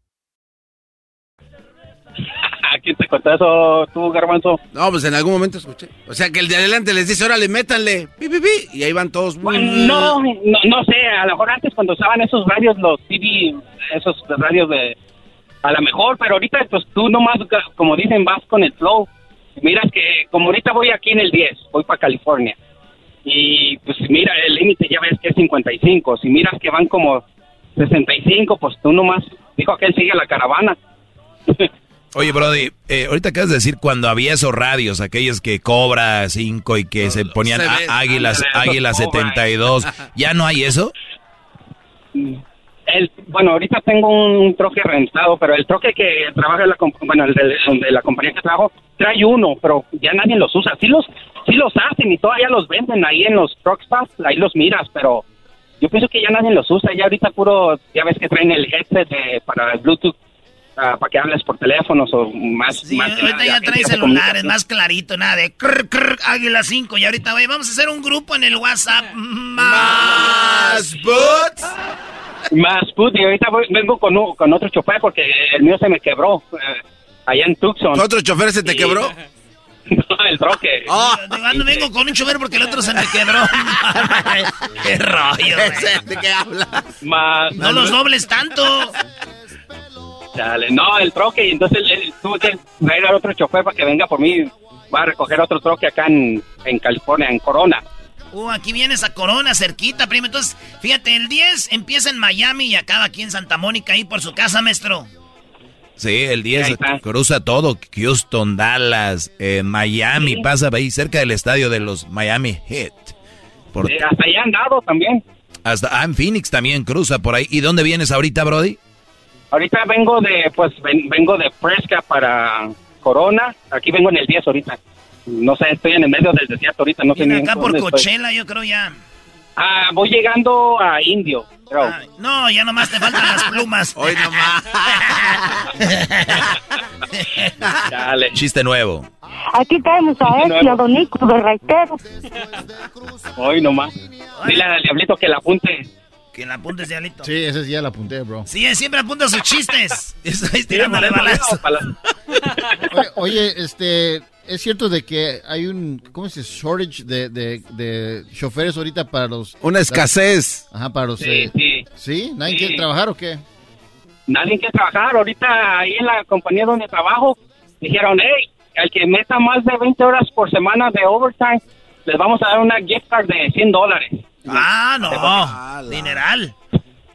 ¿Quién te contó eso tú, Garbanzo? No, pues en algún momento escuché. O sea, que el de adelante les dice, órale, métanle, pi, pi, pi, y ahí van todos. Bueno, no, no, no sé, a lo mejor antes cuando usaban esos radios, los TV, esos radios de... A lo mejor, pero ahorita pues tú nomás, como dicen, vas con el flow. Miras que, como ahorita voy aquí en el 10, voy para California. Y pues mira, el límite ya ves que es 55. Si miras que van como 65, pues tú nomás, dijo que él sigue la caravana. Oye, Brody, eh, ahorita acabas de decir cuando había esos radios, aquellos que cobra 5 y que se ponían se águilas, águilas los cobra. 72. ¿Ya no hay eso? El, bueno, ahorita tengo un troque rentado, pero el troque que trabaja la, bueno, el de, de la compañía que trabajo, trae uno, pero ya nadie los usa. Sí los, sí los hacen y todavía los venden ahí en los truck stops, ahí los miras, pero yo pienso que ya nadie los usa. Ya ahorita puro, ya ves que traen el headset de- para el Bluetooth, ah, para que hables por teléfonos o más. Sí, más ahorita nada, ya que trae celulares, más clarito, nada de crr, crr, Águila 5. Y ahorita, güey, vamos a hacer un grupo en el WhatsApp. Más bots. Más put, y ahorita voy- vengo con, un- con otro chofer porque el mío se me quebró eh, allá en Tucson. ¿Otro chofer se te quebró? no, el troque. Digo, ando, vengo con un chofer porque el otro se me quebró. Qué rollo. ¿De qué hablas? Más, No los dobles tanto. Chale, no, el troque, y entonces él, tuve que traer a otro chofer para que venga por mí. Va a recoger otro troque acá en, en California, en Corona. Uh, aquí vienes a Corona, cerquita, primo. Entonces, fíjate, el 10 empieza en Miami y acaba aquí en Santa Mónica, ahí por su casa, maestro. Sí, el 10 cruza todo. Houston, Dallas, eh, Miami, pasa ahí cerca del estadio de los Miami Heat. Por- Eh, hasta allá han dado también. hasta ah, en Phoenix también cruza por ahí. ¿Y dónde vienes ahorita, Brody? Ahorita vengo de, pues, ven- vengo de Fresca para Corona. Aquí vengo en el 10 ahorita. No sé, estoy en el medio del desierto ahorita, no sé ni acá por dónde estoy. Coachella, yo creo ya. Ah, voy llegando a Indio, creo. No, ya nomás te faltan las plumas. Hoy nomás. Dale. Chiste nuevo. Aquí tenemos a él y a Don Nico de Raitero. Hoy nomás. Dile al diablito que la apunte. Que la apuntes, diablito. Sí, ese sí ya la apunté, bro. Sí, siempre apunta sus chistes. Estoy tirándole eso, Oye, oye, este, es cierto de que hay un, ¿cómo se dice? Shortage de, de, de choferes ahorita para los... Una escasez. Ajá, para los... Sí, eh, sí. ¿Sí? ¿Nadie Sí. quiere trabajar o qué? Nadie quiere trabajar. Ahorita ahí en la compañía donde trabajo, dijeron, hey, al que meta más de 20 horas por semana de overtime, les vamos a dar una gift card de 100 dólares. Ah, no. Dineral.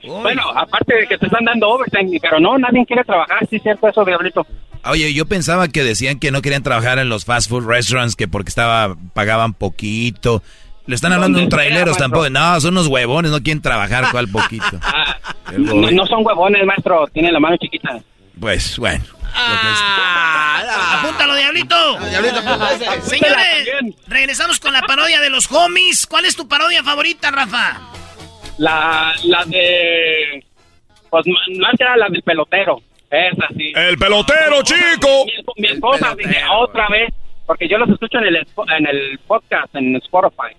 Bueno, aparte de que te están dando overtime, pero no, nadie quiere trabajar, sí es cierto eso, diablito. Oye, yo pensaba que decían que no querían trabajar en los fast food restaurants, que porque estaba pagaban poquito. Le están hablando de un traileros tampoco. No, son unos huevones, no quieren trabajar, ¿cuál poquito? No, gobierno. no son huevones, maestro, tienen la mano chiquita. Pues bueno. Apúntalo, diablito. Señores, regresamos con la parodia de los homies. ¿Cuál es tu parodia favorita, Rafa? La, la de... Pues más que era la del pelotero. Esa sí. El pelotero, chico. Mi, mi esposa dije otra vez, porque yo los escucho en el, en el podcast, en Spotify.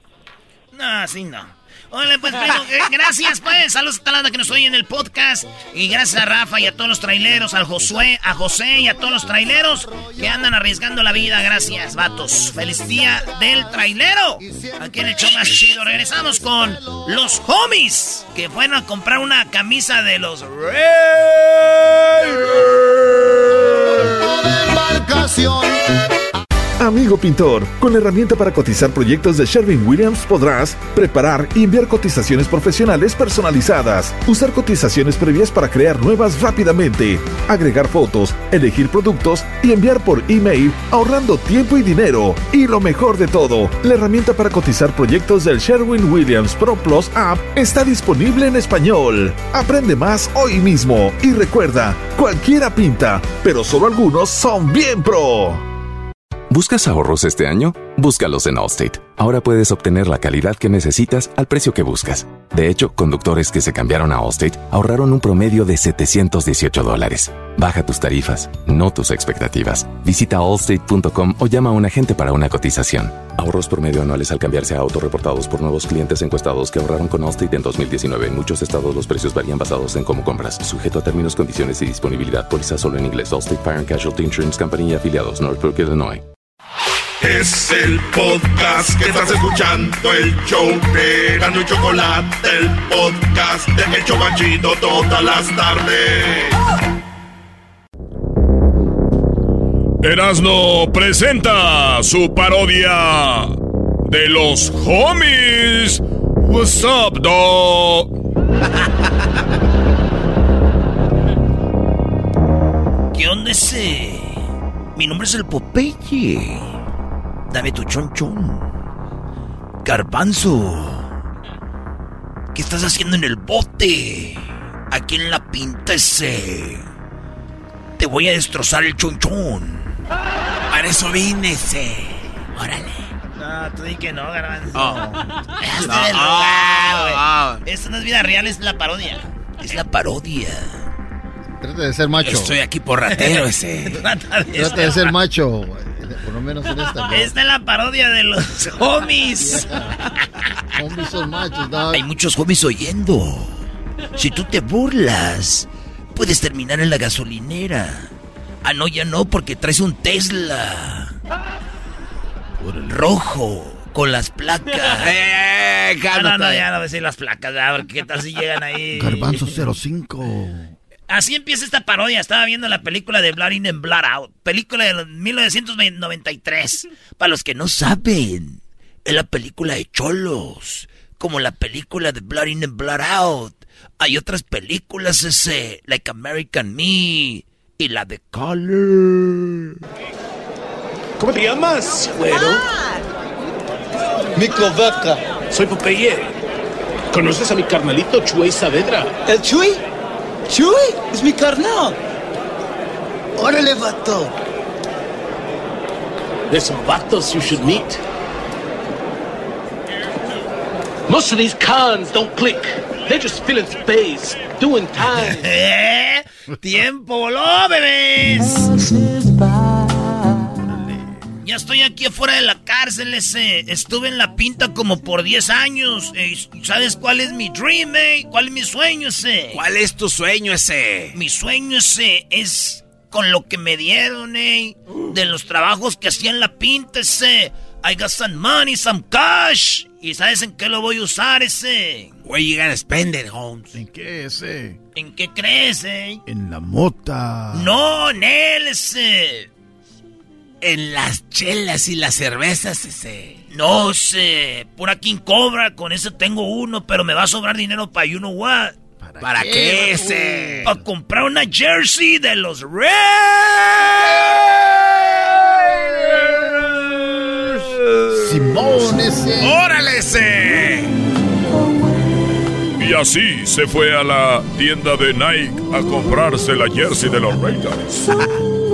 No, así no. Pues, primo, gracias, pues. Saludos a toda la que nos oye en el podcast. Y gracias a Rafa y a todos los traileros, al Josué, a José y a todos los traileros que andan arriesgando la vida. Gracias, vatos. Feliz día del trailero. Aquí en el show más chido. Regresamos con los homies que fueron a comprar una camisa de los Amigo pintor, con la herramienta para cotizar proyectos de Sherwin Williams podrás preparar y enviar cotizaciones profesionales personalizadas, usar cotizaciones previas para crear nuevas rápidamente, agregar fotos, elegir productos y enviar por email ahorrando tiempo y dinero. Y lo mejor de todo, la herramienta para cotizar proyectos del Sherwin Williams Pro Plus app está disponible en español. Aprende más hoy mismo y recuerda, cualquiera pinta, pero solo algunos son bien pro. ¿Buscas ahorros este año? Búscalos en Allstate. Ahora puedes obtener la calidad que necesitas al precio que buscas. De hecho, conductores que se cambiaron a Allstate ahorraron un promedio de 718 dólares. Baja tus tarifas, no tus expectativas. Visita allstate.com o llama a un agente para una cotización. Ahorros promedio anuales al cambiarse a auto reportados por nuevos clientes encuestados que ahorraron con Allstate en 2019. En muchos estados los precios varían basados en cómo compras. Sujeto a términos, condiciones y disponibilidad. Póliza solo en inglés. Allstate Fire and Casualty Insurance Company y afiliados. Northbrook, Illinois. Es el podcast que estás escuchando, el show de Gano y Chocolate, el podcast de El Chobachito todas las tardes. Erasno presenta su parodia de los homies. What's up, dog? ¿Qué onda ese? Mi nombre es el Popeye. Dame tu chonchón. Garbanzo. ¿Qué estás haciendo en el bote? Aquí en la pinta ese. Te voy a destrozar el chonchón. Para eso vine ese. Órale. No, tú di que no, Garbanzo. Oh. Hazte No, oh, lugar, güey. Esto no es vida real, es la parodia. Es la parodia. Trata de ser macho. Estoy aquí por ratero ese. Trata de Trata de ser macho, güey. Por lo menos en esta. ¿no? Esta es la parodia de los homies. Homies son machos, dog. Hay muchos homies oyendo. Si tú te burlas, puedes terminar en la gasolinera. Ah, no, ya no, porque traes un Tesla. Rojo, con las placas. Eh, Ah, no, no, ya no voy a decir las placas, porque qué tal si llegan ahí. Garbanzo 05. Así empieza esta parodia. Estaba viendo la película de Blood In and Blood Out. Película de 1993. Para los que no saben, es la película de Cholos. Como la película de Blood In and Blood Out. Hay otras películas ese, like American Me y la de Color. ¿Cómo te llamas, güero? Mico Vaca. Soy Popeye. ¿Conoces a mi carnalito Chuy Saavedra? ¿El Chuy? ¡Chuy! ¡Es mi carnal! ¡Órale, vato! There's some vatos you should meet. Most of these cons don't click. They're just filling space, doing time. ¿Eh? ¡Tiempo voló, bebés! Ya estoy aquí afuera de la cárcel ese. Estuve en la pinta como por 10 años. ¿Sabes cuál es mi dream, eh? ¿Cuál es mi sueño ese? ¿Cuál es tu sueño ese? Mi sueño ese es con lo que me dieron, eh. De los trabajos que hacía en la pinta ese. I got some money, some cash. ¿Y sabes en qué lo voy a usar ese? Where you gonna spend it, Holmes? ¿En qué ese? ¿En qué crees, eh? En la mota. No, en él ese. En las chelas y las cervezas ese. No sé, pura King Cobra, con ese tengo uno, pero me va a sobrar dinero para you know what. ¿Para qué ese? Para comprar una jersey de los Reds. Simón ese. ¡Órale ese! Y así se fue a la tienda de Nike a comprarse la jersey de los Raiders.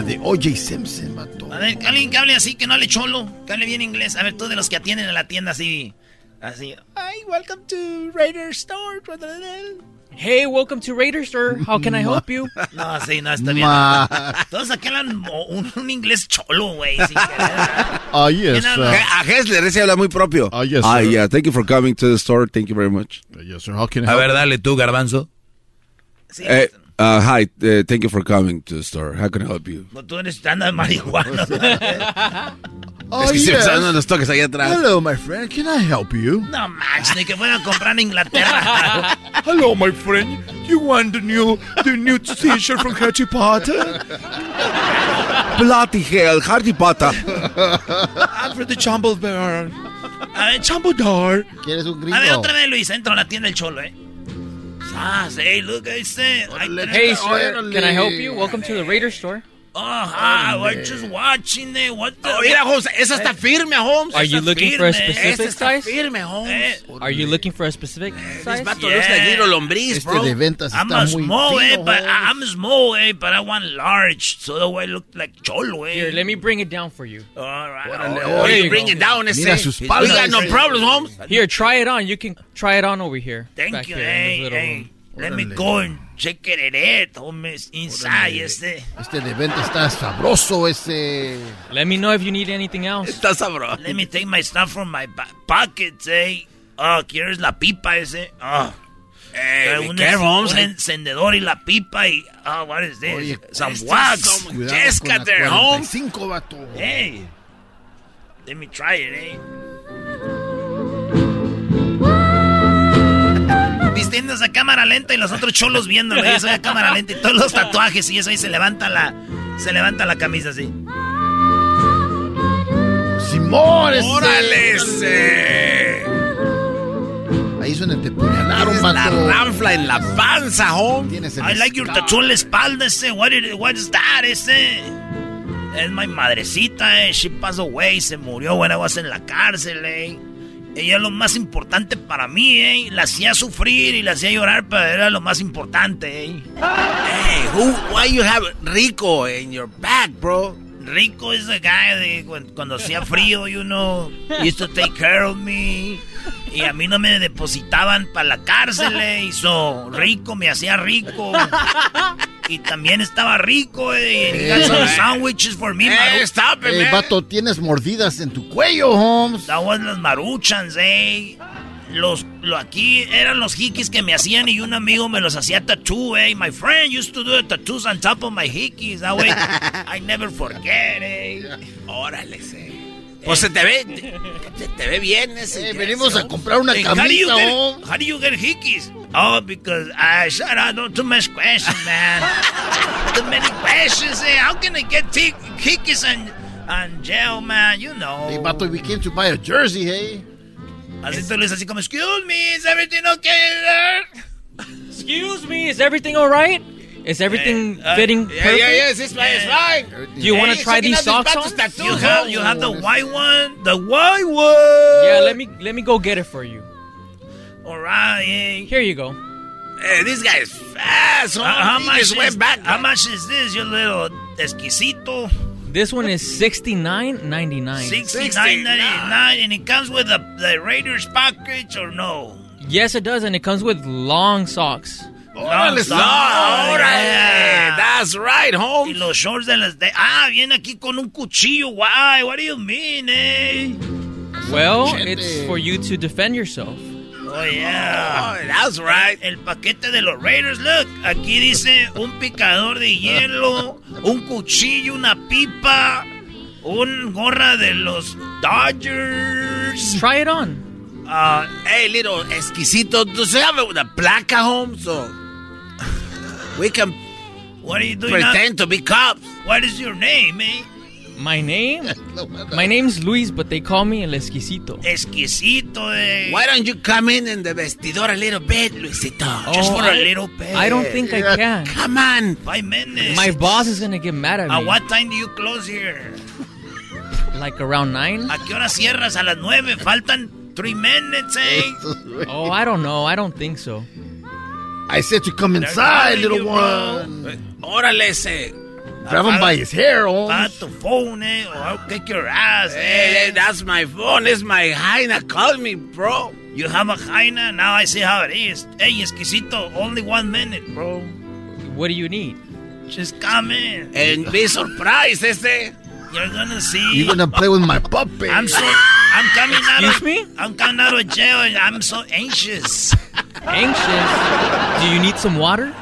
La de O.J. Simpson, mató. A ver, alguien que hable así, que no hable cholo, que hable bien inglés. A ver, tú de los que atienden en la tienda así, así. Hi, welcome to Raider Store. Hey, welcome to Raider Store. How can I help you? No, sí, no, está bien. Ma. Todos aquí hablan un, un inglés cholo, güey. Ah, yes. A Hessler ese habla muy propio. Ah, yes, Ah, yeah. Thank you for coming to the store. Thank you very much. yes, sir. How can I A help ver, dale tú, garbanzo. Eh, uh, hi. Uh, thank you for coming to the store. How can I help you? No, tú eres tan marihuana. Oh, es que se yes. están dando los toques allá atrás. Hello, my friend. Can I help you? No manches, ni que fuera a comprar en Inglaterra. Hello, my friend. You want the new the new T-shirt from Harry Potter? Bloody hell, Harry Potter. I'm for the Bear. A ver, Dumbledore. ¿Quieres un gringo? A ver, otra vez, Luis, entro a la tienda del cholo, eh. Ah, hey, look, I said. I- Hey, sir, can I help you? Welcome to the Raider Store. Oh, hi, we're just watching it. What the... Oh, mira, Holmes, esa está firme, Holmes. Are you Esa looking for a firme. specific Esta está size? firme, Holmes. Are you looking for a specific size? vato looks like little lombriz, Este bro. de ventas I'm está a muy small, eh, but I'm small, eh, but I want large, so that way I look like cholo, eh. Here, let me bring it down for you. All right. Órale, all Oh, There you you bring go. it down, ese. Mira sus We palmas. got no problems, Holmes. Here, try it on. You can try it on over here. Thank you, here in this hey, hey. Let me go and check it out, homies, inside, este. Este de venta está sabroso, ese. Let me know if you need anything else. Está sabroso. Let me take my stuff from my pockets, eh. Oh, ¿quieres la pipa ese? Oh. Hey, un, be careful, Holmes. un encendedor y la pipa y... Oh, what is this? Oye, Some Este wax. Cuidado Jessica con la there, Holmes. 45, vato. Hey. Let me try it, eh. Vistiéndose a cámara lenta y los otros cholos viéndolo. Y eso a cámara lenta y todos los tatuajes y eso ahí se levanta la... Se levanta la camisa así. Simón, ese. ¡Órale, ese! Ahí es donde te puñalaron, Tienes la vato. ranfla en la panza, el I like your tattoo en la espalda ese. What, is, what is that ese? Es mi madrecita, eh. She passed away. Se murió when I was en la cárcel, eh. Ella es lo más importante para mí, eh. La hacía sufrir y la hacía llorar, pero era lo más importante, eh. Hey, who, why you have Rico in your back, bro? Rico is the guy de cuando, cuando hacía frío, you know, used to take care of me. Y a mí no me depositaban para la cárcel, eh. Y so, Rico me hacía rico. Y también estaba rico, eh. Y got some sandwiches for me, Maru- stop it, Eh, man. vato, tienes mordidas en tu cuello, Holmes. That was los maruchans, eh. Los, lo aquí eran los hikis que me hacían y un amigo me los hacía tattoo, eh. My friend used to do the tattoos on top of my hikis. That way, I never forget, eh. Órale, ese. Pues se te ve, te, te ve bien ese. Eh, venimos a comprar una Hey, how do you camisa, get, Holmes. how do you get hickeys? Oh, because I shut up. Don't too much questions, man. too many questions. Eh? How can I get hickeys and and jail, man? You know. Hey, vato, we came to buy a jersey, hey. Así tú le dices así como, excuse me, is everything okay? Excuse me, is everything all right? Is everything uh, fitting Yeah, perfect? yeah, yes, it's fine, it's fine. Do you want to try these socks on? You have you have the white one, the white one. Yeah, let me let me go get it for you. All right. Here you go. Hey, this guy is fast, Uh, how much is back. how much is this, you little exquisito? This one is sixty nine ninety nine. Sixty nine ninety nine, and it comes with the the Raiders package or no? Yes, it does, and it comes with long socks. Long No, socks. órale. Yeah. That's right, Y Holmes. los shorts de las de ah viene aquí con un cuchillo. Why? What do you mean, eh? Well, Gente. it's for you to defend yourself. Oh yeah. Oh, that's right. El paquete de los Raiders, look, aquí dice un picador de hielo, un cuchillo, una pipa, un gorra de los Dodgers. Try it on. Uh, Hey, little exquisito, does it have a placa, Holmes? So we can what are you doing? now? pretend to be cops. What is your name, eh? My name? My name's Luis, but they call me El Esquisito. Exquisito, eh. Why don't you come in in the vestidor a little bit, Luisito? Just Oh, for a I- little bit. I don't think I can. Come on. Five minutes. My boss is gonna get mad at At me. what time do you close here? Like around nine? ¿A qué hora cierras? A las nueve. Faltan three minutes, eh? Oh, I don't know. I don't think so. I said to come inside, little one. Órale, ese. Grab him by his hair, Para Holmes. the phone, eh? Or I'll kick your ass, Hey, eh? that's my phone. It's my hyena. Call me, bro. You have a hyena? Now I see how it is. Hey, exquisito, only one minute, bro. What do you need? Just come in. And be surprised, este. You're gonna see. You're gonna play with my puppy. I'm so. I'm coming out Excuse of. me? I'm coming out of jail and I'm so anxious. Anxious? Do you need some water?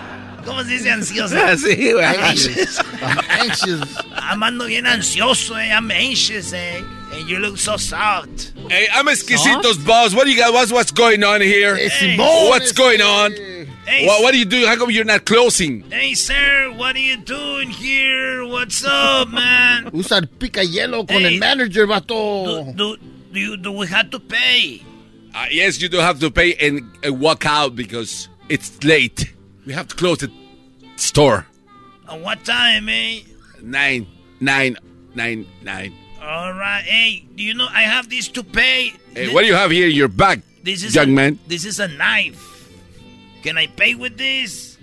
¿Cómo se dice ansioso? Sí, güey. Anxious. I'm anxious. I'm ando bien ansioso, eh. I'm anxious, eh. And you look so soft. Hey, I'm Esquisito's boss. What do you got? What's, what's going on here? Hey, Hey. What's going on? Hey, What, what are you doing? How come you're not closing? hey, sir, what are you doing here? What's up, man? Usa el pica hielo con Hey. el manager, Do, vato. do, do, you, do we have to pay? Uh, yes, you do have to pay and uh, walk out because it's late. We have to close the store. At what time, eh? nine, nine, nine, nine. All right. Hey, do you know I have this to pay? Hey, what do you have here in your bag, This is young a, man? This is a knife. Can I pay with this?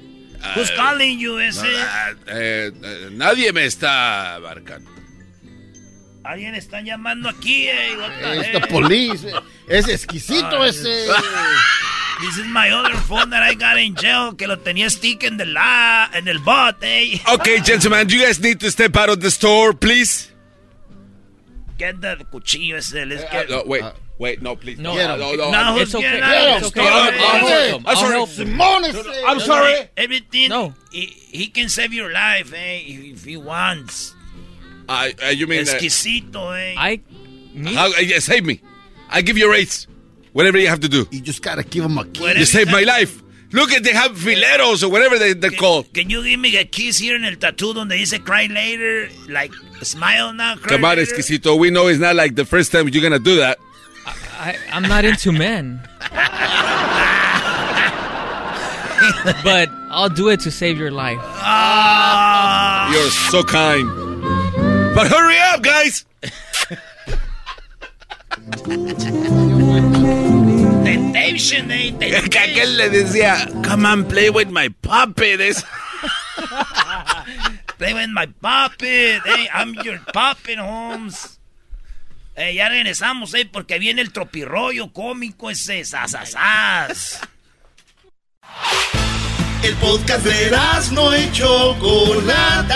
Who's Uh, calling you, No, ese? ah, eh, eh, nadie me está abarcando. Alguien está llamando aquí, eh. Esta police. Es exquisito ese. This is my other phone that I got in jail, que lo tenía stick en el la, en el bot, eh. Okay, gentlemen, you guys need to step out of the store, please. Get the cuchillo ese, let's Uh, get... no, wait, wait, no, please. No. no, no, no. No, It's okay. getting? It's It's okay. okay. I'm I'll sorry. I'm sorry. help. Simone No, I'm no, sorry. no, he, he can save your life, eh, if, if he wants. Uh, uh, you mean that- Exquisito, eh. I, How, uh, yeah, save me. I give you a raise. Whatever you have to do. You just gotta give him a Whatever You saved my life. Look at they have fileros or whatever they, they're called. Can you give me a kiss here in el tattoo donde dice cry later? Like, smile now, cry Come on, later? Esquisito. We know it's not like the first time you're gonna do that. I, I'm not into men. but I'll do it to save your life. Ah. You're so kind. But hurry up, guys. Temptation, eh. Que aquel le decía, come on, play with my puppet. Es- Play with my puppet, eh. I'm your puppet, Holmes. Eh, ya regresamos, eh, porque viene el tropirroyo cómico ese, sasasas. El podcast de no y Chocolata.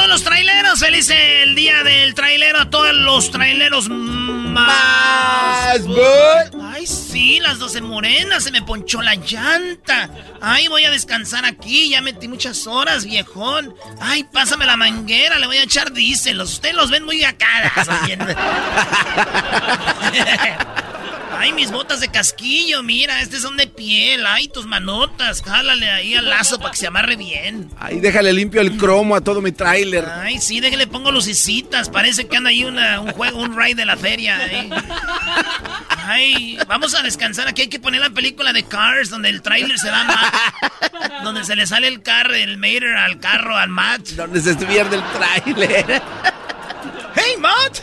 A todos los traileros. Feliz el día del trailero a todos los traileros más. Ay, sí, las 12 morenas. Se me ponchó la llanta. Ay, voy a descansar aquí. Ya metí muchas horas, viejón. Ay, pásame la manguera. Le voy a echar diésel. Ustedes los ven muy acadas. Ay, mis botas de casquillo, mira, estas son de piel. Ay, tus manotas, jálale ahí al lazo para que se amarre bien. Ay, déjale limpio el cromo a todo mi tráiler. Ay, sí, déjale pongo lucecitas. Parece que anda ahí una- un juego, un ride de la feria. ¿eh? Ay, vamos a descansar. Aquí hay que poner la película de Cars, donde el tráiler se va mal. donde se le sale el carro, el Mater al carro, al Matt. Donde se pierde el tráiler. Hey, Matt.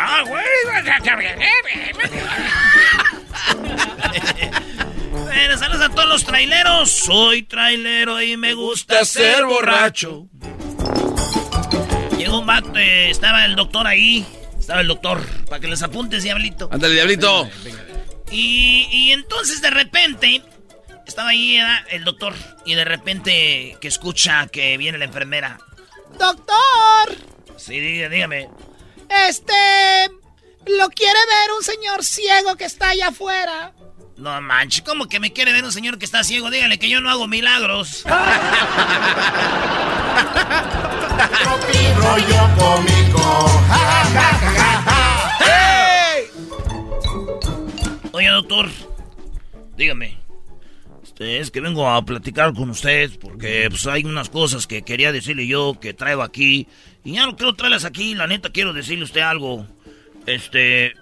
Ah, güey. Bueno, saludos a todos los traileros. Soy trailero y me gusta ser borracho. Llegó un vato, eh, estaba el doctor ahí. Estaba el doctor, para que les apuntes, diablito. Ándale, diablito. Y, y entonces de repente estaba ahí el doctor y de repente que escucha que viene la enfermera. Doctor, Sí, dígame. este, lo quiere ver un señor ciego que está allá afuera. No manches, ¿cómo que me quiere ver un señor que está ciego? Dígale que yo no hago milagros. rollo cómico. Oye, doctor, dígame. Este, es que vengo a platicar con usted porque pues, hay unas cosas que quería decirle yo que traigo aquí. Y ya no quiero traerlas aquí, la neta quiero decirle a usted algo. Este.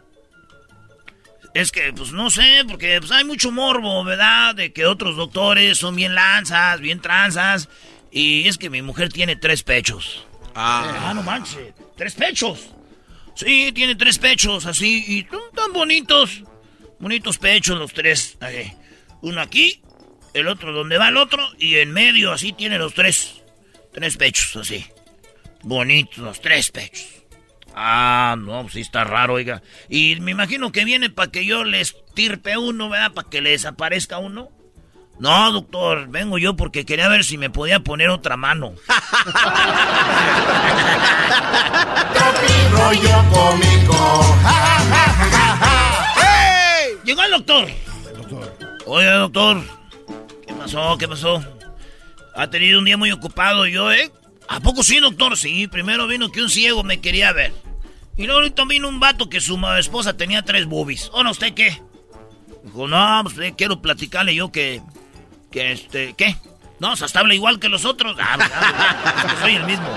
Es que, pues no sé, porque pues, hay mucho morbo, ¿verdad? De que otros doctores son bien lanzas, bien tranzas. Y es que mi mujer tiene tres pechos. Ah, no manches. ¿Tres pechos? Sí, tiene tres pechos así y tan bonitos. Bonitos pechos los tres. Ahí. Uno aquí, el otro donde va el otro y en medio así tiene los tres. Tres pechos así. Bonitos los tres pechos. Ah, no, pues sí está raro, oiga. Y me imagino que viene para que yo le estirpe uno, ¿verdad? Para que le desaparezca uno. No, doctor, vengo yo porque quería ver si me podía poner otra mano. rollo cómico. Llegó el doctor. Oye, doctor. ¿Qué pasó? ¿Qué pasó? Ha tenido un día muy ocupado yo, ¿eh? ¿A poco sí, doctor? Sí, primero vino que un ciego me quería ver. Y luego ahorita vino un vato que su esposa tenía tres boobies. ¿O no, usted qué? Dijo, no, pues eh, quiero platicarle yo que... Que este... ¿Qué? No, o sea, habla igual que los otros. Ah, pues, ah, es que soy el mismo.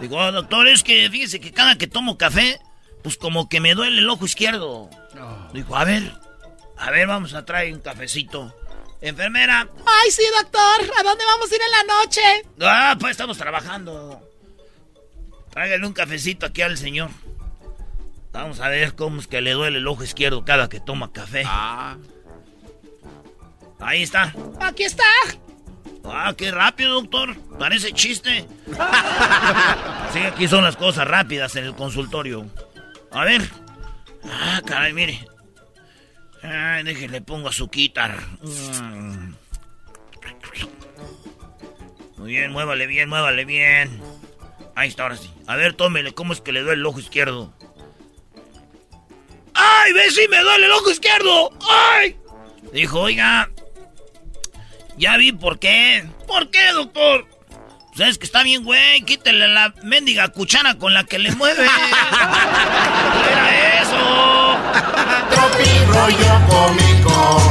Digo, "Oh, doctor, es que fíjese que cada que tomo café, pues como que me duele el ojo izquierdo. Dijo, a ver, a ver, vamos a traer un cafecito. Enfermera. Ay, sí, doctor. ¿A dónde vamos a ir en la noche? Ah, pues estamos trabajando. Tráigale un cafecito aquí al señor. Vamos a ver cómo es que le duele el ojo izquierdo cada que toma café. Ah. Ahí está. Aquí está. Ah, qué rápido, doctor. Parece chiste. Sí, aquí son las cosas rápidas en el consultorio. A ver. Ah, caray, mire. Ay, déjele, pongo su quitar. Muy bien, muévale bien, muévale bien. Ahí está, ahora sí. A ver, tómele, ¿cómo es que le duele el ojo izquierdo? ¡Ay, ve si me duele el ojo izquierdo! ¡Ay! Dijo, oiga, ya vi por qué. ¿Por qué, doctor? Pues es que está bien, güey. Quítele la mendiga cuchara con la que le mueve. Era eso. Rollo cómico.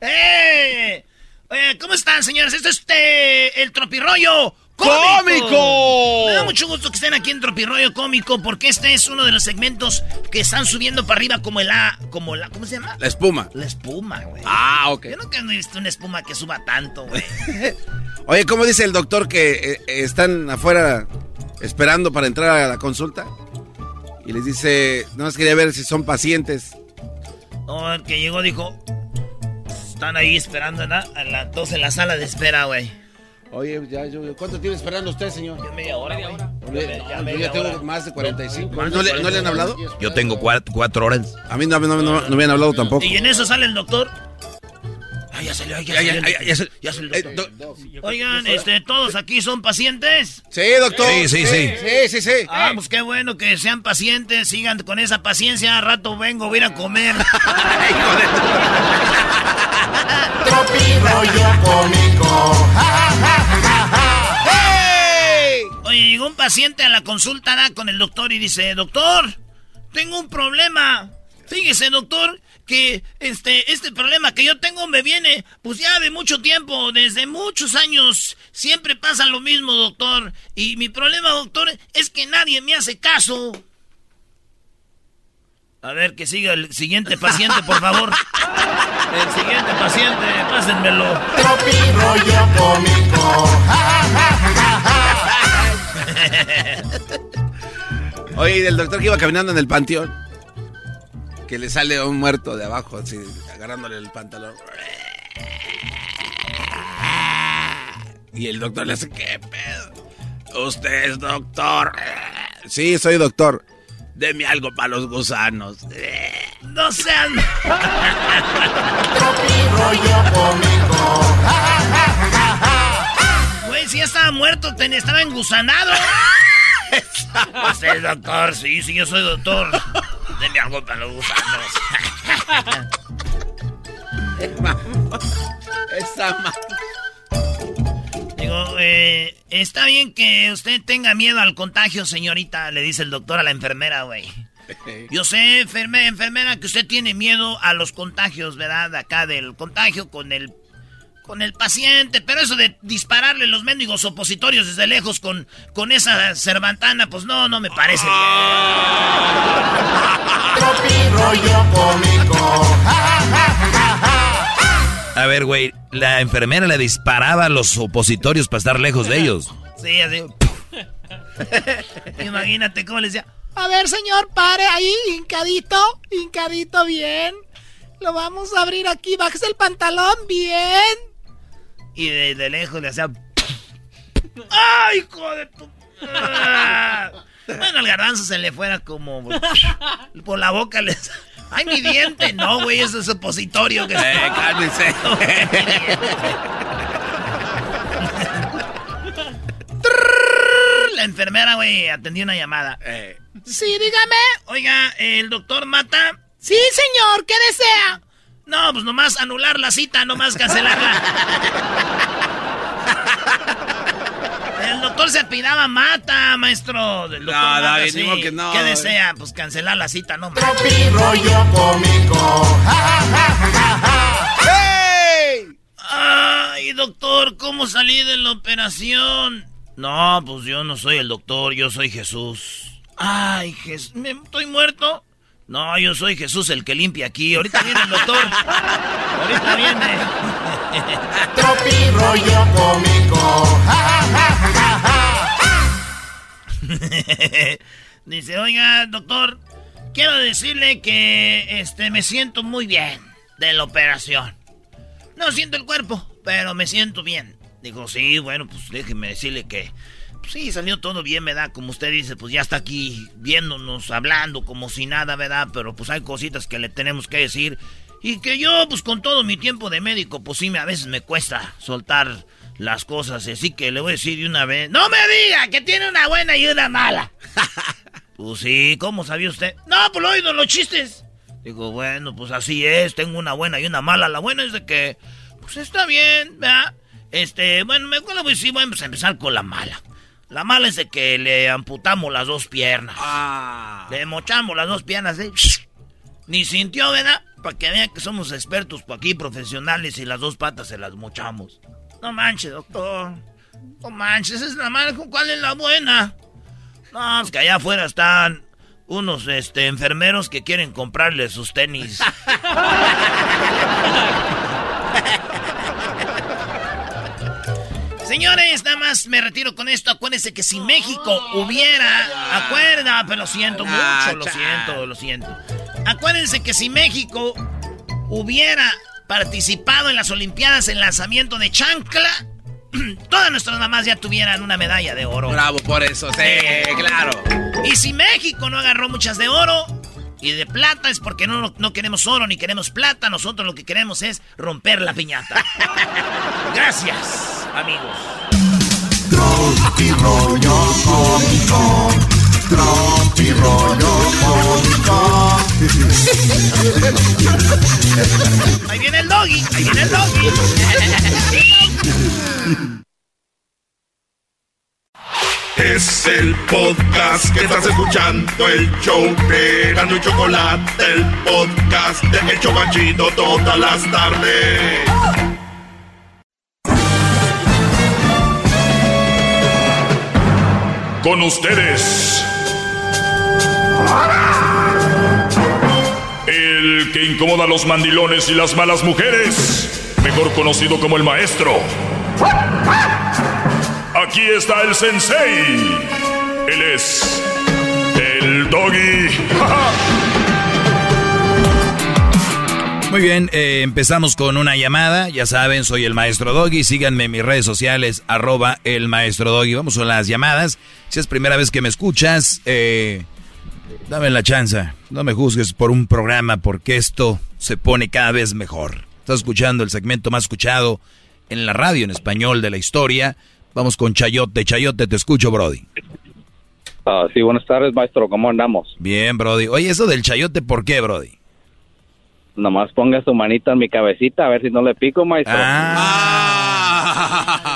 ¡Eh! Oye, ¿cómo están, señores? Esto es este, el tropirroyo ¡Cómico! Me da mucho gusto que estén aquí en Tropirroyo Cómico porque este es uno de los segmentos que están subiendo para arriba como el A, como la, ¿cómo se llama? La espuma. La espuma, güey. Ah, ok. Yo nunca he visto una espuma que suba tanto, güey. Oye, ¿cómo dice el doctor que eh, eh, están afuera esperando para entrar a la consulta? Y les dice, no más quería ver si son pacientes. No, el que llegó dijo, están ahí esperando, ¿no? A las 12 en la sala de espera, güey. Oye, ya, yo, ¿cuánto tiene esperando usted, señor? Ya media hora, güey. Oye, Ya yo media ya tengo hora. más de 45. Más de ¿No, le, 45. ¿No le han hablado? Yo tengo cuatro, cuatro horas. A mí no, no, no, no me han hablado tampoco. Y en eso sale el doctor. Ay, ya salió, ay, ya, Ya, ya, salió. el ya, ya doctor. Ya salió Eh, el. Oigan, este, ¿todos aquí son pacientes? Sí, doctor. Sí, sí, sí. Sí, sí, sí. Ah, pues qué bueno que sean pacientes, sigan con esa paciencia. A rato vengo, voy a ir a comer. Tropi rollo cómico. Oye, llegó un paciente a la consulta da, con el doctor y dice, doctor, tengo un problema. Fíjese, doctor, que este, este problema que yo tengo me viene, pues ya de mucho tiempo, desde muchos años. Siempre pasa lo mismo, doctor. Y mi problema, doctor, es que nadie me hace caso. A ver, que siga el siguiente paciente, por favor. El siguiente paciente, pásenmelo. Tropi rollo cómico. Oye, del doctor que iba caminando en el panteón. Que le sale un muerto de abajo, así, agarrándole el pantalón. Y el doctor le hace, ¿qué pedo? Usted es doctor. Sí, soy doctor. Deme algo para los gusanos. No sean... Güey, si ya estaba muerto, ten- estaba engusanado. Pues el doctor, sí, sí, yo soy doctor. Deme algo para los gusanos. Esa Digo, eh, está bien que usted tenga miedo al contagio, señorita, le dice el doctor a la enfermera, güey. Yo sé, enferme- enfermera, que usted tiene miedo a los contagios, ¿verdad? Acá del contagio con el con el paciente, pero eso de dispararle los mendigos opositorios desde lejos con, con esa cervantana, pues no, no me parece Tropi rollo cómico. A ver, güey, la enfermera le disparaba a los opositorios para estar lejos de ellos. Sí, así. Imagínate cómo le decía. A ver, señor, pare ahí, hincadito, hincadito bien. Lo vamos a abrir aquí, bájese el pantalón bien. Y de, de lejos le hacía. ¡Ay, hijo de tu! Bueno, al garbanzo se le fuera como. Por la boca le. ¡Ay, mi diente! No, güey, es opositorio. Que Eh, cálmense. La enfermera, güey, atendió una llamada. Sí, dígame. Oiga, ¿el doctor Mata? Sí, señor, ¿qué desea? No, pues nomás anular la cita, nomás cancelarla. Doctor se apidaba mata, maestro. Del doctor No, David, sí. digo que no. ¿Qué desea? Pues cancelar la cita, no. Tropi rollo cómico. Ay, doctor, ¿cómo salí de la operación? No, pues yo no soy el doctor, yo soy Jesús. Ay, Jesús, ¿estoy muerto? No, yo soy Jesús el que limpia aquí. Ahorita viene el doctor. Ahorita viene. Tropi rollo cómico. Dice, oiga, doctor, quiero decirle que este me siento muy bien de la operación. No siento el cuerpo, pero me siento bien. Digo, sí, bueno, pues déjeme decirle que pues sí, salió todo bien, ¿verdad? Como usted dice, pues ya está aquí viéndonos, hablando como si nada, ¿verdad? Pero pues hay cositas que le tenemos que decir. Y que yo, pues con todo mi tiempo de médico, pues sí, a veces me cuesta soltar las cosas. Así que le voy a decir de una vez, no me diga que tiene una buena y una mala. pues sí, ¿cómo sabía usted? No, pues lo oído los chistes. Digo, bueno, pues así es, tengo una buena y una mala. La buena es de que, pues está bien, ¿verdad? Este, bueno, me acuerdo, pues sí, vamos a empezar con la mala. La mala es de que le amputamos las dos piernas. Le mochamos las dos piernas, ¿eh? Ni sintió, ¿verdad? Para que vean que somos expertos por aquí, profesionales, y las dos patas se las mochamos. No manches, doctor. No manches, esa es la mala. ¿Cuál es la buena? No, es que allá afuera están unos este, enfermeros que quieren comprarle sus tenis. Señores, nada más me retiro con esto. Acuérdense que si México hubiera. Acuerda, pero lo siento mucho, lo siento, lo siento. Acuérdense que si México hubiera participado en las Olimpiadas en lanzamiento de chancla, todas nuestras mamás ya tuvieran una medalla de oro. Bravo por eso, sí, claro. Y si México no agarró muchas de oro y de plata es porque no, no queremos oro ni queremos plata. Nosotros lo que queremos es romper la piñata. Gracias, amigos. Rollo cómico. Tropi rollo cómico. Ahí viene el doggy, ahí viene el doggy. Es el podcast que estás escuchando, el show de Gano y Chocolate, el podcast de El Chocachito todas las tardes. Con ustedes. El que incomoda a los mandilones y las malas mujeres. Mejor conocido como el maestro. Aquí está el sensei. Él es el doggy. Muy bien, eh, empezamos con una llamada. Ya saben, soy el maestro Doggy. Síganme en mis redes sociales, arroba el maestro Doggy. Vamos con las llamadas. Si es primera vez que me escuchas, eh, dame la chance. No me juzgues por un programa porque esto se pone cada vez mejor. Estás escuchando el segmento más escuchado en la radio en español de la historia. Vamos con Chayote. Chayote, te escucho, Brody. Ah, sí, buenas tardes, maestro. ¿Cómo andamos? Bien, Brody. Oye, eso del Chayote, ¿por qué, Brody? Nomás ponga su manita en mi cabecita a ver si no le pico, maestro. Ah,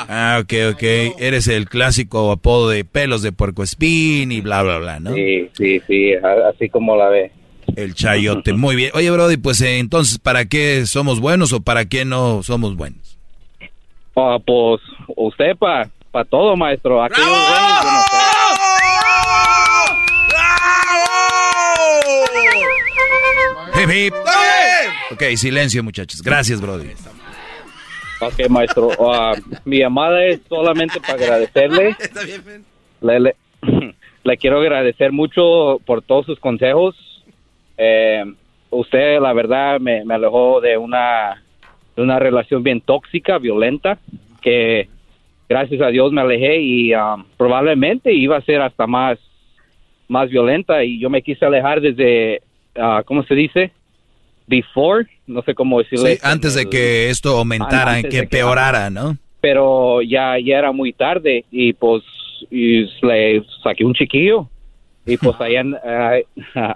ok, ok. Eres el clásico apodo de pelos de puercoespín y bla, bla, bla, ¿no? Sí, sí, sí, así como la ve. El chayote, muy bien. Oye, Brody, pues eh, entonces, ¿para qué somos buenos o para qué no somos buenos? Ah, pues usted para pa todo, maestro. Aquí los buenos, yo no sé. Hip, hip. Ok, silencio, muchachos. Gracias, Brody. Ok, maestro. Ah, mi llamada es solamente para agradecerle. Le, le, le quiero agradecer mucho por todos sus consejos. Eh, usted, la verdad, me, me alejó de una, de una relación bien tóxica, violenta, que gracias a Dios me alejé y um, probablemente iba a ser hasta más, más violenta y yo me quise alejar desde, ah, ¿cómo se dice? Before, no sé cómo decirlo. Sí, antes de que esto aumentara, Antes que de que- peorara, ¿no? pero ya, ya era muy tarde y pues y le saqué un chiquillo y pues allá,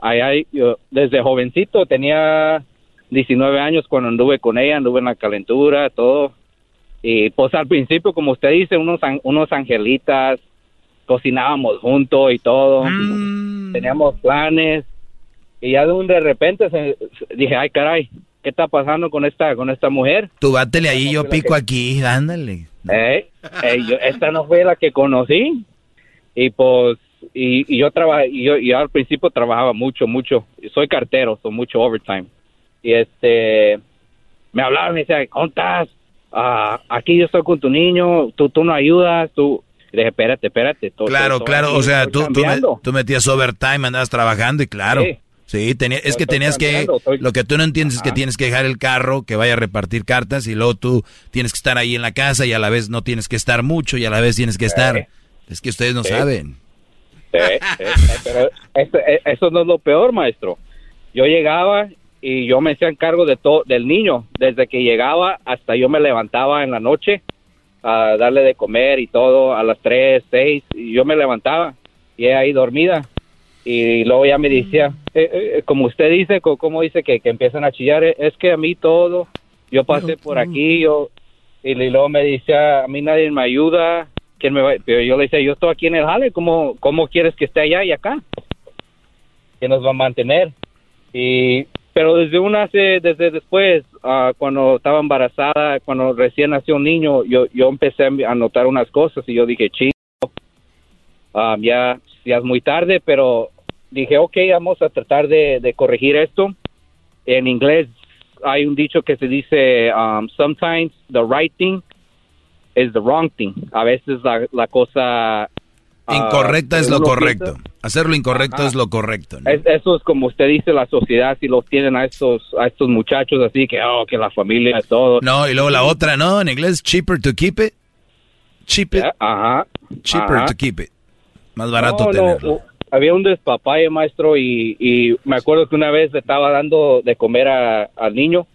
allá yo, desde jovencito tenía 19 años cuando anduve con ella, anduve en la calentura, todo. Y pues al principio, como usted dice, unos, unos angelitas, cocinábamos juntos y todo. Teníamos planes. Y ya de un de repente se- se- dije, ay caray, ¿qué está pasando con esta, con esta mujer? Tú bátele ahí, yo pico aquí, ándale. Eh, eh, yo- esta no fue la que conocí. Y pues, y, y yo trabajé, y yo, y al principio trabajaba mucho, mucho. Soy cartero, soy mucho overtime. Y este, me hablaba, me decía, ¿cómo estás? Ah, aquí yo estoy con tu niño, tú, tú no ayudas, tú. Y dije, espérate, espérate. Claro, claro, o sea, tú, tú metías overtime, andabas trabajando y claro. Sí. Sí, tenía- es que tenías que, estoy- lo que tú no entiendes es que tienes que dejar el carro, que vaya a repartir cartas y luego tú tienes que estar ahí en la casa y a la vez no tienes que estar mucho y a la vez tienes que estar. Es que ustedes no Sí. saben. Sí, sí, pero eso, eh, eso no es lo peor, maestro. Yo llegaba y yo me hacía cargo de todo del niño. Desde que llegaba hasta yo me levantaba en la noche a darle de comer y todo a las 3, 6. Y yo me levantaba y ella ahí dormida. Y luego ya me decía, eh, eh, como usted dice, co- como dice que, que empiezan a chillar, eh, es que a mí todo, yo pasé por aquí, yo, y luego me decía, a mí nadie me ayuda, ¿quién me va? Pero yo le decía, yo estoy aquí en el jale, ¿cómo, cómo quieres que esté allá y acá? ¿Quién nos va a mantener? Y, pero desde una, desde después, ah, cuando estaba embarazada, cuando recién nació un niño, yo, yo empecé a notar unas cosas y yo dije, chico, ah, ya, ya es muy tarde, pero dije, ok, vamos a tratar de, de corregir esto. En inglés hay un dicho que se dice, um, sometimes the right thing is the wrong thing. A veces la, la cosa... ah, Incorrecta es lo correcto. piensa- Hacerlo incorrecto Ajá. es lo correcto. ¿no? es- eso es como usted dice, la sociedad, si los tienen a estos, a estos muchachos así, que, oh, que la familia, todo. No, y luego la otra, ¿no? En inglés, cheaper to keep it. Cheap it. Ajá. Cheaper Ajá. to keep it. Más barato No, tenerlo. Había un despapalle, maestro, y, y me acuerdo que una vez le estaba dando de comer a- al niño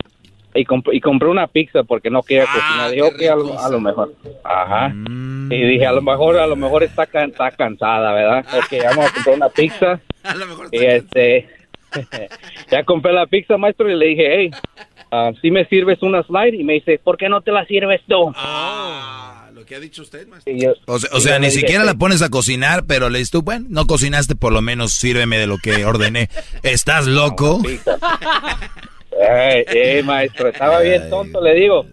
y, comp- y compré una pizza porque no quería cocinar. Dije, ok, a lo, a lo mejor. Ajá. Mm. Y dije, a lo mejor, a lo mejor está, can- está cansada, ¿verdad? Ok, vamos a comprar una pizza. y este, ya compré la pizza, maestro, y le dije, hey, ah, si me sirves una slide? Y me dice, ¿por qué no te la sirves tú? Ah, lo que ha dicho usted, maestro. Yo- O sea, o sea, ni siquiera la pones a cocinar, pero le dices tú, bueno, no cocinaste, por lo menos sírveme de lo que ordené. ¿Estás loco? Ay, eh, maestro, estaba bien tonto, le digo.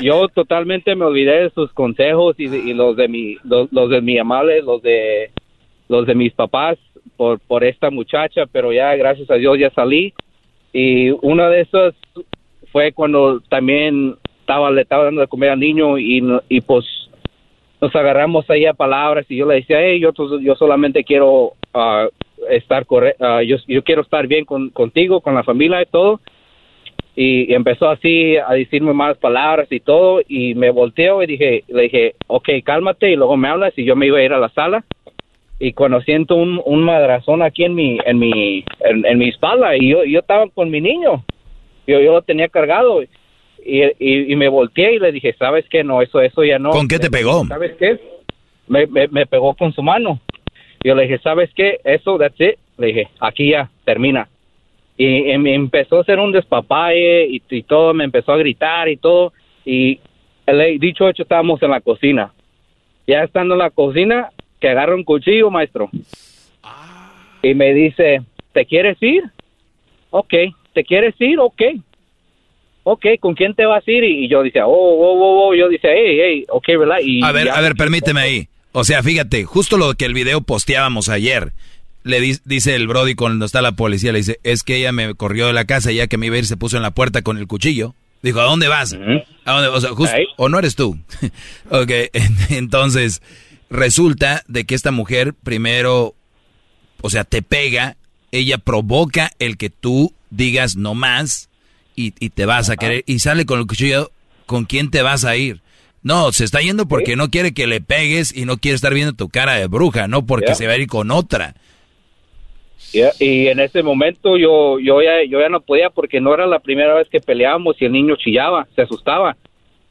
Yo totalmente me olvidé de sus consejos y, y los de mi, los, los de mi amable, los de los de mis papás por por esta muchacha, pero ya gracias a Dios ya salí y una de esas fue cuando también estaba le estaba dando de comer al niño y no- y pues nos agarramos ahí a palabras y yo le decía, hey, yo, yo solamente quiero ah, estar corre ah, yo, yo quiero estar bien con, contigo, con la familia y todo. Y, empezó así a decirme malas palabras y todo y me volteó y dije, le dije, ok, cálmate y luego me hablas y yo me iba a ir a la sala y cuando siento un, un madrazón aquí en mi, en mi, en mi espalda y yo, yo estaba con mi niño, yo, yo lo tenía cargado y, y, y me volteé y le dije, ¿sabes qué? No, eso, eso ya no. ¿Con qué te pegó? ¿Sabes qué? Me, me, me pegó con su mano. Yo le dije, ¿sabes qué? Eso, that's it. Le dije, aquí ya, termina. Y, y me empezó a hacer un despapalle y, y todo, me empezó a gritar y todo. Y el, dicho hecho, estábamos en la cocina. Ya estando en la cocina, que agarra un cuchillo, maestro. Y me dice, ¿te quieres ir? Ok. ¿Te quieres ir? Ok. Ok, ¿con quién te vas a ir? Y, yo decía, oh, oh, oh, oh. Yo decía, hey, hey, ok, ¿verdad? Y A ver, ya- a ver, permíteme ahí. O sea, fíjate, justo lo que el video posteábamos ayer. Le di- dice el Brody cuando está la policía, le dice, es que ella me corrió de la casa ya que me iba a ir se puso en la puerta con el cuchillo. Dijo, ¿a dónde vas? ¿A dónde? O sea, justo, o no eres tú. ok, entonces resulta de que esta mujer primero, o sea, te pega, ella provoca el que tú digas no más y, y te vas a querer y sale con el cuchillo, ¿con quién te vas a ir? No, se está yendo porque no quiere que le pegues y no quiere estar viendo tu cara de bruja, no porque se va a ir con otra. Y en ese momento yo, yo, ya, yo ya no podía porque no era la primera vez que peleábamos y el niño chillaba, se asustaba.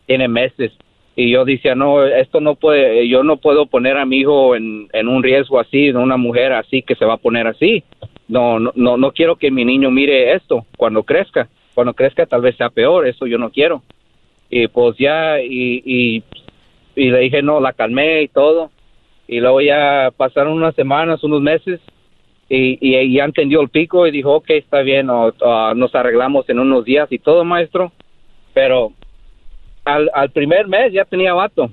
Tiene meses. Y yo decía, no, esto no puede, yo no puedo poner a mi hijo en, en un riesgo así, en una mujer así que se va a poner así. No, no, no, no quiero que mi niño mire esto cuando crezca. Cuando crezca tal vez sea peor, eso yo no quiero. Y pues ya, y, y, y le dije, no, la calmé y todo. Y luego ya pasaron unas semanas, unos meses, y, y ya entendió el pico y dijo, ok, está bien, o, o nos arreglamos en unos días y todo, maestro. Pero al, al primer mes ya tenía vato.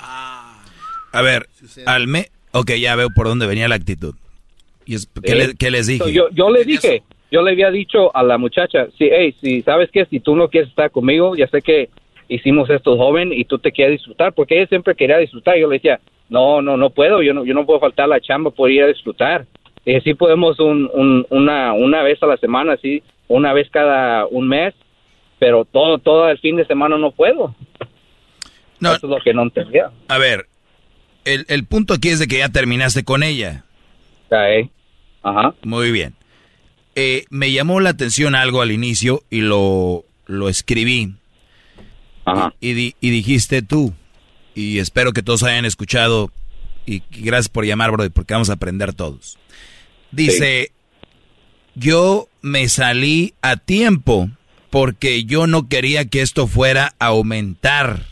A ver, al mes... Ok, ya veo por dónde venía la actitud. ¿Y es- ¿qué, Eh, le- qué les dije? Yo, yo le dije, yo le había dicho a la muchacha, sí, hey, si sabes que si tú no quieres estar conmigo, ya sé que hicimos esto joven y tú te quieres disfrutar, porque ella siempre quería disfrutar. Yo le decía, no, no, no puedo, yo no, yo no puedo faltar a la chamba por ir a disfrutar. Dije, sí podemos un, un- una, una vez a la semana, sí, una vez cada un mes, pero todo, todo el fin de semana no puedo. No. Eso es lo que no entendía. A ver, el, el punto aquí es de que ya terminaste con ella. Ajá. Muy bien. Eh, me llamó la atención algo al inicio y lo, lo escribí. Y, di- y dijiste tú, y espero que todos hayan escuchado, y gracias por llamar, bro, porque vamos a aprender todos. Dice, yo me salí a tiempo porque yo no quería que esto fuera a aumentar,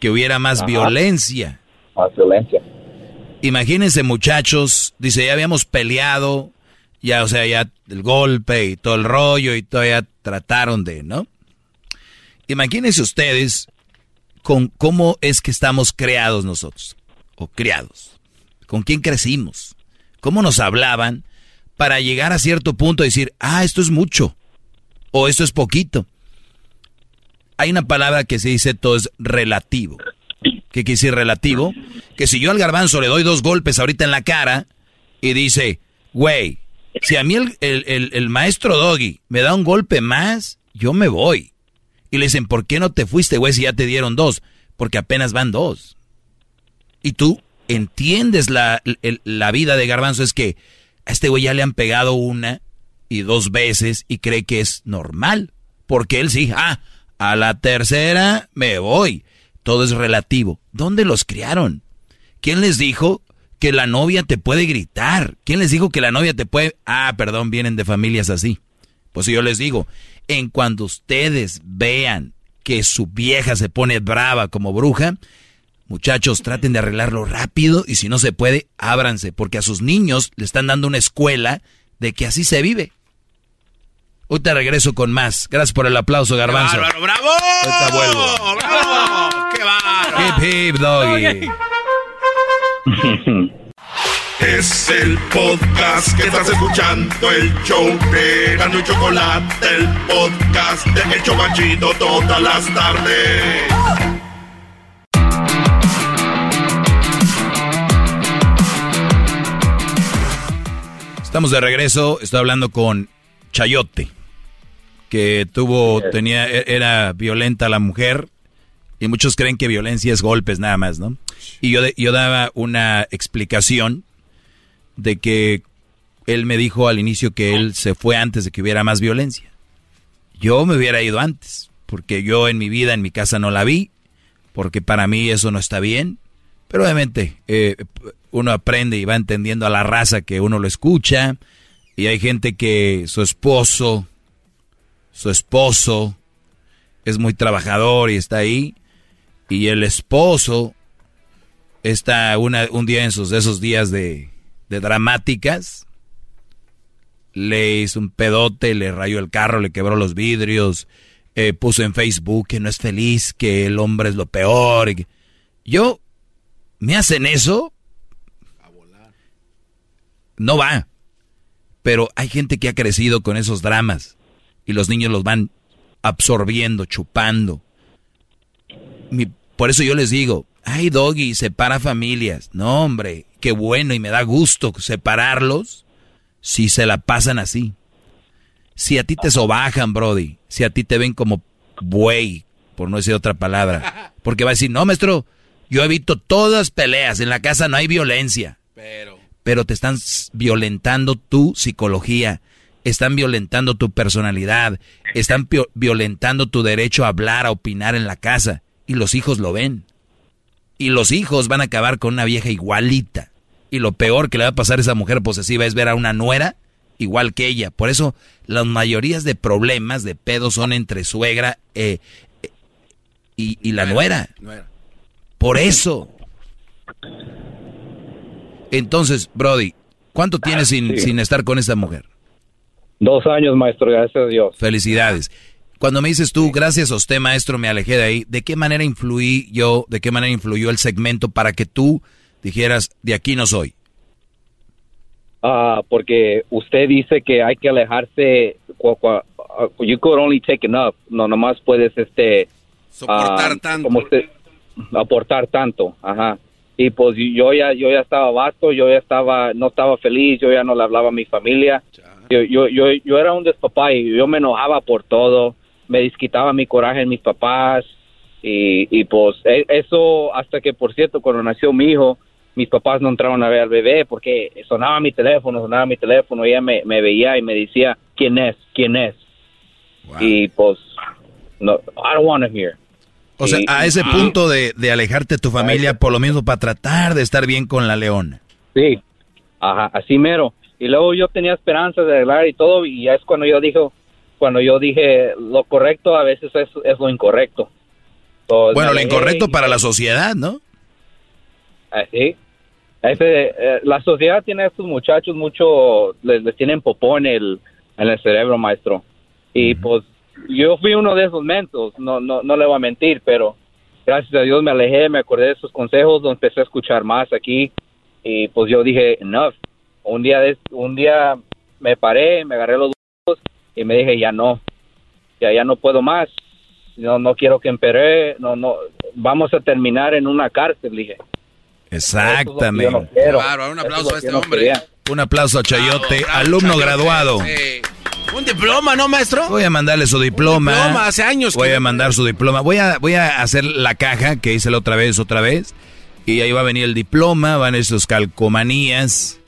que hubiera más Ajá. violencia. Más violencia. Imagínense muchachos, dice, ya habíamos peleado, ya, o sea, ya el golpe y todo el rollo y todavía trataron de, ¿no? Imagínense ustedes con cómo es que estamos creados nosotros, o criados, con quién crecimos, cómo nos hablaban para llegar a cierto punto y decir, ah, esto es mucho, o esto es poquito. Hay una palabra que se dice todo es relativo. ¿Qué quiere decir relativo? Que si yo al garbanzo le doy dos golpes ahorita en la cara y dice, güey, si a mí el, el- el- maestro Doggy me da un golpe más, yo me voy. Y le dicen, ¿por qué no te fuiste, güey, si ya te dieron dos? Porque apenas van dos. Y tú entiendes la, la vida de garbanzo, es que a este güey ya le han pegado una y dos veces y cree que es normal. Porque él sí, ah, a la tercera me voy. Todo es relativo. ¿Dónde los criaron? ¿Quién les dijo que la novia te puede gritar? ¿Quién les dijo que la novia te puede... Ah, perdón, vienen de familias así. Pues yo les digo, en cuando ustedes vean que su vieja se pone brava como bruja, muchachos, traten de arreglarlo rápido y si no se puede, ábranse, porque a sus niños le están dando una escuela de que así se vive. Hoy te regreso con más. Gracias por el aplauso, Garbanzo. ¡Bárbaro, bravo! Vuelvo. ¡Bravo! ¡Qué bárbaro! Hip, hip, doggy. Es el podcast que estás escuchando, el show de Gano y Chocolate, el podcast de El Chocachito todas las tardes. Estamos de regreso. Estoy hablando con Chayote, que tuvo, tenía, e- era violenta la mujer. Y muchos creen que violencia es golpes nada más, ¿no? Y yo, yo daba una explicación de que él me dijo al inicio que él se fue antes de que hubiera más violencia. Yo me hubiera ido antes, porque yo en mi vida, en mi casa no la vi, porque para mí eso no está bien. Pero obviamente eh, uno aprende y va entendiendo a la raza que uno lo escucha. Y hay gente que su esposo, su esposo es muy trabajador y está ahí. Y el esposo está una, un día en sus, esos días de, de dramáticas. Le hizo un pedote, le rayó el carro, le quebró los vidrios, eh, puso en Facebook que no es feliz, que el hombre es lo peor. Yo, ¿me hacen eso? No va. Pero hay gente que ha crecido con esos dramas y los niños los van absorbiendo, chupando. Mi- por eso yo les digo, ay doggy, separa familias. No, hombre, qué bueno y me da gusto separarlos si se la pasan así. Si a ti te sobajan, Brody, si a ti te ven como buey, por no decir otra palabra, porque va a decir, no, maestro, yo evito todas peleas, en la casa no hay violencia. Pero. Pero te están violentando tu psicología, están violentando tu personalidad, están violentando tu derecho a hablar, a opinar en la casa. Y los hijos lo ven. Y los hijos van a acabar con una vieja igualita. Y lo peor que le va a pasar a esa mujer posesiva es ver a una nuera igual que ella. Por eso las mayorías de problemas de pedos son entre suegra eh, eh, y, y, la nuera. Por eso. Entonces, Brody, ¿cuánto tienes sin, sin estar con esta mujer? Dos años, maestro, gracias a Dios. Felicidades. Cuando me dices tú, gracias a usted, maestro, me alejé de ahí, ¿de qué manera influí yo, de qué manera influyó el segmento para que tú dijeras, de aquí no soy? Ah, porque usted dice que hay que alejarse, you could only take enough, no nomás puedes este soportar ah, tanto, como usted, aportar tanto, ajá. Y pues yo ya yo ya estaba vasto, yo ya estaba no estaba feliz, yo ya no le hablaba a mi familia. Yo, yo, yo, yo era un despapá y yo me enojaba por todo me disquitaba mi coraje en mis papás y, y pues e, eso hasta que por cierto cuando nació mi hijo mis papás no entraron a ver al bebé porque sonaba mi teléfono, sonaba mi teléfono, ella me, me veía y me decía quién es, quién es. Y pues no, I don't want to hear. O sea, a ese punto de, de alejarte de tu familia por lo mismo para tratar de estar bien con la leona. Sí, ajá, así mero. Y luego yo tenía esperanza de arreglar y todo y ya es cuando yo dije, cuando yo dije lo correcto, a veces es, es lo incorrecto. bueno, lo incorrecto para la sociedad, ¿no? Así. Ah, eh, la sociedad tiene a estos muchachos mucho, les, tienen popó en el, en el cerebro, maestro. Y pues yo fui uno de esos mentos, no, no, no le voy a mentir, pero gracias a Dios me alejé, me acordé de esos consejos, donde empecé a escuchar más aquí y pues yo dije, enough. Un día, de, un día me paré, me agarré los y me dije ya no, ya ya no puedo más, no no quiero que emperé, no no vamos a terminar en una cárcel, dije. Exactamente. un aplauso a este hombre. Un aplauso a Chayote, alumno graduado. Un diploma, ¿no, maestro? Voy a mandarle su diploma. diploma hace años. Voy a mandar su diploma. Voy a, voy a hacer la caja que hice la otra vez, otra vez. Y ahí va a venir el diploma, van esos calcomanías.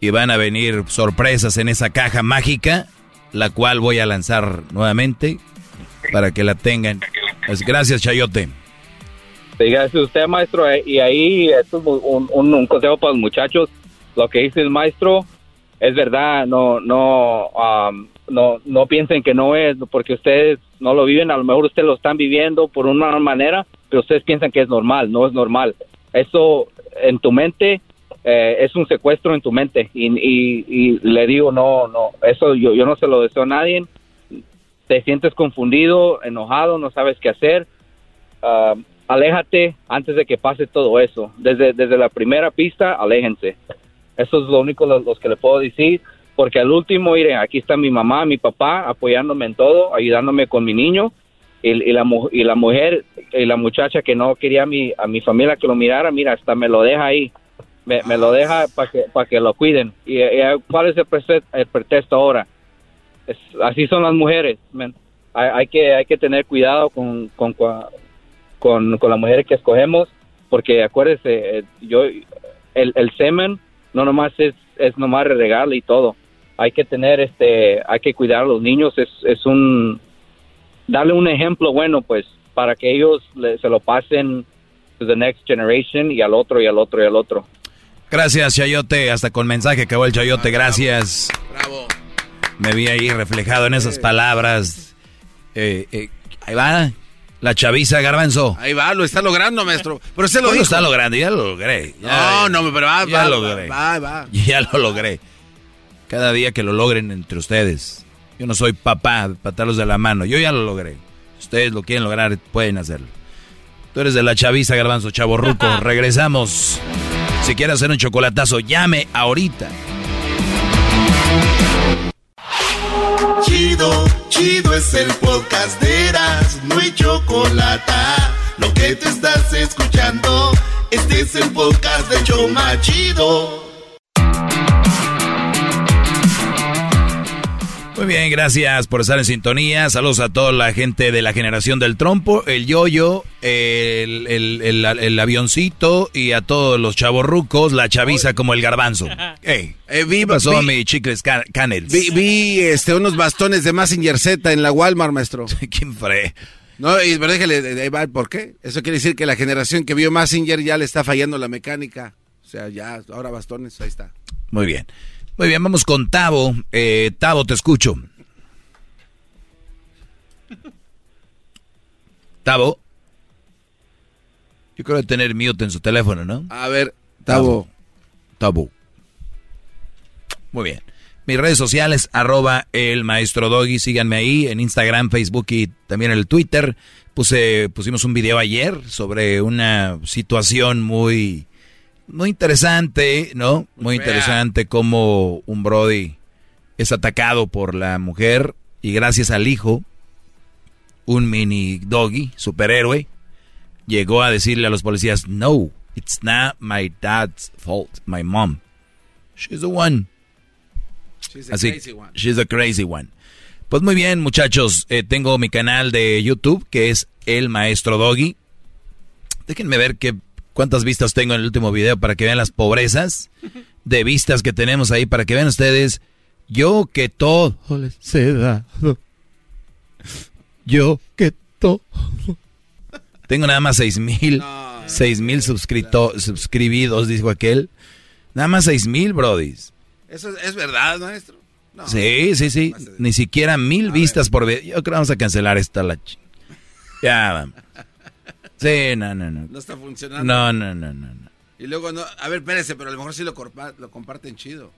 Y van a venir sorpresas en esa caja mágica la cual voy a lanzar nuevamente para que la tengan. Gracias, Chayote. Sí, gracias a usted, maestro. Eh, y ahí, esto es un, un, consejo para los muchachos. Lo que dice el maestro es verdad. No, no, um, no, no piensen que no es, porque ustedes no lo viven. A lo mejor ustedes lo están viviendo por una manera, pero ustedes piensan que es normal. No es normal. Eso en tu mente eh, es un secuestro en tu mente. Y, le digo no no eso yo, yo no se lo deseo a nadie. Te sientes confundido enojado no sabes qué hacer. Uh, aléjate antes de que pase todo eso. Desde desde la primera pista aléjense. Eso es lo único los, que le puedo decir porque al último miren aquí está mi mamá mi papá apoyándome en todo ayudándome con mi niño. Y, y, la, y la mujer y la muchacha que no quería a mi, a mi familia que lo mirara, mira, hasta me lo deja ahí me, me lo deja para que, para que lo cuiden. ¿Y, cuál es el, pretexto, ahora? Así son las mujeres. Hay, hay, que, hay que tener cuidado con, con, con, con las mujeres que escogemos, porque acuérdese, eh, yo, el, el semen no nomás es, es nomás y todo. Hay que tener, este, hay que cuidar a los niños, es, es un, darle un ejemplo bueno, pues, para que ellos se lo pasen to the next generation y al otro y al otro y al otro. Gracias, Chayote. Hasta con mensaje acabó el Chayote. Gracias. Bravo. Me vi ahí reflejado en esas palabras. Eh, eh, ahí va. La chaviza Garbanzo. Ahí va, lo está logrando, maestro. Pero se lo dijo. está logrando, ya lo logré. no, no, pero va, ya va, lo logré. Va, va. Ya lo logré. Cada día que lo logren entre ustedes. Yo no soy papá, patarlos de la mano. Yo ya lo logré. Ustedes lo quieren lograr, pueden hacerlo. Tú eres de la chaviza, Garbanzo, chavo ruco. Regresamos. Si quiere hacer un chocolatazo, llame ahorita. Chido, chido es el podcast de Eras, no hay chocolate. Lo que te estás escuchando, este es el podcast de Choma Chido. Muy bien, gracias por estar en sintonía. Saludos a toda la gente de la generación del trompo, el yoyo, el, el, el, avioncito y a todos los chavorrucos, la chaviza como el garbanzo. Hey, eh, vi, pasó a mi chicles canels? Vi, este, unos bastones de Massinger Z en la Walmart, maestro. ¿Quién fue? No, y déjale, ¿por qué? Eso quiere decir que la generación que vio Massinger ya le está fallando la mecánica. O sea, ya, ahora bastones, ahí está. Muy bien. Muy bien, vamos con Tavo. Eh, Tavo, te escucho. Tavo. Yo creo que tener mute en su teléfono, ¿no? A ver, Tavo. Tavo. Muy bien. Mis redes sociales, arroba el maestro Doggy, síganme ahí en Instagram, Facebook y también en el Twitter. Puse, pusimos un video ayer sobre una situación muy, muy interesante, ¿no? Muy interesante como un Brody es atacado por la mujer y gracias al hijo, un mini doggy, superhéroe, llegó a decirle a los policías, no, it's not my dad's fault, my mom. She's the one. She's a Así, crazy one. she's a crazy one. Pues muy bien, muchachos, eh, tengo mi canal de YouTube que es El Maestro Doggy. Déjenme ver qué, cuántas vistas tengo en el último video para que vean las pobrezas de vistas que tenemos ahí, para que vean ustedes, yo que todo les he dado. Yo que todo. Tengo nada más seis mil, seis mil suscrito- suscribidos, dijo aquel. Nada más seis mil, brodis. Eso es, es verdad, maestro. No. Sí, sí, sí. Ni siquiera mil vistas por video. Yo creo que vamos a cancelar esta la Ya, vamos. Sí, no, no, no. No está funcionando. No, no, no, no. no. Y luego, no, a ver, espérese, pero a lo mejor sí lo, corpa- lo comparten chido.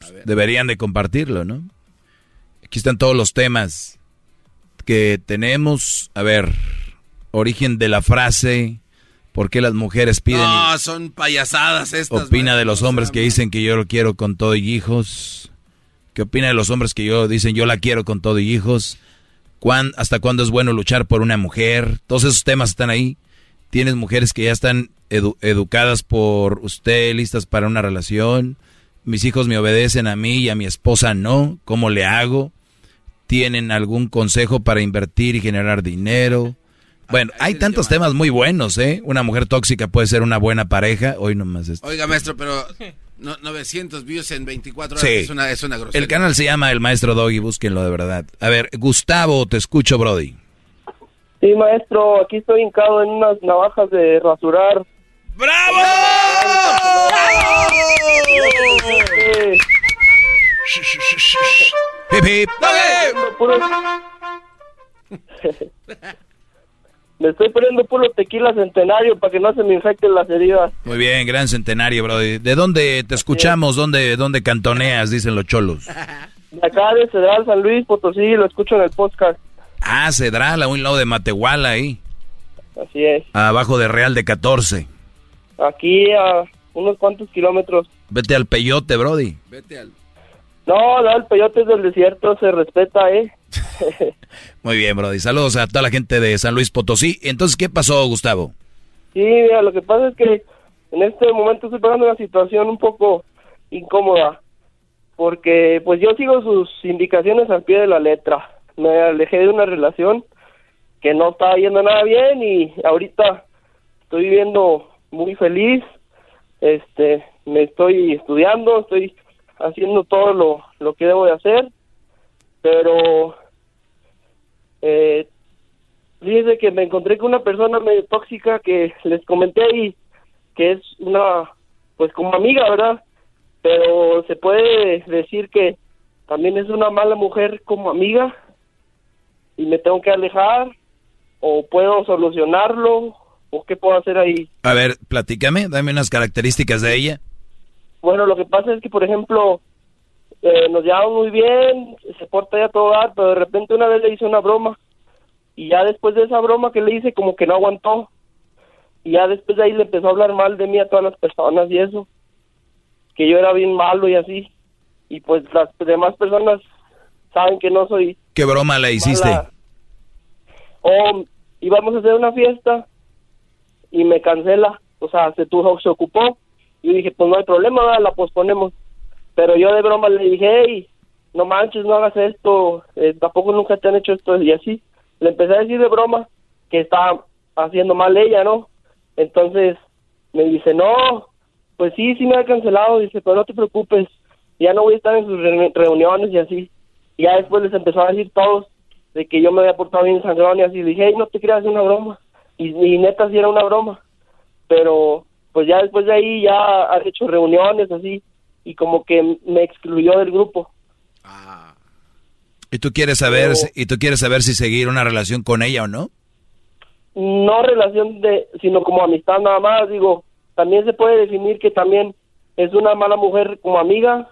A ver. Deberían de compartirlo, ¿no? Aquí están todos los temas que tenemos. A ver, origen de la frase. ¿Por qué las mujeres piden No, son payasadas estas. opina de los hombres que dicen que yo lo quiero con todo y hijos? ¿Qué opina de los hombres que yo dicen yo la quiero con todo y hijos? ¿Cuán- ¿Hasta cuándo es bueno luchar por una mujer? Todos esos temas están ahí. Tienes mujeres que ya están edu- educadas por usted, listas para una relación. Mis hijos me obedecen a mí y a mi esposa no. ¿Cómo le hago? ¿Tienen algún consejo para invertir y generar dinero? Bueno, hay tantos temas muy buenos, ¿eh? Una mujer tóxica puede ser una buena pareja. Hoy nomás esto. Oiga, maestro, pero no- 900 views en 24 horas Sí. es, una, es una grosería. El canal se llama El Maestro Doggy, búsquenlo de verdad. A ver, Gustavo, te escucho, Brody. Sí, maestro, aquí estoy hincado en unas navajas de rasurar. ¡Bravo! Hip, hip. Me estoy poniendo puro tequila centenario para que no se me infecten las heridas. Muy bien, gran centenario, Brody. ¿De dónde te escuchamos? ¿Dónde, dónde cantoneas? Dicen los cholos. De acá de Cedral San Luis Potosí, lo escucho en el podcast. Ah, Cedral, a un lado de Matehuala, ahí. Así es. Abajo de Real de 14. Aquí a unos cuantos kilómetros. Vete al peyote, Brody. Vete al... No, no, el peyote es del desierto, se respeta, ¿eh? Muy bien, Brody. Saludos a toda la gente de San Luis Potosí. Entonces, ¿qué pasó, Gustavo? Sí, mira, lo que pasa es que en este momento estoy pasando una situación un poco incómoda, porque pues yo sigo sus indicaciones al pie de la letra. Me alejé de una relación que no estaba yendo nada bien y ahorita estoy viviendo muy feliz. Este, me estoy estudiando, estoy haciendo todo lo, lo que debo de hacer, pero eh, Fíjese que me encontré con una persona medio tóxica que les comenté ahí que es una, pues como amiga, ¿verdad? Pero se puede decir que también es una mala mujer como amiga y me tengo que alejar o puedo solucionarlo o qué puedo hacer ahí. A ver, platícame, dame unas características de ella. Bueno, lo que pasa es que, por ejemplo, eh, nos llevamos muy bien, se porta ya todo dar, pero de repente una vez le hice una broma y ya después de esa broma que le hice como que no aguantó. Y ya después de ahí le empezó a hablar mal de mí a todas las personas y eso que yo era bien malo y así. Y pues las demás personas saben que no soy ¿Qué broma le hiciste? mala. o íbamos a hacer una fiesta y me cancela o sea se tuvo se ocupó. Y dije pues no hay problema la posponemos pero yo de broma le dije hey no manches no hagas esto eh, tampoco nunca te han hecho esto y así le empecé a decir de broma que estaba haciendo mal ella, ¿no? Entonces me dice, no, pues sí, sí me ha cancelado, dice, pero no te preocupes, ya no voy a estar en sus reuni- reuniones y así. Y ya después les empezó a decir todos de que yo me había portado bien sangrón y así, le dije, hey, no te creas, una broma. Y, y neta sí era una broma. Pero pues ya después de ahí ya ha hecho reuniones así y como que me excluyó del grupo. ¿Y tú quieres saber, y tú quieres saber si seguir una relación con ella o no? No relación de, sino como amistad nada más, digo, también se puede definir que también es una mala mujer como amiga.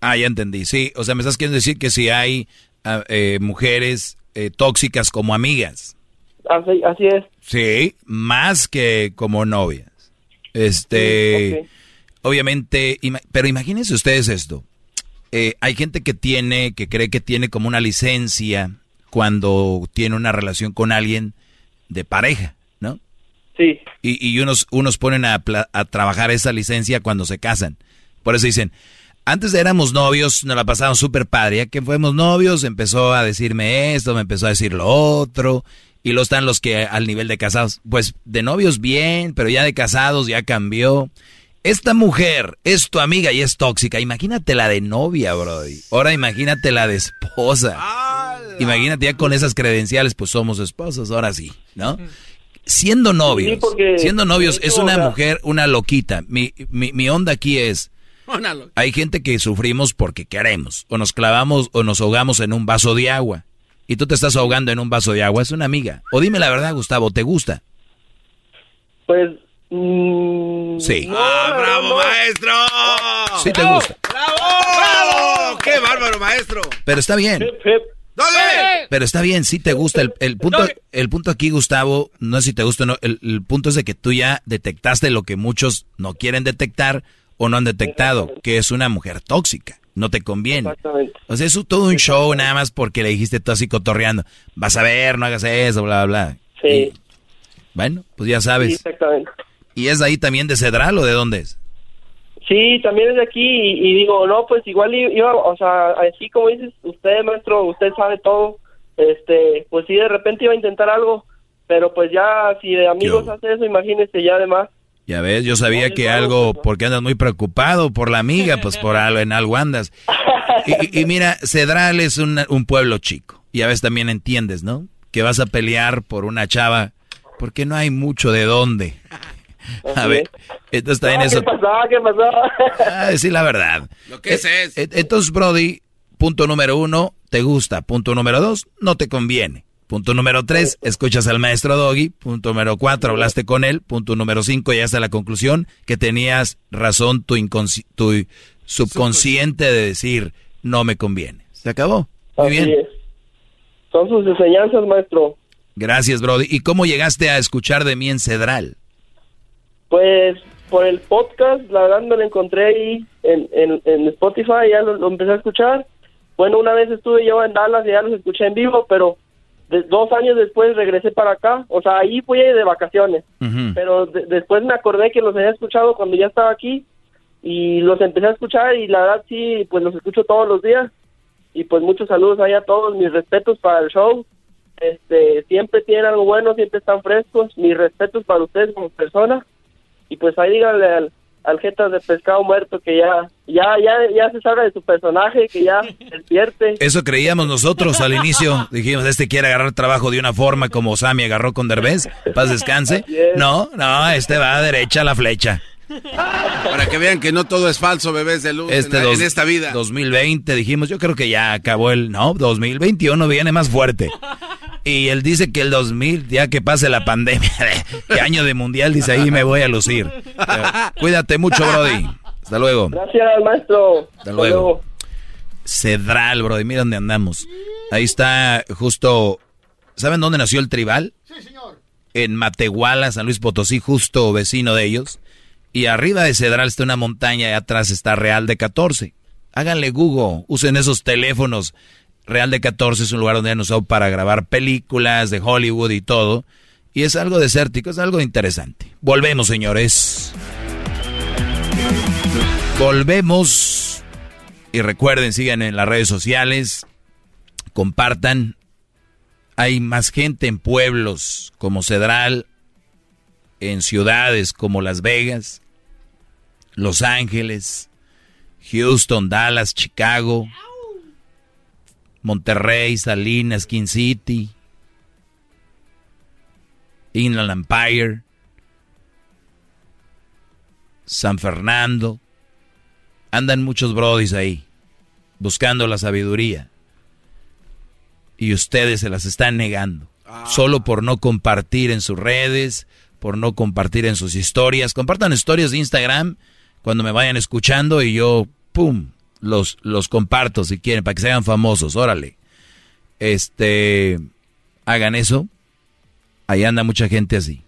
Ah, ya entendí. Sí, o sea, me estás queriendo decir que si hay ah, eh, mujeres eh, tóxicas como amigas. Así, así es. Sí, más que como novias. Este, obviamente, ima- pero imagínense ustedes esto. Eh, hay gente que tiene, que cree que tiene como una licencia cuando tiene una relación con alguien de pareja, ¿no? Sí. Y, y unos, unos ponen a, a trabajar esa licencia cuando se casan. Por eso dicen, antes éramos novios, nos la pasamos súper padre. Ya que fuimos novios, empezó a decirme esto, me empezó a decir lo otro. Y luego están los que al nivel de casados. Pues de novios bien, pero ya de casados ya cambió. Esta mujer es tu amiga y es tóxica. Imagínate la de novia, Brody. Ahora imagínate la de esposa. Imagínate ya con esas credenciales, pues somos esposos, ahora sí, ¿no? Siendo novios, Sí, porque siendo novios, es una mujer, una loquita. Mi, mi, mi onda aquí es, hay gente que sufrimos porque queremos, o nos clavamos o nos ahogamos en un vaso de agua. Y tú te estás ahogando en un vaso de agua, es una amiga. O dime la verdad, Gustavo, ¿te gusta? Pues. Mm, Sí. no, ¡Ah, bravo, no. maestro! Sí te gusta. ¡Bravo! ¡Qué bárbaro, maestro! Pero está bien. ¡Dale! Pero está bien, sí te gusta. El, el punto, el punto aquí, Gustavo, no es si te gusta o no. El, el punto es de que tú ya detectaste lo que muchos no quieren detectar o no han detectado, que es una mujer tóxica. No te conviene. O sea, es todo un show nada más porque le dijiste tú así cotorreando. Vas a ver, no hagas eso, bla, bla, bla. Sí. Bueno, pues ya Sí, sabes. exactamente. ¿Y es de ahí también de Cedral o de dónde es? Sí, también es de aquí y, y digo, no, pues igual iba, o sea, así como dices, usted, maestro, usted sabe todo, este, pues sí, de repente iba a intentar algo, pero pues ya, si de amigos hace eso, imagínese ya además. Ya ves, yo sabía que algo, porque andas muy preocupado por la amiga, pues por algo, en algo andas. Y, y- y mira, Cedral es un, un pueblo chico. Y a veces también entiendes, ¿no? Que vas a pelear por una chava, porque no hay mucho de dónde. A ver, entonces también Ah, eso. ¿Qué pasaba? ¿Qué pasaba? Ah, decir la verdad. Lo que es es. Eh, Entonces, Brody, punto número uno, te gusta. Punto número dos, no te conviene. Punto número tres, escuchas al maestro Doggy. Punto número cuatro, hablaste con él. Punto número cinco, ya a la conclusión que tenías razón tu, inconsci- tu subconsciente de decir, no me conviene. Se acabó. Muy Así bien. es. Son sus enseñanzas, maestro. Gracias, Brody. ¿Y cómo llegaste a escuchar de mí en Cedral? Pues por el podcast, la verdad me lo encontré ahí en, en, en Spotify, ya lo, lo empecé a escuchar. Bueno, una vez estuve yo en Dallas y ya los escuché en vivo, pero de- dos años después regresé para acá. O sea, ahí fui de vacaciones. Pero de- después me acordé que los había escuchado cuando ya estaba aquí y los empecé a escuchar y la verdad sí, pues los escucho todos los días. Y pues muchos saludos ahí a todos, mis respetos para el show. Este, siempre tienen algo bueno, siempre están frescos. Mis respetos para ustedes como persona. Y pues ahí díganle al, al Jetas de Pescado Muerto que ya, ya, ya, ya se sabe de su personaje, que ya despierte. Eso creíamos nosotros al inicio. Dijimos, este quiere agarrar trabajo de una forma como Sammy agarró con Derbez. Paz descanse. No, no, este va a derecha a la flecha. Para que vean que no todo es falso, bebés de luz, Este en, dos- en esta vida. 2020 dijimos, yo creo que ya acabó el... No, 2021 viene más fuerte. Y él dice que el 2000, ya que pase la pandemia, que año de mundial, dice ahí me voy a lucir. Cuídate mucho, Brody. Hasta luego. Gracias, maestro. Hasta luego. Cedral, Brody, mira dónde andamos. Ahí está justo... ¿Saben dónde nació el tribal? Sí, señor. en Matehuala, San Luis Potosí, justo vecino de ellos. Y arriba de Cedral está una montaña y atrás está Real de 14. Háganle Google, usen esos teléfonos. Real de 14 es un lugar donde han usado para grabar películas de Hollywood y todo. Y es algo desértico, es algo interesante. Volvemos, señores. Volvemos. Y recuerden, sigan en las redes sociales. Compartan. Hay más gente en pueblos como Cedral, en ciudades como Las Vegas, Los Ángeles, Houston, Dallas, Chicago, Monterrey, Salinas, King City, Inland Empire, San Fernando, Andan muchos brodis ahí, buscando la sabiduría. Y ustedes se las están negando. Solo por no compartir en sus redes, por no compartir en sus historias. Compartan historias de Instagram cuando me vayan escuchando y yo, ¡pum!, los, los comparto si quieren, para que sean famosos, órale. Este, hagan eso. Ahí anda mucha gente así.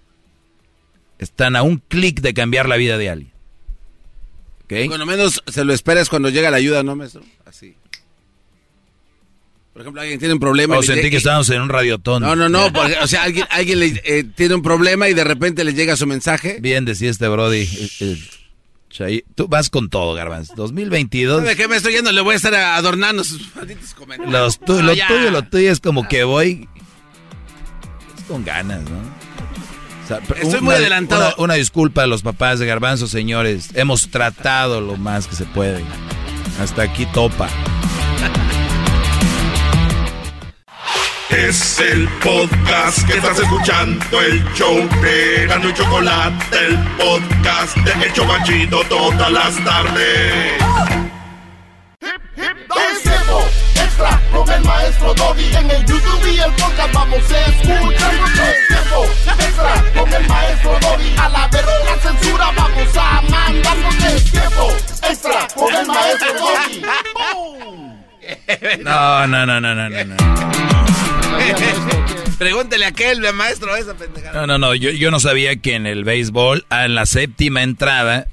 Están a un clic de cambiar la vida de alguien. ¿Okay? Cuando menos se lo esperas cuando llega la ayuda, ¿no, maestro? Así. Por ejemplo, alguien tiene un problema. O sentí que estábamos en un radiotón. No, no, no. Porque, o sea, alguien, alguien le, eh, tiene un problema y de repente le llega su mensaje. Bien, decía este Brody. Tú vas con todo, Garbanz. 2022. ¿De qué me estoy yendo? Le voy a estar adornando sus malditos comentarios. Los tu, lo tuyo, lo tuyo es como que voy. Es con ganas, ¿no? Estoy muy adelantado. Una, disculpa a los papás de Garbanzo, señores. Hemos tratado lo más que se puede. Hasta aquí topa. Es el podcast que estás escuchando, el show de y Chocolate, el podcast de El Chocachito todas las tardes. Hip, hip, extra con el maestro Doggy. En el YouTube y el podcast vamos a escuchar. tiempo extra con el maestro Doggy. A la verga la censura vamos a mandarnos el tiempo extra con el maestro Doggy. No, no, no, no, no, no. Pregúntele a aquel, maestro, esa pendejada. No, no, no, yo, yo no sabía que en el béisbol, en la séptima entrada,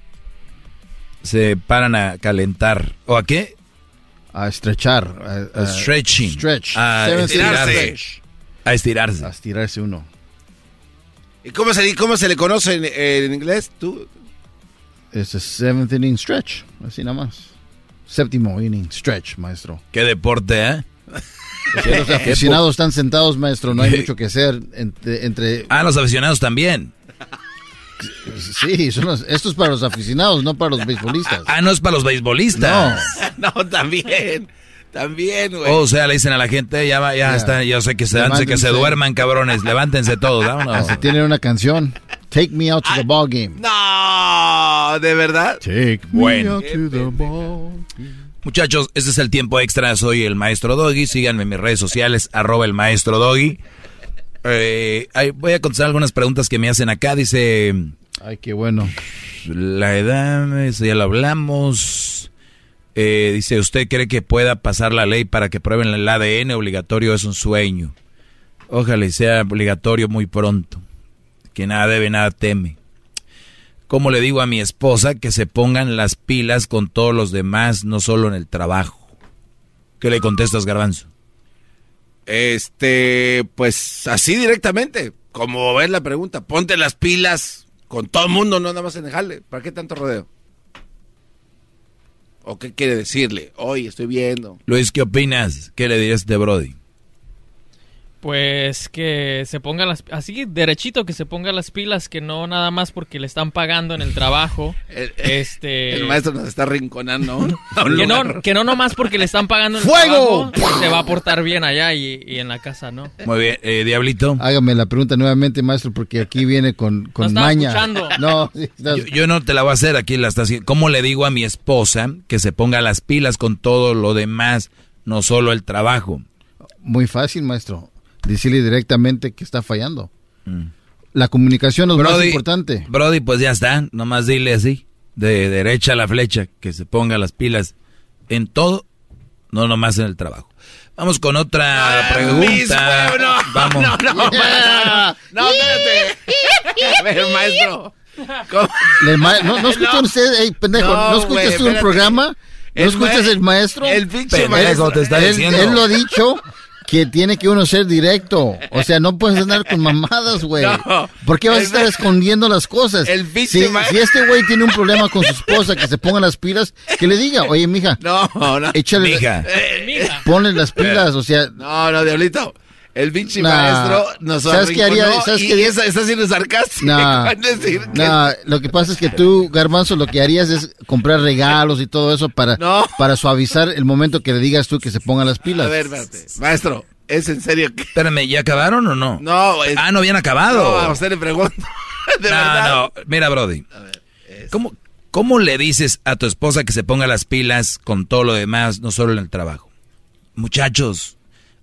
se paran a calentar. ¿O a qué? a estrechar. A, stretching. Stretch. A estirarse. A estirarse. A estirarse uno. ¿Y cómo se, cómo se le conoce en, inglés? ¿Tú? Es el seventh inning stretch. Así nada más. Séptimo inning stretch, maestro. ¿Qué deporte, eh? Los aficionados están sentados, maestro. No hay mucho que hacer entre, entre... Ah, los aficionados también. Sí, son esto es para los aficionados, no para los beisbolistas. Ah, no es para los beisbolistas. No, no también. También, güey. o sea, le dicen a la gente, ya va, ya está, yo sé que se dan, que se duerman, cabrones, levántense todos, vámonos. Si tienen una canción, Take Me Out to the Ball Game. No, ¿de verdad? Take Me Out to the Ball Muchachos, este es el tiempo extra, soy el Maestro Doggy, síganme en mis redes sociales, arroba el Maestro Doggy. Eh, voy a contestar algunas preguntas que me hacen acá. Dice. Ay, qué bueno. La edad, eso ya lo hablamos. Eh, dice, ¿usted cree que pueda pasar la ley para que prueben el ADN obligatorio? Es un sueño. Ojalá y sea obligatorio muy pronto. Que nada debe, nada teme. ¿Cómo le digo a mi esposa que se pongan las pilas con todos los demás, no solo en el trabajo? ¿Qué le contestas, Garbanzo? Este, pues así directamente, como ves la pregunta, ponte las pilas con todo el mundo, no nada más en dejarle. ¿Para qué tanto rodeo? ¿O qué quiere decirle? Hoy estoy viendo. Luis, ¿qué opinas? ¿Qué le dirías de Brody? Pues que se ponga las así derechito que se ponga las pilas que no nada más porque le están pagando en el trabajo. el, este el maestro nos está rinconando. que no que no nomás porque le están pagando en el ¡Fuego! trabajo se va a portar bien allá y, en la casa, ¿no? Muy bien, eh, Diablito. Hágame la pregunta nuevamente, maestro, porque aquí viene con, con no maña. Escuchando. No, yo, yo, no te la voy a hacer, aquí la está haciendo. ¿Cómo le digo a mi esposa que se ponga las pilas con todo lo demás, no solo el trabajo? Muy fácil, maestro decirle directamente que está fallando. Mm. La comunicación es lo más importante. Brody, pues ya está, nomás dile así, de derecha a la flecha, que se ponga las pilas en todo, no nomás en el trabajo. Vamos con otra pregunta. no, Vamos. No, no, no, no, espérate. A ver, maestro. no, no escuchan ustedes, pendejo, ¿no, escuchas tú el programa? ¿No escuchas el maestro? El pinche maestro. te está diciendo. él lo ha dicho que tiene que uno ser directo. O sea, no puedes andar con mamadas, güey. No, ¿Por qué vas a estar escondiendo las cosas? El si, si, este güey tiene un problema con su esposa, que se ponga las pilas, que le diga, oye, mija. No, no. Échale. Mija. Eh, ponle las pilas, o sea. No, no, diablito. El pinche maestro nos ¿Sabes qué haría? ¿Sabes y, qué? Está, está siendo sarcástico. No, no, lo que pasa es que tú, Garbanzo, lo que harías es comprar regalos y todo eso para, para suavizar el momento que le digas tú que se pongan las pilas. A ver, espérate. Maestro, ¿Es en serio? Espérame, ¿ya acabaron o no? No. Ah, no habían acabado. No, a usted le pregunto. de no, verdad. no. Mira, Brody. A ver, ¿Cómo, ¿Cómo le dices a tu esposa que se ponga las pilas con todo lo demás, no solo en el trabajo? Muchachos,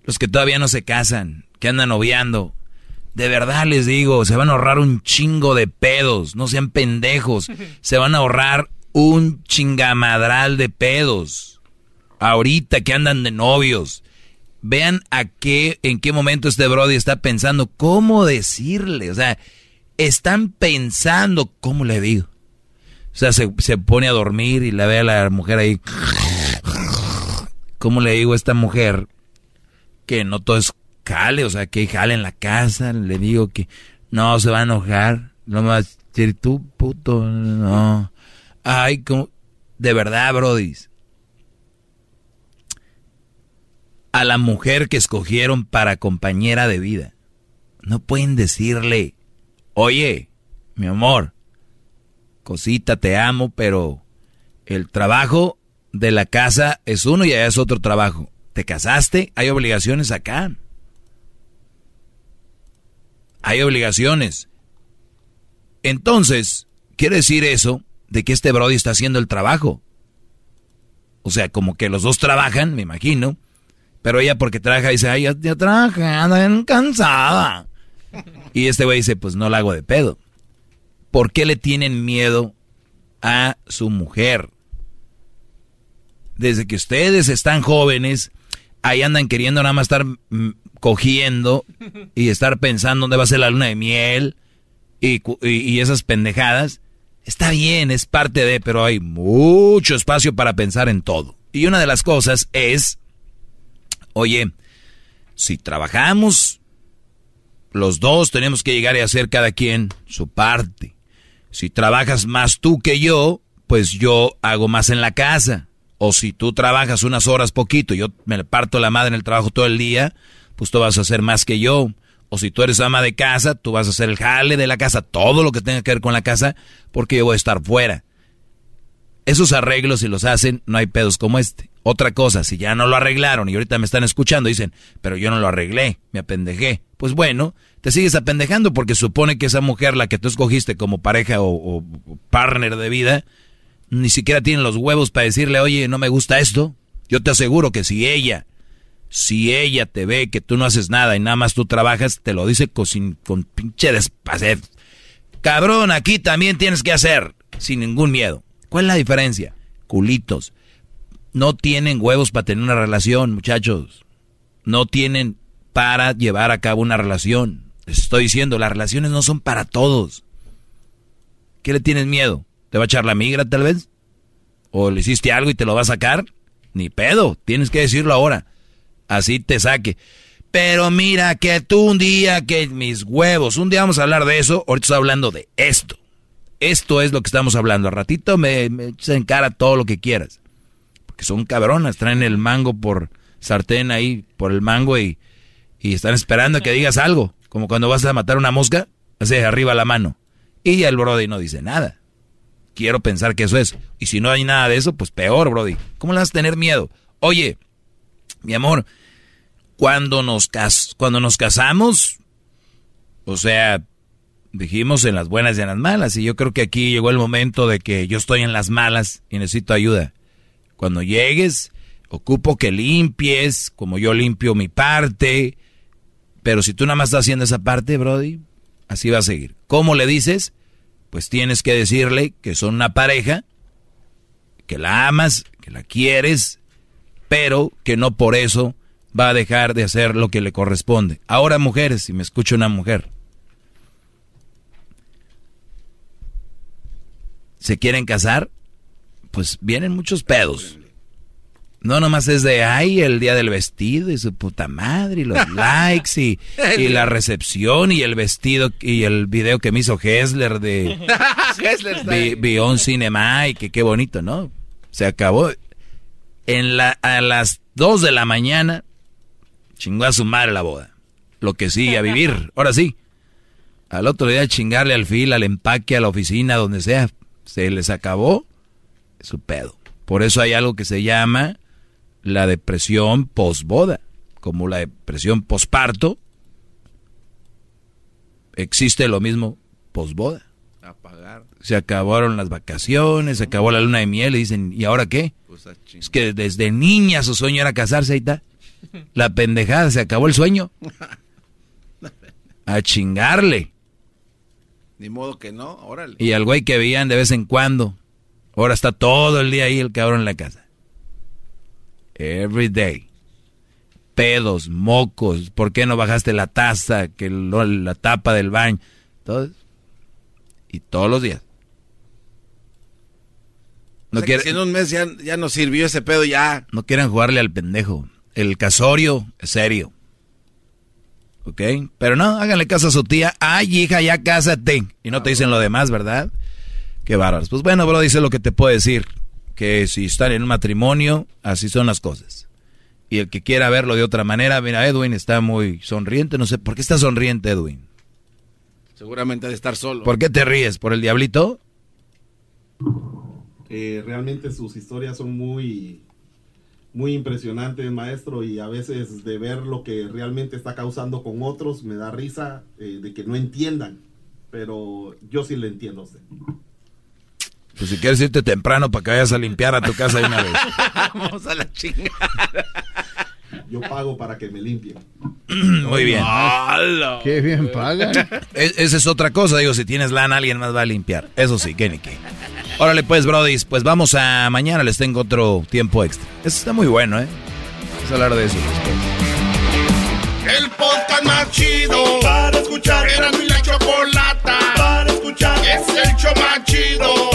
los que todavía no se casan, que andan noviando, de verdad les digo, se van a ahorrar un chingo de pedos, no sean pendejos, se van a ahorrar un chingamadral de pedos. Ahorita que andan de novios, vean a qué, en qué momento este Brody está pensando, cómo decirle, o sea, están pensando, ¿cómo le digo? O sea, se, se pone a dormir y la ve a la mujer ahí. ¿Cómo le digo a esta mujer que no todo es jale? O sea, que jale en la casa. Le digo que no se va a enojar. No me va a decir tú, puto. No. Ay, como. De verdad, Brody. A la mujer que escogieron para compañera de vida. No pueden decirle, oye, mi amor, cosita, te amo, pero el trabajo de la casa es uno y allá es otro trabajo. Te casaste, hay obligaciones acá. Hay obligaciones. Entonces, quiere decir eso de que este Brody está haciendo el trabajo. O sea, como que los dos trabajan, me imagino. Pero ella porque trabaja dice, ay, ya, ya trabaja, anda cansada. Y este güey dice, pues no la hago de pedo. ¿Por qué le tienen miedo a su mujer? Desde que ustedes están jóvenes, ahí andan queriendo nada más estar mm, cogiendo y estar pensando dónde va a ser la luna de miel y, y esas pendejadas. Está bien, es parte de, pero hay mucho espacio para pensar en todo. Y una de las cosas es, oye, si trabajamos, los dos tenemos que llegar y hacer cada quien su parte. Si trabajas más tú que yo, pues yo hago más en la casa. O si tú trabajas unas horas poquito, yo me parto la madre en el trabajo todo el día, pues tú vas a hacer más que yo. O si tú eres ama de casa, tú vas a hacer el jale de la casa, todo lo que tenga que ver con la casa, porque yo voy a estar fuera. Esos arreglos, si los hacen, no hay pedos como este. Otra cosa, si ya no lo arreglaron y ahorita me están escuchando, dicen, pero yo no lo arreglé, me apendejé. Pues bueno, te sigues apendejando porque supone que esa mujer, la que tú escogiste como pareja o, partner de vida, ni siquiera tiene los huevos para decirle, oye, no me gusta esto. Yo te aseguro que si ella, si ella te ve que tú no haces nada y nada más tú trabajas, te lo dice con, con pinche despacet. Cabrón, aquí también tienes que hacer, sin ningún miedo. ¿Cuál es la diferencia? Culitos no tienen huevos para tener una relación, muchachos. No tienen para llevar a cabo una relación. Les estoy diciendo, las relaciones no son para todos. ¿Qué le tienes miedo? ¿Te va a echar la migra tal vez? ¿O le hiciste algo y te lo va a sacar? Ni pedo, tienes que decirlo ahora. Así te saque. Pero mira que tú un día, que mis huevos, un día vamos a hablar de eso, ahorita estoy hablando de esto. Esto es lo que estamos hablando. A ratito me, me en cara todo lo que quieras que son cabronas, traen el mango por sartén ahí, por el mango y, y están esperando que digas algo, como cuando vas a matar una mosca, hace arriba la mano. Y el Brody no dice nada. Quiero pensar que eso es. Y si no hay nada de eso, pues peor, Brody. ¿Cómo le vas a tener miedo? Oye, mi amor, cuando nos, cas cuando nos casamos, o sea, dijimos en las buenas y en las malas. Y yo creo que aquí llegó el momento de que yo estoy en las malas y necesito ayuda. Cuando llegues, ocupo que limpies, como yo limpio mi parte. Pero si tú nada más estás haciendo esa parte, Brody, así va a seguir. ¿Cómo le dices? Pues tienes que decirle que son una pareja, que la amas, que la quieres, pero que no por eso va a dejar de hacer lo que le corresponde. Ahora, mujeres, si me escucha una mujer, ¿se quieren casar? pues vienen muchos pedos. No nomás es de, ay, el día del vestido y su puta madre, y los likes y, y la recepción y el vestido y el video que me hizo Hessler de Beyond Cinema y que qué bonito, ¿no? Se acabó. En la, a las 2 de la mañana chingó a su madre la boda. Lo que sigue a vivir, ahora sí. Al otro día chingarle al fil, al empaque, a la oficina, donde sea. Se les acabó su pedo. Por eso hay algo que se llama la depresión posboda, como la depresión posparto. Existe lo mismo posboda. Se acabaron las vacaciones, se acabó la luna de miel y dicen, ¿y ahora qué? Pues es que desde niña su sueño era casarse ahí está. La pendejada, se acabó el sueño. A chingarle. Ni modo que no, órale. Y al güey que veían de vez en cuando. Ahora está todo el día ahí el cabrón en la casa. Every day. Pedos, mocos, ¿por qué no bajaste la taza, que la tapa del baño? Todo. Y todos los días. No quiere, si en un mes ya, ya nos sirvió ese pedo, ya. No quieren jugarle al pendejo. El casorio es serio. ¿Ok? Pero no, háganle caso a su tía. Ay, hija, ya cásate. Y no te dicen lo demás, ¿verdad? Qué bárbaros. Pues bueno, bro, dice lo que te puedo decir. Que si están en un matrimonio, así son las cosas. Y el que quiera verlo de otra manera, mira, Edwin está muy sonriente. No sé, ¿por qué está sonriente, Edwin? Seguramente de estar solo. ¿Por qué te ríes? ¿Por el diablito? Eh, realmente sus historias son muy muy impresionante, maestro, y a veces de ver lo que realmente está causando con otros me da risa eh, de que no entiendan, pero yo sí le entiendo a usted. Pues si quieres irte temprano para que vayas a limpiar a tu casa de una vez. Vamos a la chingada. Yo pago para que me limpien. Muy bien. Qué bien pagan. esa es otra cosa, digo, si tienes lana, alguien más va a limpiar. Eso sí, que ni qué. Órale pues, Brody, pues vamos a mañana, les tengo otro tiempo extra. Eso está muy bueno, ¿eh? Vamos a hablar de eso El podcast más chido para escuchar. Era mi la chocolata para escuchar. Es el show más chido